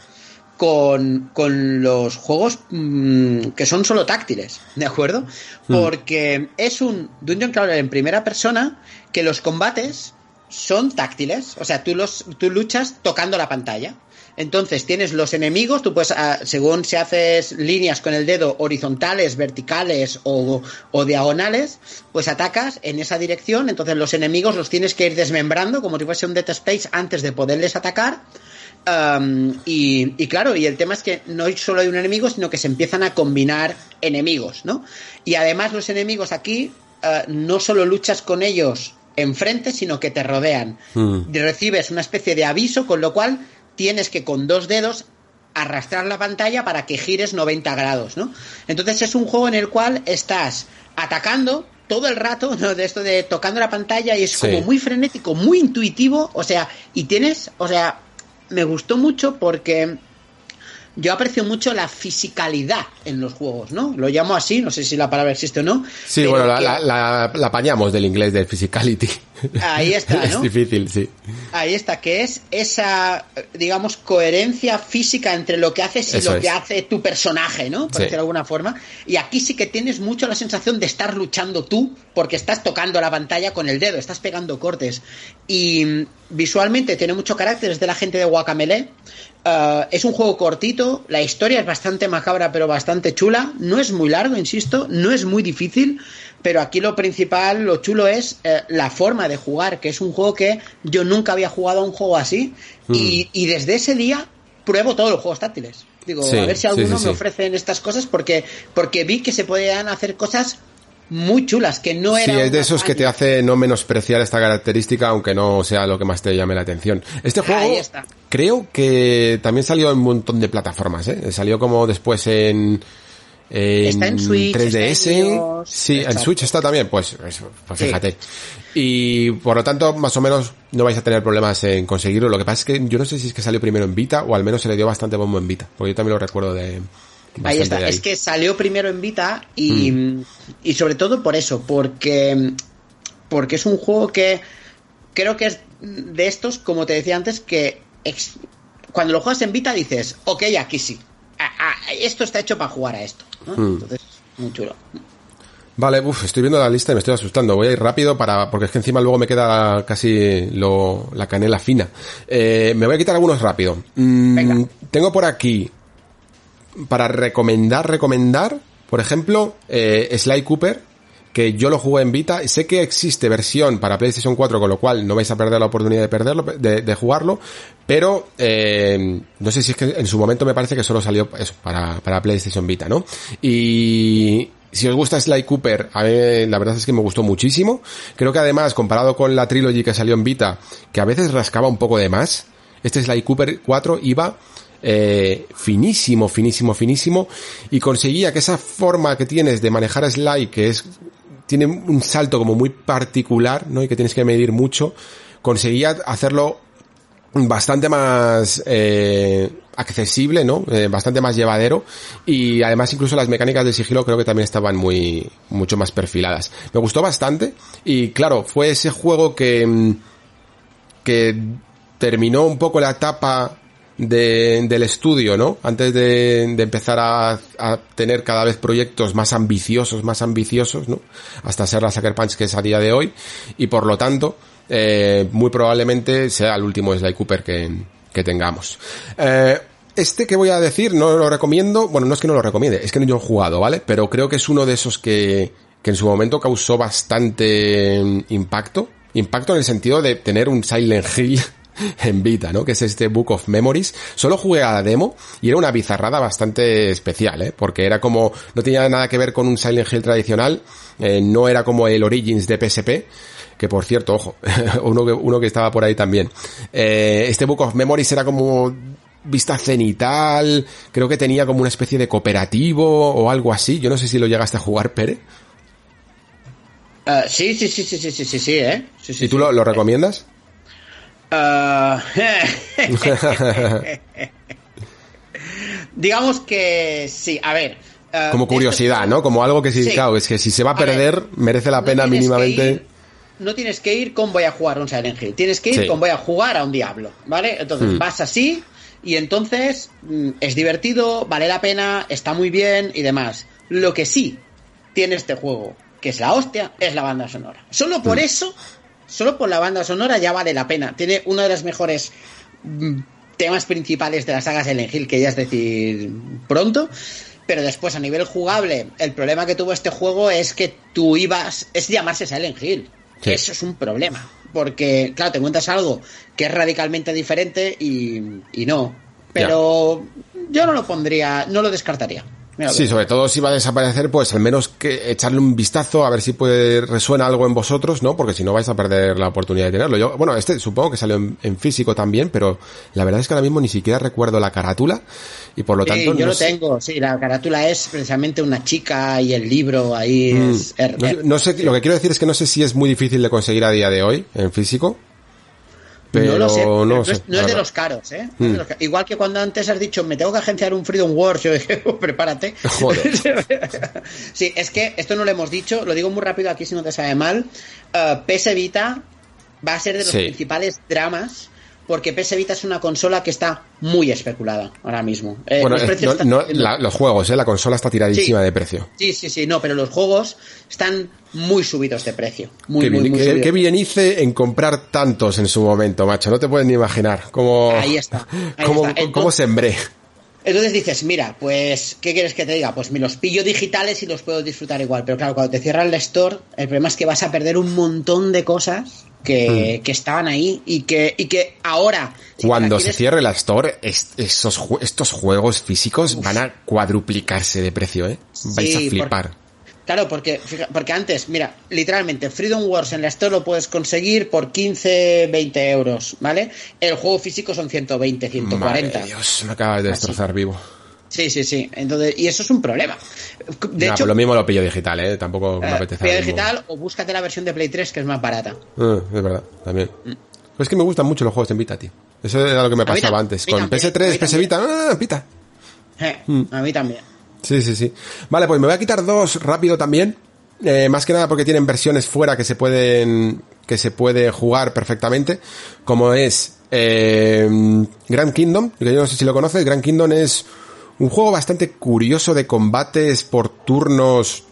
con, con los juegos mm, que son solo táctiles, ¿de acuerdo? Porque es un Dungeon Crawler en primera persona que los combates son táctiles, o sea, tú, los, tú luchas tocando la pantalla. Entonces tienes los enemigos, tú puedes, ah, según si haces líneas con el dedo horizontales, verticales o, o diagonales, pues atacas en esa dirección, entonces los enemigos los tienes que ir desmembrando como si fuese un Dead Space antes de poderles atacar. Um, y, y claro, y el tema es que no solo hay un enemigo, sino que se empiezan a combinar enemigos, ¿no? Y además los enemigos aquí eh, no solo luchas con ellos enfrente, sino que te rodean. Mm. Y recibes una especie de aviso, con lo cual tienes que con dos dedos arrastrar la pantalla para que gires 90 grados, ¿no? Entonces es un juego en el cual estás atacando todo el rato, ¿no? De esto de tocando la pantalla y es Sí. como muy frenético, muy intuitivo, o sea, y tienes, o sea, me gustó mucho porque yo aprecio mucho la fisicalidad en los juegos, ¿no? Lo llamo así, no sé si la palabra existe o no. Sí, bueno, la, que- la, la, la apañamos del inglés del physicality. Ahí está, es ¿no? difícil, sí. Ahí está, que es esa, digamos, coherencia física entre lo que haces y Eso lo es. que hace tu personaje, ¿no? Por Sí. decirlo de alguna forma. Y aquí sí que tienes mucho la sensación de estar luchando tú, porque estás tocando la pantalla con el dedo, estás pegando cortes. Y visualmente tiene mucho carácter, es de la gente de Guacamele. Uh, es un juego cortito, la historia es bastante macabra pero bastante chula, no es muy largo, insisto, no es muy difícil, pero aquí lo principal, lo chulo es eh, la forma de jugar, que es un juego que yo nunca había jugado a un juego así. Y, y desde ese día pruebo todos los juegos táctiles. Digo, Sí, a ver si alguno sí, me ofrecen estas cosas porque, porque vi que se podían hacer cosas muy chulas, que no Sí, eran... es de esos que te hace no menospreciar esta característica, aunque no sea lo que más te llame la atención. Este juego creo que también salió en un montón de plataformas, ¿eh? Salió como después en, en, Está en Switch, 3DS. está en iOS, sí, en. Switch está también, pues, pues, Sí. fíjate. Y por lo tanto, más o menos no vais a tener problemas en conseguirlo. Lo que pasa es que yo no sé si es que salió primero en Vita o al menos se le dio bastante bombo en Vita, porque yo también lo recuerdo de... Ahí está, es que salió primero en Vita y, y sobre todo por eso, porque, porque es un juego que creo que es de estos, como te decía antes, que ex- cuando lo juegas en Vita dices, ok, aquí sí, esto está hecho para jugar a esto. ¿no? Mm. Entonces, muy chulo. Vale, uf, estoy viendo la lista y me estoy asustando. Voy a ir rápido para, porque es que encima luego me queda casi lo, la canela fina. Eh, me voy a quitar algunos rápido. Mm, Venga. Tengo por aquí, para recomendar, recomendar, por ejemplo, eh, Sly Cooper, que yo lo jugué en Vita. Sé que existe versión para PlayStation 4, con lo cual no vais a perder la oportunidad de perderlo, de, de jugarlo, pero eh, no sé si es que en su momento me parece que solo salió eso, para, para PlayStation Vita, ¿no? Y si os gusta Sly Cooper, a mí la verdad es que me gustó muchísimo. Creo que además, comparado con la trilogy que salió en Vita, que a veces rascaba un poco de más, este Sly Cooper 4 iba eh, finísimo, finísimo, finísimo, y conseguía que esa forma que tienes de manejar Sly, que es, tiene un salto como muy particular, ¿no? Y que tienes que medir mucho, conseguía hacerlo bastante más eh, accesible, ¿no? Eh, bastante más llevadero y además incluso las mecánicas de sigilo creo que también estaban muy mucho más perfiladas. Me gustó bastante y claro, fue ese juego que mm, que terminó un poco la etapa de, del estudio, ¿no? Antes de, de empezar a, a, tener cada vez proyectos más ambiciosos, más ambiciosos, ¿no? Hasta ser la Sucker Punch que es a día de hoy. Y por lo tanto, eh, muy probablemente sea el último Sly Cooper que, que tengamos. Eh, este que voy a decir no lo recomiendo, bueno, no es que no lo recomiende, es que no yo he jugado, ¿vale? Pero creo que es uno de esos que, que en su momento causó bastante impacto. Impacto en el sentido de tener un Silent Hill en Vita, ¿no? Que es este Book of Memories. Solo jugué a la demo y era una bizarrada bastante especial, ¿eh? Porque era como, no tenía nada que ver con un Silent Hill tradicional, eh, no era como el Origins de PSP, que por cierto, ojo, uno, que, estaba por ahí también. Eh, este Book of Memories era como vista cenital, creo que tenía como una especie de cooperativo o algo así, yo no sé si lo llegaste a jugar, Pere. Ah, sí, sí, sí, sí, sí, sí, sí, ¿eh? Sí, sí, ¿Y tú lo, lo recomiendas? Uh... Digamos que sí, a ver. Uh, Como curiosidad. ¿no? Como algo que si, sí. claro, es que si se va a perder, a ver, merece la pena no mínimamente. Ir, no tienes que ir con voy a jugar un Silent Hill, tienes que ir sí. con voy a jugar a un Diablo, ¿vale? Entonces hmm. vas así y entonces mm, es divertido, vale la pena, está muy bien y demás. Lo que sí tiene este juego, que es la hostia, es la banda sonora. Solo por hmm. eso solo por la banda sonora ya vale la pena. Tiene uno de los mejores mm, temas principales de la saga Silent Hill, que ya es decir pronto. Pero después, a nivel jugable, el problema que tuvo este juego es que tú ibas. es llamarse Silent Hill. Sí. Eso es un problema. Porque, claro, te encuentras algo que es radicalmente diferente y, y no. Pero ya. yo no lo pondría, no lo descartaría. Sí, sobre todo si va a desaparecer, pues al menos que echarle un vistazo a ver si puede resuena algo en vosotros, ¿no? Porque si no vais a perder la oportunidad de tenerlo. Yo, bueno, este supongo que salió en, en físico también, pero la verdad es que ahora mismo ni siquiera recuerdo la carátula y por lo tanto. Sí, yo no lo sé... tengo, sí, la carátula es precisamente una chica y el libro ahí mm. es. No, no, sé, lo que quiero decir es que no sé si es muy difícil de conseguir a día de hoy en físico. Pero no lo sé, no, no, sé, es, no es de los caros, ¿eh? Mm. los caros. Igual que cuando antes has dicho, me tengo que agenciar un Freedom Wars, yo dije, prepárate. Joder. sí, es que esto no lo hemos dicho, lo digo muy rápido aquí si no te sabe mal. Uh, PS Vita va a ser de los Sí. principales dramas porque PS Vita es una consola que está muy especulada ahora mismo. Eh, bueno, los eh, precios no- están- no, la- los juegos, ¿eh? La consola está tiradísima Sí. de precio. Sí, sí, sí, no, pero los juegos están muy subidos de precio. Muy, qué, muy, bien, muy qué- bien hice en comprar tantos en su momento, macho. No te puedes ni imaginar cómo, Ahí está, ahí cómo, está. cómo Entonces- sembré. Entonces dices, mira, pues, ¿qué quieres que te diga? Pues me los pillo digitales y los puedo disfrutar igual. Pero claro, cuando te cierran el store, el problema es que vas a perder un montón de cosas que, que estaban ahí y que, y que ahora. si Cuando se cierre la Store, es- esos, estos juegos físicos van a cuadruplicarse de precio, ¿eh? Vais Sí, a flipar. Claro, porque, porque antes, mira, literalmente, Freedom Wars en la Store lo puedes conseguir por 15, 20 euros, ¿vale? El juego físico son 120, 140. Madre Dios, me acabas de Así. destrozar vivo. Sí, sí, sí. Entonces, y eso es un problema. De Nah, hecho, pues lo mismo lo pillo digital, ¿eh? Tampoco me eh, apetece. mismo. digital o búscate la versión de Play 3 que es más barata. Ah, es verdad, también. Mm. Pero es que me gustan mucho los juegos en Vita, tío. Eso era lo que me pasaba antes. Con también, a PS3, mí PS. Vita, ¡ah, Vita! Eh, Mm. A mí también. Sí, sí, sí. Vale, pues me voy a quitar dos rápido también. Eh, más que nada porque tienen versiones fuera que se pueden que se puede jugar perfectamente. Como es eh, Grand Kingdom, que yo no sé si lo conoces. Grand Kingdom es un juego bastante curioso de combates por turnos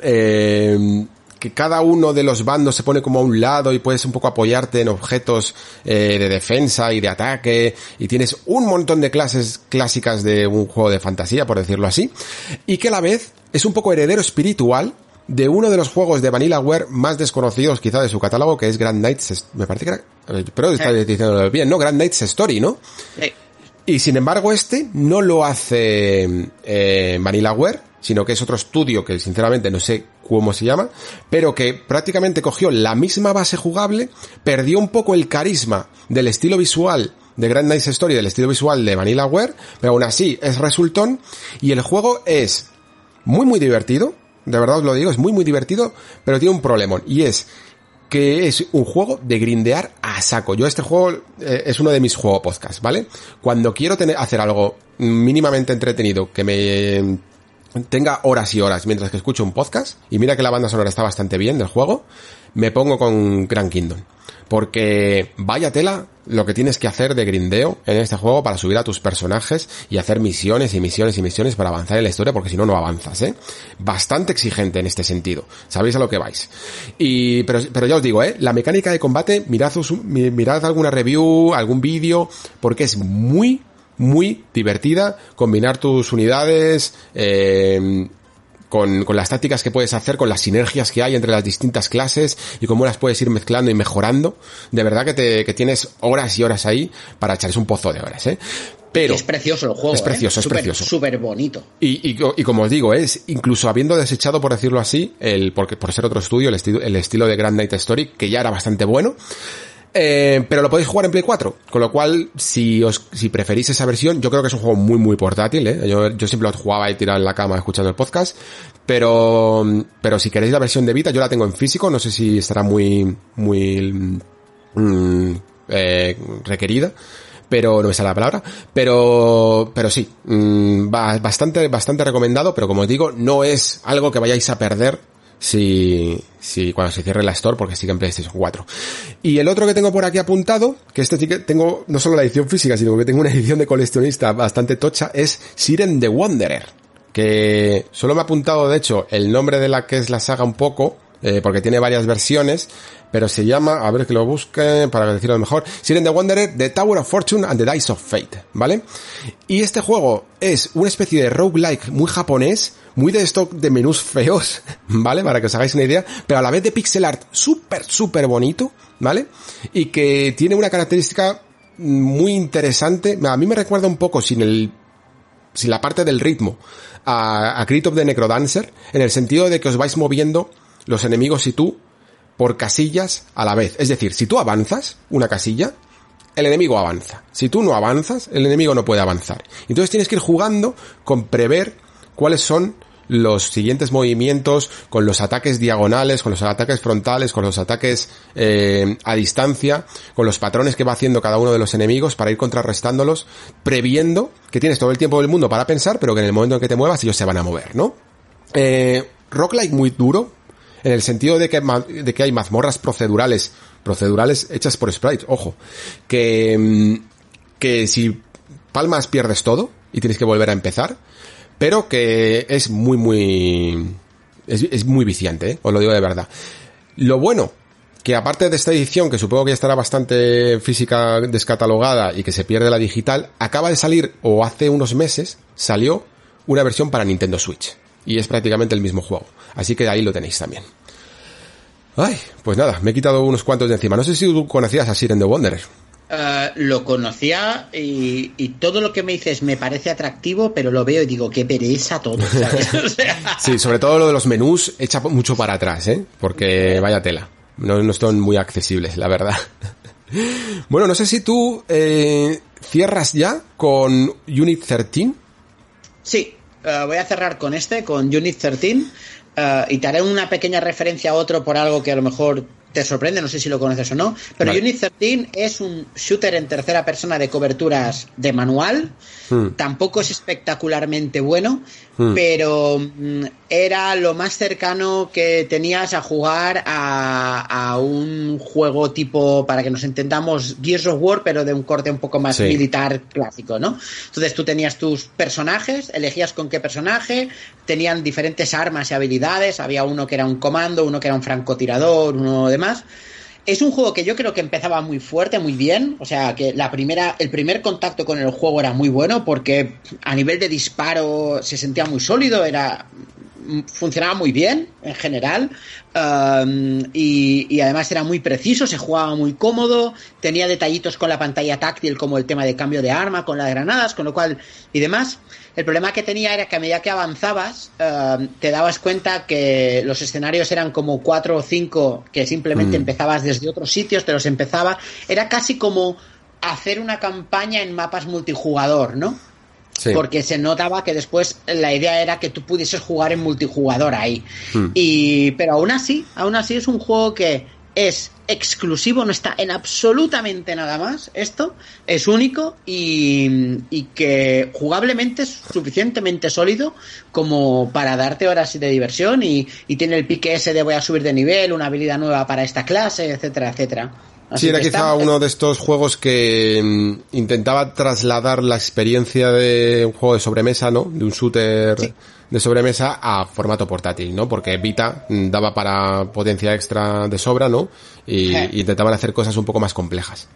eh, que cada uno de los bandos se pone como a un lado y puedes un poco apoyarte en objetos eh, de defensa y de ataque y tienes un montón de clases clásicas de un juego de fantasía, por decirlo así, y que a la vez es un poco heredero espiritual de uno de los juegos de Vanillaware más desconocidos quizá de su catálogo, que es Grand Knights, me parece que era, pero está Eh. diciéndolo bien, ¿no? Grand Knights Story, ¿no? Eh, Y sin embargo este no lo hace eh, Vanillaware, sino que es otro estudio que sinceramente no sé cómo se llama, pero que prácticamente cogió la misma base jugable, perdió un poco el carisma del estilo visual de Grand Knights Story, del estilo visual de Vanillaware, pero aún así es resultón y el juego es muy muy divertido, de verdad os lo digo, es muy muy divertido, pero tiene un problemón y es que es un juego de grindear a saco. Yo este juego eh, es uno de mis juegos podcast, ¿vale? Cuando quiero hacer algo mínimamente entretenido, que me tenga horas y horas mientras que escucho un podcast, y mira que la banda sonora está bastante bien del juego, me pongo con Grand Kingdom. Porque vaya tela lo que tienes que hacer de grindeo en este juego para subir a tus personajes y hacer misiones y misiones y misiones para avanzar en la historia, porque si no, no avanzas, ¿eh? Bastante exigente en este sentido. Sabéis a lo que vais. Y, pero, pero ya os digo, ¿eh? La mecánica de combate, mirad, mirad alguna review, algún vídeo, porque es muy, muy divertida combinar tus unidades, eh, con, con las tácticas que puedes hacer, con las sinergias que hay entre las distintas clases y cómo las puedes ir mezclando y mejorando. De verdad que, te, que tienes horas y horas ahí para echarles un pozo de horas, ¿eh? Pero, es precioso el juego. Es precioso, ¿eh? es Súper- precioso. Súper bonito. y, y, co- y como os digo, es incluso habiendo desechado, por decirlo así, el, porque, por ser otro estudio, el, estilo el estilo de Grand Knight Story, que ya era bastante bueno, eh, pero lo podéis jugar en Play 4, con lo cual, si os, si preferís esa versión, yo creo que es un juego muy, muy portátil, ¿eh? Yo, yo siempre lo jugaba y tiraba en la cama escuchando el podcast, pero, pero si queréis la versión de Vita, yo la tengo en físico, no sé si estará muy, muy, mm, eh, requerida, pero no me sale la palabra, pero, pero sí, mm, bastante, bastante recomendado, pero como os digo, no es algo que vayáis a perder si, si cuando se cierre la store, porque sigue en PlayStation 4. Y el otro que tengo por aquí apuntado, que este sí que tengo no solo la edición física, sino que tengo una edición de coleccionista bastante tocha, es Siren the Wanderer, que solo me ha apuntado, de hecho, el nombre de la que es la saga un poco, eh, porque tiene varias versiones, pero se llama, a ver que lo busque para decirlo mejor, Siren the Wanderer, The Tower of Fortune and the Dice of Fate, ¿vale? Y este juego es una especie de roguelike muy japonés, muy de stock de menús feos, ¿vale? Para que os hagáis una idea, pero a la vez de pixel art súper, súper bonito, ¿vale? Y que tiene una característica muy interesante, a mí me recuerda un poco sin el sin la parte del ritmo a, a of the Necrodancer, en el sentido de que os vais moviendo los enemigos y tú por casillas a la vez. Es decir, si tú avanzas una casilla, el enemigo avanza. Si tú no avanzas, el enemigo no puede avanzar. Entonces tienes que ir jugando con prever cuáles son los siguientes movimientos con los ataques diagonales, con los ataques frontales, con los ataques eh, a distancia, con los patrones que va haciendo cada uno de los enemigos para ir contrarrestándolos, previendo que tienes todo el tiempo del mundo para pensar, pero que en el momento en que te muevas ellos se van a mover, ¿no? Eh, muy duro, en el sentido de que, de que hay mazmorras procedurales, procedurales hechas por sprites, ojo, que, mm, que si palmas pierdes todo y tienes que volver a empezar, pero que es muy, muy, es, es muy viciante, ¿eh? os lo digo de verdad. Lo bueno, que aparte de esta edición, que supongo que ya estará bastante física descatalogada y que se pierde la digital, acaba de salir, o hace unos meses, salió una versión para Nintendo Switch. Y es prácticamente el mismo juego. Así que ahí lo tenéis también. Ay, pues nada, me he quitado unos cuantos de encima. No sé si tú conocías a Siren the Wanderer. Eh, lo conocía y, y todo lo que me dices me parece atractivo, pero lo veo y digo, qué pereza todo. ¿sabes? O sea, Sí, sobre todo lo de los menús echa mucho para atrás, ¿eh? Porque vaya tela. No, no son muy accesibles, la verdad. Bueno, no sé si tú eh, cierras ya con Unit 13. sí, eh, voy a cerrar con este, con Unit 13, eh, y te haré una pequeña referencia a otro por algo que a lo mejor te sorprende, no sé si lo conoces o no, pero Unit 13 es un shooter en tercera persona de coberturas de manual, hmm. tampoco es espectacularmente bueno, hmm. pero mm, era lo más cercano que tenías a jugar a, un juego tipo, para que nos entendamos, Gears of War, pero de un corte un poco más militar clásico, ¿no? Entonces tú tenías tus personajes, elegías con qué personaje, tenían diferentes armas y habilidades, había uno que era un comando, uno que era un francotirador, uno de más. Es un juego que yo creo que empezaba muy fuerte, muy bien. O sea, que la primera, el primer contacto con el juego era muy bueno porque a nivel de disparo se sentía muy sólido, era funcionaba muy bien en general um, y, además era muy preciso, se jugaba muy cómodo, tenía detallitos con la pantalla táctil como el tema de cambio de arma con las granadas, con lo cual y demás. El problema que tenía era que a medida que avanzabas, eh, te dabas cuenta que los escenarios eran como cuatro o cinco que simplemente mm. empezabas desde otros sitios, te los empezaba. Era casi como hacer una campaña en mapas multijugador, ¿no? Porque se notaba que después la idea era que tú pudieses jugar en multijugador ahí. Mm. Y, pero aún así, aún así es un juego que es exclusivo, no está en absolutamente nada más. Esto es único y, que jugablemente es suficientemente sólido como para darte horas de diversión y, tiene el pique ese de voy a subir de nivel, una habilidad nueva para esta clase, etcétera, etcétera. Sí, era quizá uno de estos juegos que mm, intentaba trasladar la experiencia de un juego de sobremesa, ¿no? De un shooter de sobremesa a formato portátil, ¿no? Porque Vita mm, daba para potencia extra de sobra, ¿no? Y, intentaban hacer cosas un poco más complejas.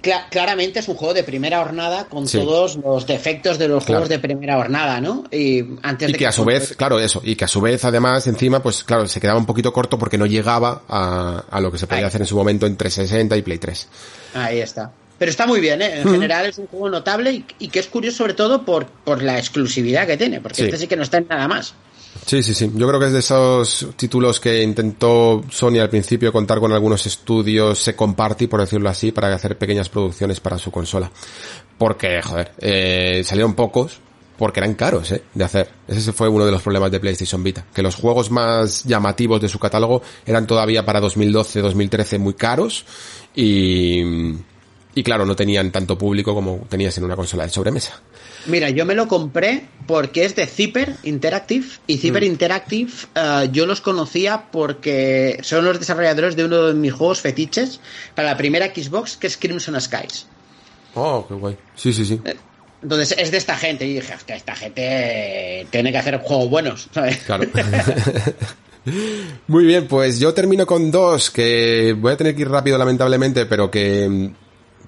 Claramente es un juego de primera hornada con todos los defectos de los juegos de primera hornada, ¿no? Y antes que, a su vez, claro, eso, y que a su vez además encima, pues claro, se quedaba un poquito corto porque no llegaba a, a lo que se podía hacer en su momento en 360 y Play 3. Ahí está. Pero está muy bien, ¿eh? En general es un juego notable y, que es curioso sobre todo por, por la exclusividad que tiene, porque este sí que no está en nada más. Sí, sí, sí. Yo creo que es de esos títulos que intentó Sony al principio contar con algunos estudios, se comparte, por decirlo así, para hacer pequeñas producciones para su consola. Porque, joder, eh, salieron pocos, porque eran caros ¿eh? de hacer. Ese fue uno de los problemas de PlayStation Vita, que los juegos más llamativos de su catálogo eran todavía para 2012, 2013 muy caros y y claro, no tenían tanto público como tenías en una consola de sobremesa. Mira, yo me lo compré porque es de Zipper Interactive y Zipper mm. Interactive eh, yo los conocía porque son los desarrolladores de uno de mis juegos fetiches para la primera Xbox que es Crimson Skies. Oh, qué guay. Sí, sí, sí. Eh, entonces es de esta gente y dije, hostia, esta gente tiene que hacer juegos buenos, ¿sabes? Claro. Muy bien, pues yo termino con dos que voy a tener que ir rápido lamentablemente, pero que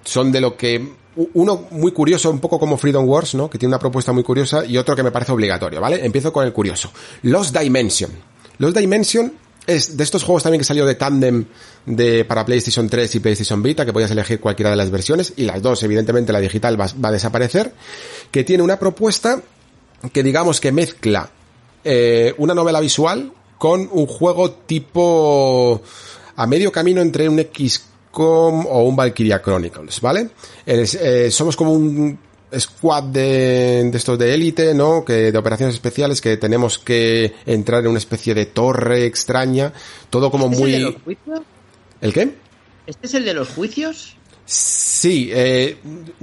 son de lo que uno muy curioso, un poco como Freedom Wars, ¿no? Que tiene una propuesta muy curiosa y otro que me parece obligatorio, ¿vale? Empiezo con el curioso. Los Dimension. Los Dimension es de estos juegos también que salió de Tandem de, para PlayStation 3 y PlayStation Vita, que podías elegir cualquiera de las versiones, y las dos, evidentemente, la digital va, a desaparecer, que tiene una propuesta que digamos que mezcla eh, una novela visual con un juego tipo a medio camino entre un X o un Valkyria Chronicles, ¿vale? Eh, somos como un squad de, de estos de élite, ¿no? Que de operaciones especiales que tenemos que entrar en una especie de torre extraña, todo como muy. ¿Es el de los juicios? ¿El qué? ¿Este es el de los juicios? Sí, eh,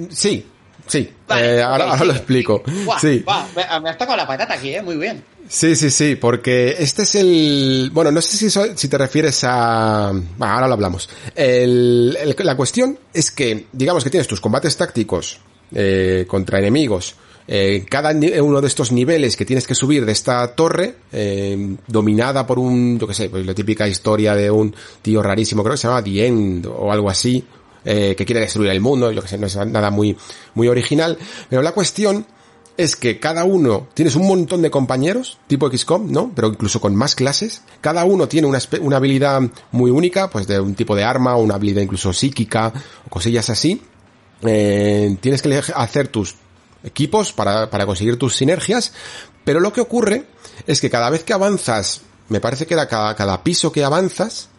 sí, sí. Eh, ahora, lo explico. sí. me has tocado la patata aquí, ¿eh? Muy bien. Sí, sí, sí, porque este es el... Bueno, no sé si, si te refieres a... ahora lo hablamos. El, la cuestión es que, digamos que tienes tus combates tácticos eh, contra enemigos, eh, cada uno de estos niveles que tienes que subir de esta torre, eh, dominada por un, yo qué sé, pues la típica historia de un tío rarísimo, creo que se llama The End o algo así, eh, que quiere destruir el mundo, yo que sé, no es nada muy, muy original, pero la cuestión es que cada uno, tienes un montón de compañeros, tipo XCOM, ¿no? Pero incluso con más clases. Cada uno tiene una, una habilidad muy única, pues de un tipo de arma, una habilidad incluso psíquica, o cosillas así. Eh, tienes que hacer tus equipos para, para conseguir tus sinergias, pero lo que ocurre es que cada vez que avanzas, me parece que cada, cada piso que avanzas,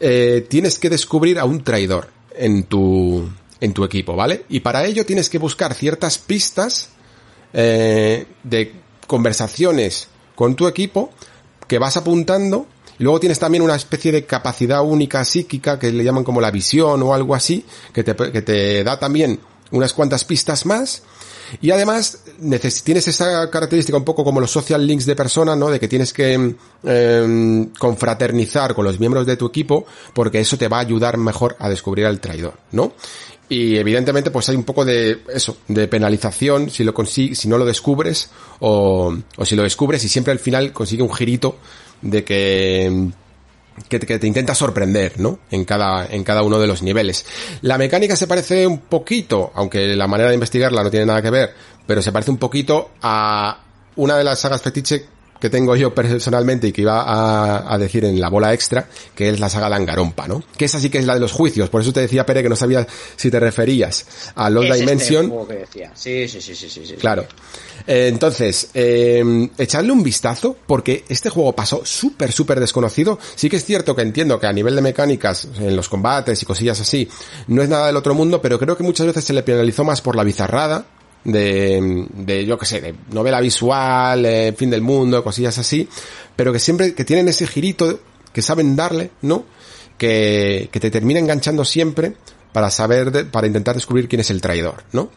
eh, tienes que descubrir a un traidor en tu, en tu equipo, ¿vale? Y para ello tienes que buscar ciertas pistas eh, de conversaciones con tu equipo que vas apuntando y luego tienes también una especie de capacidad única psíquica que le llaman como la visión o algo así, que te, que te da también unas cuantas pistas más. Y además tienes esa característica un poco como los social links de persona, ¿no? De que tienes que eh, confraternizar con los miembros de tu equipo porque eso te va a ayudar mejor a descubrir al traidor, ¿no? Y evidentemente pues hay un poco de eso, de penalización si lo consigues, si no lo descubres o, o si lo descubres y siempre al final consigue un girito de que que te, intenta sorprender, ¿no? En cada, en cada uno de los niveles. La mecánica se parece un poquito, aunque la manera de investigarla no tiene nada que ver, pero se parece un poquito a una de las sagas fetiche que tengo yo personalmente y que iba a, a, decir en la bola extra, que es la saga Dangarompa, ¿no? Que esa sí que es la de los juicios, por eso te decía Pere que no sabía si te referías a Lost Es este Dimension. juego que decía. Sí, sí, sí, sí, sí, sí. Claro. Eh, entonces, eh, echadle un vistazo porque este juego pasó súper, súper desconocido. Sí que es cierto que entiendo que a nivel de mecánicas, en los combates y cosillas así, no es nada del otro mundo, pero creo que muchas veces se le penalizó más por la bizarrada de, de yo que sé, de novela visual, eh, fin del mundo, cosillas así, pero que siempre, que tienen ese girito que saben darle, ¿no? Que, que te termina enganchando siempre para saber, de- para intentar descubrir quién es el traidor, ¿no?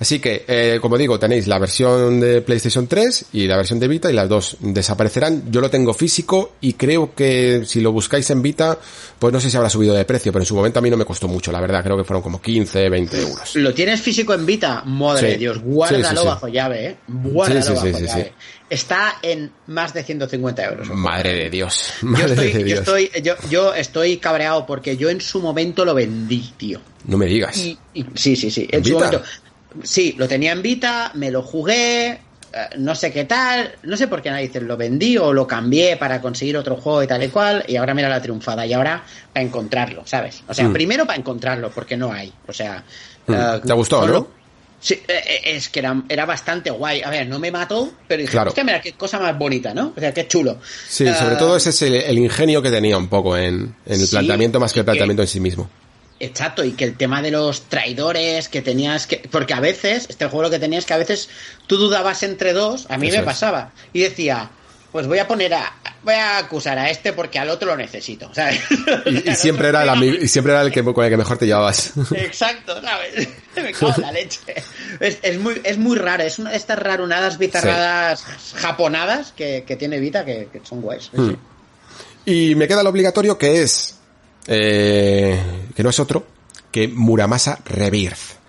Así que, eh, como digo, tenéis la versión de PlayStation 3 y la versión de Vita y las dos desaparecerán. Yo lo tengo físico y creo que si lo buscáis en Vita, pues no sé si habrá subido de precio, pero en su momento a mí no me costó mucho, la verdad, creo que fueron como 15, 20 euros. ¿Lo tienes físico en Vita? Madre Sí. de Dios, guárdalo Sí, sí, sí. bajo llave, ¿eh? Guárdalo Sí, sí, sí, bajo sí, llave. Está en más de 150 euros. Madre de Dios. Yo estoy, de yo, Dios. estoy, yo, yo estoy cabreado porque yo en su momento lo vendí, tío. No me digas. Y, y- sí, sí, sí. En ¿En su Vita? momento. Sí, lo tenía en Vita, me lo jugué, eh, no sé qué tal, no sé por qué narices lo vendí o lo cambié para conseguir otro juego y tal y cual, y ahora mira la triunfada, y ahora para encontrarlo, ¿sabes? O sea, Mm. primero para encontrarlo, porque no hay. O sea. Mm. eh, ¿Te gustó, no? Sí, eh, eh, es que era, era bastante guay. A ver, no me mató, pero dije, Claro. hostia, mira, qué cosa más bonita, ¿no? O sea, qué chulo. Sí, sobre Eh, todo ese es el, el ingenio que tenía un poco en, en el Sí, planteamiento más que el que- planteamiento en sí mismo. Exacto, y que el tema de los traidores que tenías que. Porque a veces, este juego lo que tenías que a veces tú dudabas entre dos, a mí Eso me es. pasaba. Y decía, pues voy a poner a. Voy a acusar a este porque al otro lo necesito, ¿sabes? Y, y siempre era el ami- y siempre era el que con el que mejor te llevabas. Exacto, ¿sabes? Me cago en la leche. Es, es muy, es muy raro, es una de estas rarunadas bizarradas japonadas que, que tiene Vita que, que son guays. Hmm. sí. Y me queda lo obligatorio que es, eh, que no es otro, que Muramasa Rebirth.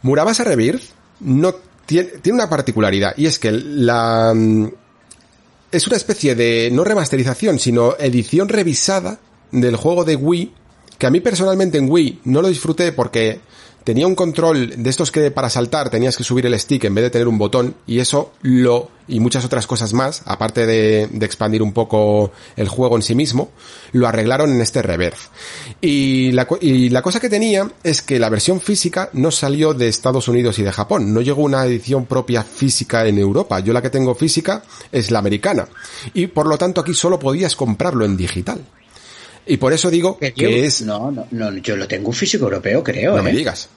Muramasa Rebirth no tiene, tiene una particularidad y es que la, es una especie de, no remasterización, sino edición revisada del juego de Wii, que a mí personalmente en Wii no lo disfruté porque tenía un control de estos que para saltar tenías que subir el stick en vez de tener un botón y eso lo y muchas otras cosas más, aparte de, expandir un poco el juego en sí mismo, lo arreglaron en este reverse. Y la, y la cosa que tenía es que la versión física no salió de Estados Unidos y de Japón, no llegó una edición propia física en Europa. Yo la que tengo física es la americana y por lo tanto aquí solo podías comprarlo en digital. Y por eso digo ¿Qué, que es... No, no, no, yo lo tengo un físico europeo, creo. No me ¿eh? digas.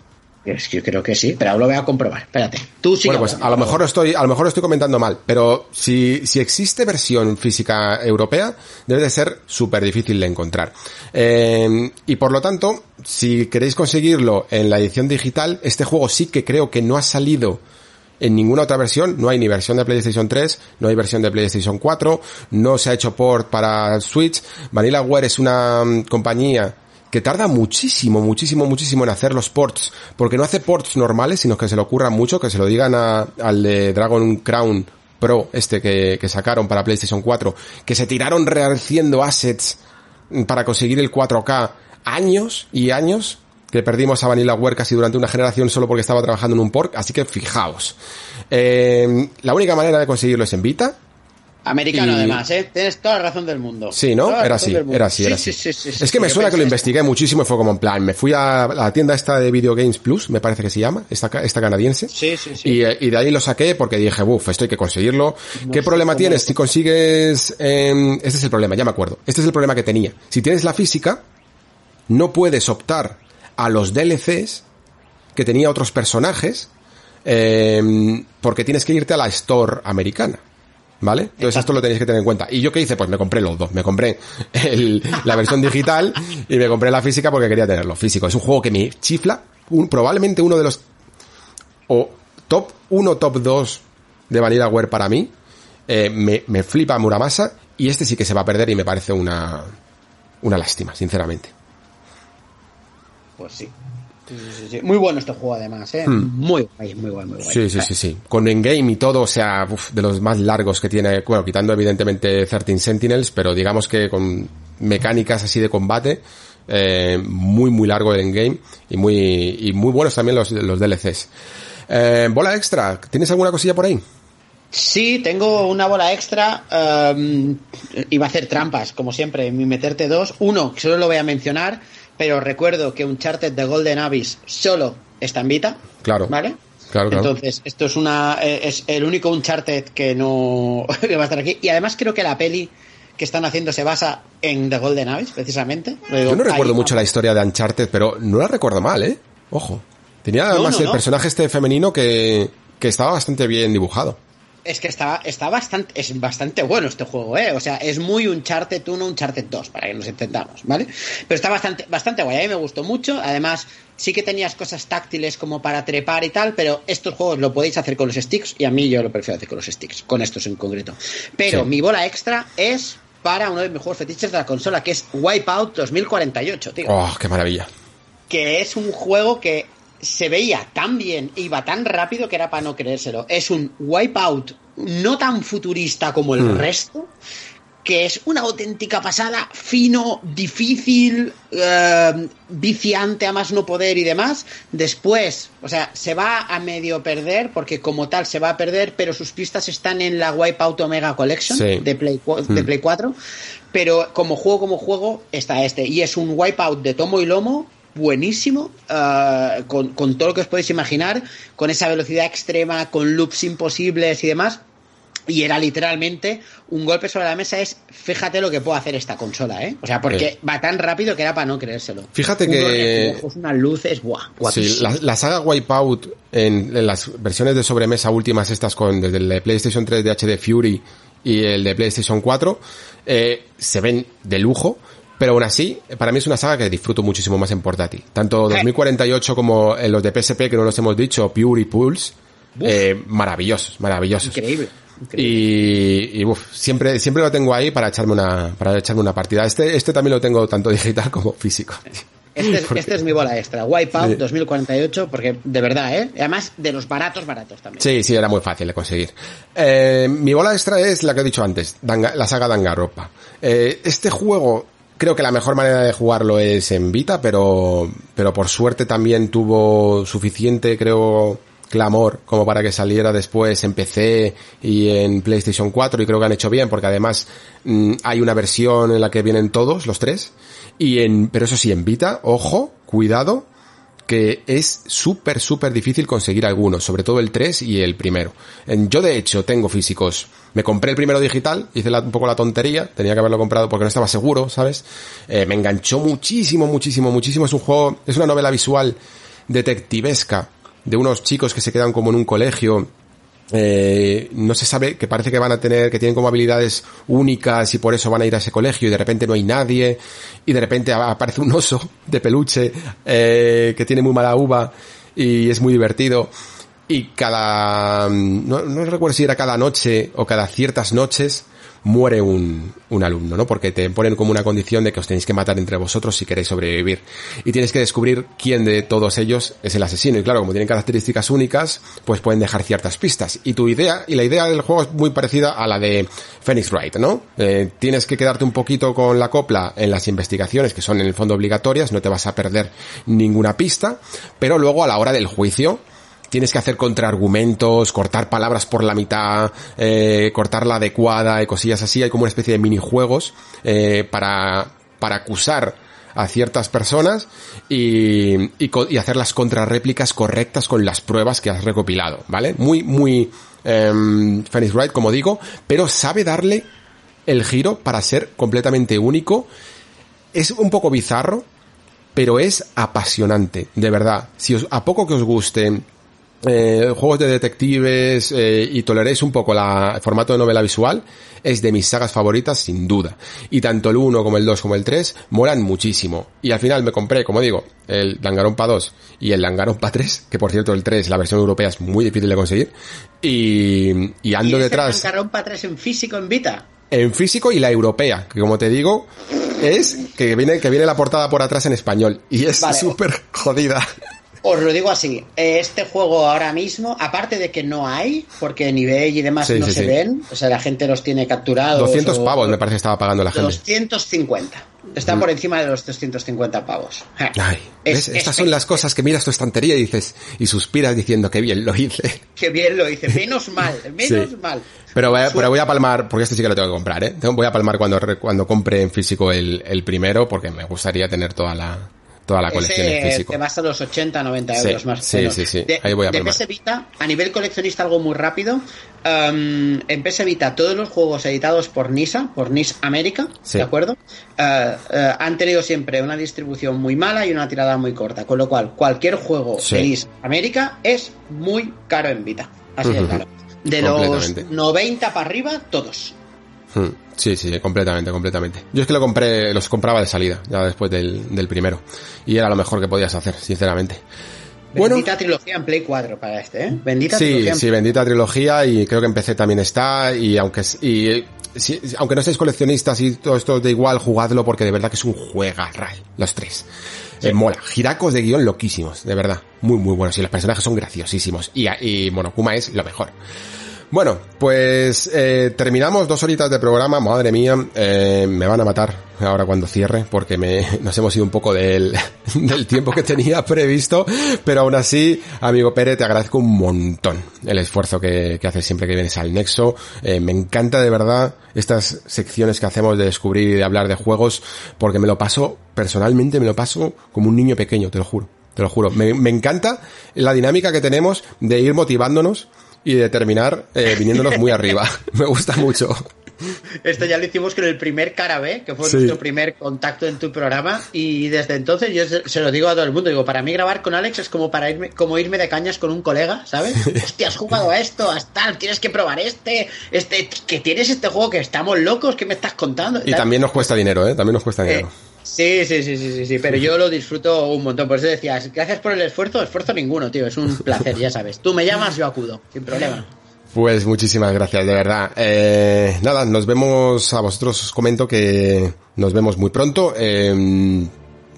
Es que yo creo que sí, pero ahora lo voy a comprobar. Espérate. Tú sí. Bueno, pues a lo mejor estoy, a lo mejor estoy comentando mal, pero si, si existe versión física europea, debe de ser súper difícil de encontrar. Eh, y por lo tanto, si queréis conseguirlo en la edición digital, este juego sí que creo que no ha salido en ninguna otra versión, no hay ni versión de PlayStation 3, no hay versión de PlayStation 4, no se ha hecho port para Switch. VanillaWare es una mm, compañía que tarda muchísimo, muchísimo, muchísimo en hacer los ports, porque no hace ports normales, sino que se le ocurra mucho, que se lo digan a- al de Dragon Crown Pro, este que, que sacaron para PlayStation 4, que se tiraron rehaciendo assets para conseguir el 4K años y años que perdimos a VanillaWare casi durante una generación solo porque estaba trabajando en un port, así que fijaos. Eh, la única manera de conseguirlo es en Vita. Americano, y- además, ¿eh? Tienes toda la razón del mundo. Sí, ¿no? Era así, era así, era Sí, así. sí, sí, sí, es que me suena que lo investigué muchísimo y fue como en plan, me fui a la tienda esta de Video Games Plus, me parece que se llama, esta, esta canadiense. Sí, sí, sí. Y, eh, y de ahí lo saqué porque dije, uff, esto hay que conseguirlo. ¿Qué problema tienes si consigues... em, este es el problema, ya me acuerdo. Este es el problema que tenía. Si tienes la física, no puedes optar a los DLCs que tenía otros personajes em, porque tienes que irte a la store americana. ¿Vale? Entonces esto lo tenéis que tener en cuenta. ¿Y yo qué hice? Pues me compré los dos. Me compré el, la versión digital y me compré la física porque quería tenerlo físico. Es un juego que me chifla, probablemente uno de los o top 1, top 2 de Vanillaware para mí. Eh, me, me flipa Muramasa y este sí que se va a perder y me parece una, una lástima, sinceramente. Pues sí. Sí, sí, sí. Muy bueno este juego además, ¿eh? Hmm. Muy guay, muy guay, muy guay. Sí, sí, sí, sí. Con Endgame y todo, o sea, uf, de los más largos que tiene, bueno, quitando evidentemente 13 Sentinels, pero digamos que con mecánicas así de combate, eh, muy, muy largo el Endgame y muy, y muy buenos también los, los DLCs. Eh, bola extra, ¿tienes alguna cosilla por ahí? Sí, tengo una bola extra. um, iba a hacer trampas, como siempre, mi meterte dos. Uno, que solo lo voy a mencionar, pero recuerdo que Uncharted de Golden Abyss solo está en Vita. Claro. ¿Vale? Claro, claro. Entonces, esto es una eh, es el único Uncharted que no que va a estar aquí. Y además creo que la peli que están haciendo se basa en The Golden Abyss, precisamente. Yo no recuerdo mucho la historia de Uncharted, pero no la recuerdo mal, ¿eh? Ojo. Tenía No, además no, el no. personaje este femenino que, que estaba bastante bien dibujado. Es que está, está bastante, es bastante bueno este juego, ¿eh? O sea, es muy Uncharted 1, Uncharted 2, para que nos entendamos, ¿vale? Pero está bastante, bastante guay, a mí me gustó mucho. Además, sí que tenías cosas táctiles como para trepar y tal, pero estos juegos lo podéis hacer con los sticks y a mí yo lo prefiero hacer con los sticks, con estos en concreto. Pero Sí. mi bola extra es para uno de mis juegos fetiches de la consola, que es Wipeout 2048, tío Oh, qué maravilla. que es un juego que se veía tan bien, iba tan rápido que era para no creérselo. Es un Wipeout no tan futurista como el resto, que es una auténtica pasada, fino, difícil, eh, viciante a más no poder y demás. Después, o sea, se va a medio perder, porque como tal se va a perder, pero sus pistas están en la Wipeout Omega Collection Sí. de, Play, de Mm. Play 4. Pero como juego, como juego, está este. Y es un Wipeout de tomo y lomo buenísimo, eh, con, con todo lo que os podéis imaginar, con esa velocidad extrema, con loops imposibles y demás. Y era literalmente un golpe sobre la mesa es, fíjate lo que puede hacer esta consola, ¿eh? O sea, porque va tan rápido que era para no creérselo. Fíjate Un que- reflejos, unas luces, buah, Sí, la, la saga Wipeout en, en las versiones de sobremesa últimas estas con desde el de PlayStation 3 de HD Fury y el de PlayStation 4 eh, se ven de lujo, pero aún así para mí es una saga que disfruto muchísimo más en portátil. Tanto Sí. 2048 como en los de PSP que no los hemos dicho, Pure y Pulse, eh, maravillosos, maravillosos. Increíble. increíble. Y, y uf, siempre, siempre lo tengo ahí para echarme una, para echarme una partida. Este, este también lo tengo tanto digital como físico. Este es, Porque- este es mi bola extra, Wipeout Sí. 2048, porque de verdad, ¿eh? Además, de los baratos, baratos también. Sí, sí, era muy fácil de conseguir. Eh, mi bola extra es la que he dicho antes, Danga- la saga Danganronpa. Eh, este juego, creo que la mejor manera de jugarlo es en Vita, pero, pero por suerte también tuvo suficiente, creo, clamor como para que saliera después en PC y en PlayStation 4 y creo que han hecho bien porque además mm, hay una versión en la que vienen todos los tres y en pero eso sí en Vita ojo cuidado que es súper, súper difícil conseguir algunos, sobre todo el 3 y el primero. En- Yo, de hecho, tengo físicos. Me compré el primero digital, hice un poco la tontería, tenía que haberlo comprado porque no estaba seguro, ¿sabes? Eh, me enganchó muchísimo, muchísimo, muchísimo. Es un juego, es una novela visual detectivesca de unos chicos que se quedan como en un colegio eh, no se sabe, que parece que van a tener, que tienen como habilidades únicas y por eso van a ir a ese colegio y de repente no hay nadie y de repente aparece un oso de peluche eh, que tiene muy mala uva y es muy divertido y cada, no, no recuerdo si era cada noche o cada ciertas noches muere un, un alumno, ¿no? Porque te ponen como una condición de que os tenéis que matar entre vosotros si queréis sobrevivir. Y tienes que descubrir quién de todos ellos es el asesino. Y claro, como tienen características únicas, pues pueden dejar ciertas pistas. Y tu idea, y la idea del juego es muy parecida a la de Phoenix Wright, ¿no? Eh, tienes que quedarte un poquito con la copla en las investigaciones, que son en el fondo obligatorias, no te vas a perder ninguna pista, pero luego a la hora del juicio, tienes que hacer contraargumentos, cortar palabras por la mitad, eh, cortar la adecuada y cosillas así. Hay como una especie de minijuegos eh, para, para acusar a ciertas personas y, y, y hacer las contrarréplicas correctas con las pruebas que has recopilado, ¿vale? Muy, muy em, Phoenix Wright, como digo, pero sabe darle el giro para ser completamente único. Es un poco bizarro, pero es apasionante, de verdad. Si os, a poco que os guste eh, juegos de detectives eh, y toleréis un poco la, el formato de novela visual, es de mis sagas favoritas sin duda. Y tanto el 1 como el 2 como el 3 molan muchísimo. Y al final me compré, como digo, el Danganronpa 2 y el Danganronpa 3, que por cierto el 3, la versión europea es muy difícil de conseguir. Y, y ando ¿Y detrás Danganronpa 3 en físico en Vita? en físico y la europea, que como te digo, es que viene, que viene la portada por atrás en español. Y es Vale. súper jodida. Os lo digo así, este juego ahora mismo, aparte de que no hay, porque en eBay y demás Sí, no sí, se sí. ven, o sea, la gente los tiene capturados. 200 o- pavos me parece que estaba pagando la gente. 250. Está por encima de los 250 pavos. Estas es- son las cosas que miras tu estantería y dices, y suspiras diciendo que bien lo hice. Qué bien lo hice, menos mal, menos mal. Pero voy, a, pero voy a palmar, porque este sí que lo tengo que comprar, ¿eh? Voy a palmar cuando, cuando compre en físico el, el primero, porque me gustaría tener toda la, toda la colección en Ese físico. te vas a los 80, 90 Sí, euros más. o sí, menos. sí, sí. De, Ahí voy a de. PS Vita, a nivel coleccionista algo muy rápido, um, en PS Vita todos los juegos editados por NISA, por NIS América, Sí. ¿de acuerdo? Uh, uh, han tenido siempre una distribución muy mala y una tirada muy corta, con lo cual cualquier juego Sí. de NIS América es muy caro en Vita. Así de Ujú. caro. De los Completamente. 90 para arriba, todos. Hmm, Sí, sí, completamente, completamente. Yo es que lo compré, los compraba de salida, ya después del, del primero. Y era lo mejor que podías hacer, sinceramente. Bueno, Bendita trilogía en Play 4 para este, ¿eh? Bendita sí, trilogía sí, bendita trilogía y creo que en PC también está y aunque es- y si- aunque no estéis coleccionistas y todo esto de igual, jugadlo porque de verdad que es un juegarral, los tres. Eh, mola, giracos de guion loquísimos, de verdad, muy muy buenos y los personajes son graciosísimos y, y Monokuma es lo mejor. Bueno, pues eh, terminamos dos horitas de programa, madre mía, eh, me van a matar ahora cuando cierre porque me, nos hemos ido un poco del, del tiempo que tenía previsto, pero aún así, amigo Pérez, te agradezco un montón el esfuerzo que, que haces siempre que vienes al Nexo, Eh, me encanta de verdad estas secciones que hacemos de descubrir y de hablar de juegos porque me lo paso, personalmente me lo paso como un niño pequeño, te lo juro. Te lo juro. Me, me encanta la dinámica que tenemos de ir motivándonos y de terminar eh, viniéndonos muy arriba. Me gusta mucho. Esto ya lo hicimos con el primer cara B, que fue Sí. nuestro primer contacto en tu programa, y desde entonces yo se, lo digo a todo el mundo, digo, para mí grabar con Alex es como para irme, como irme de cañas con un colega, ¿sabes? Hostia, has jugado a esto, has tal, tienes que probar este, este, que tienes este juego que estamos locos, ¿qué me estás contando? Y también nos cuesta dinero, ¿eh? También nos cuesta Eh, dinero. Sí, sí, sí, sí, sí, pero yo lo disfruto un montón, por eso decías, gracias por el esfuerzo, esfuerzo ninguno, tío, es un placer, ya sabes. Tú me llamas, yo acudo, sin problema. Pues muchísimas gracias, de verdad. Eh, nada, nos vemos, a vosotros os comento que nos vemos muy pronto. Eh,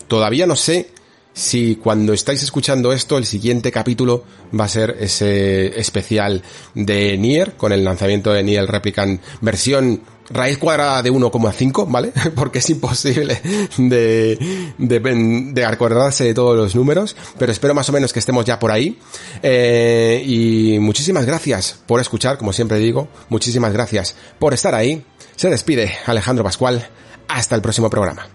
todavía no sé si cuando estáis escuchando esto, el siguiente capítulo va a ser ese especial de Nier, con el lanzamiento de Nier Replicant versión raíz cuadrada de 1,5, ¿vale? Porque es imposible de, de, de acordarse de todos los números, pero espero más o menos que estemos ya por ahí. Eh, y muchísimas gracias por escuchar, como siempre digo, muchísimas gracias por estar ahí. Se despide Alejandro Pascual. Hasta el próximo programa.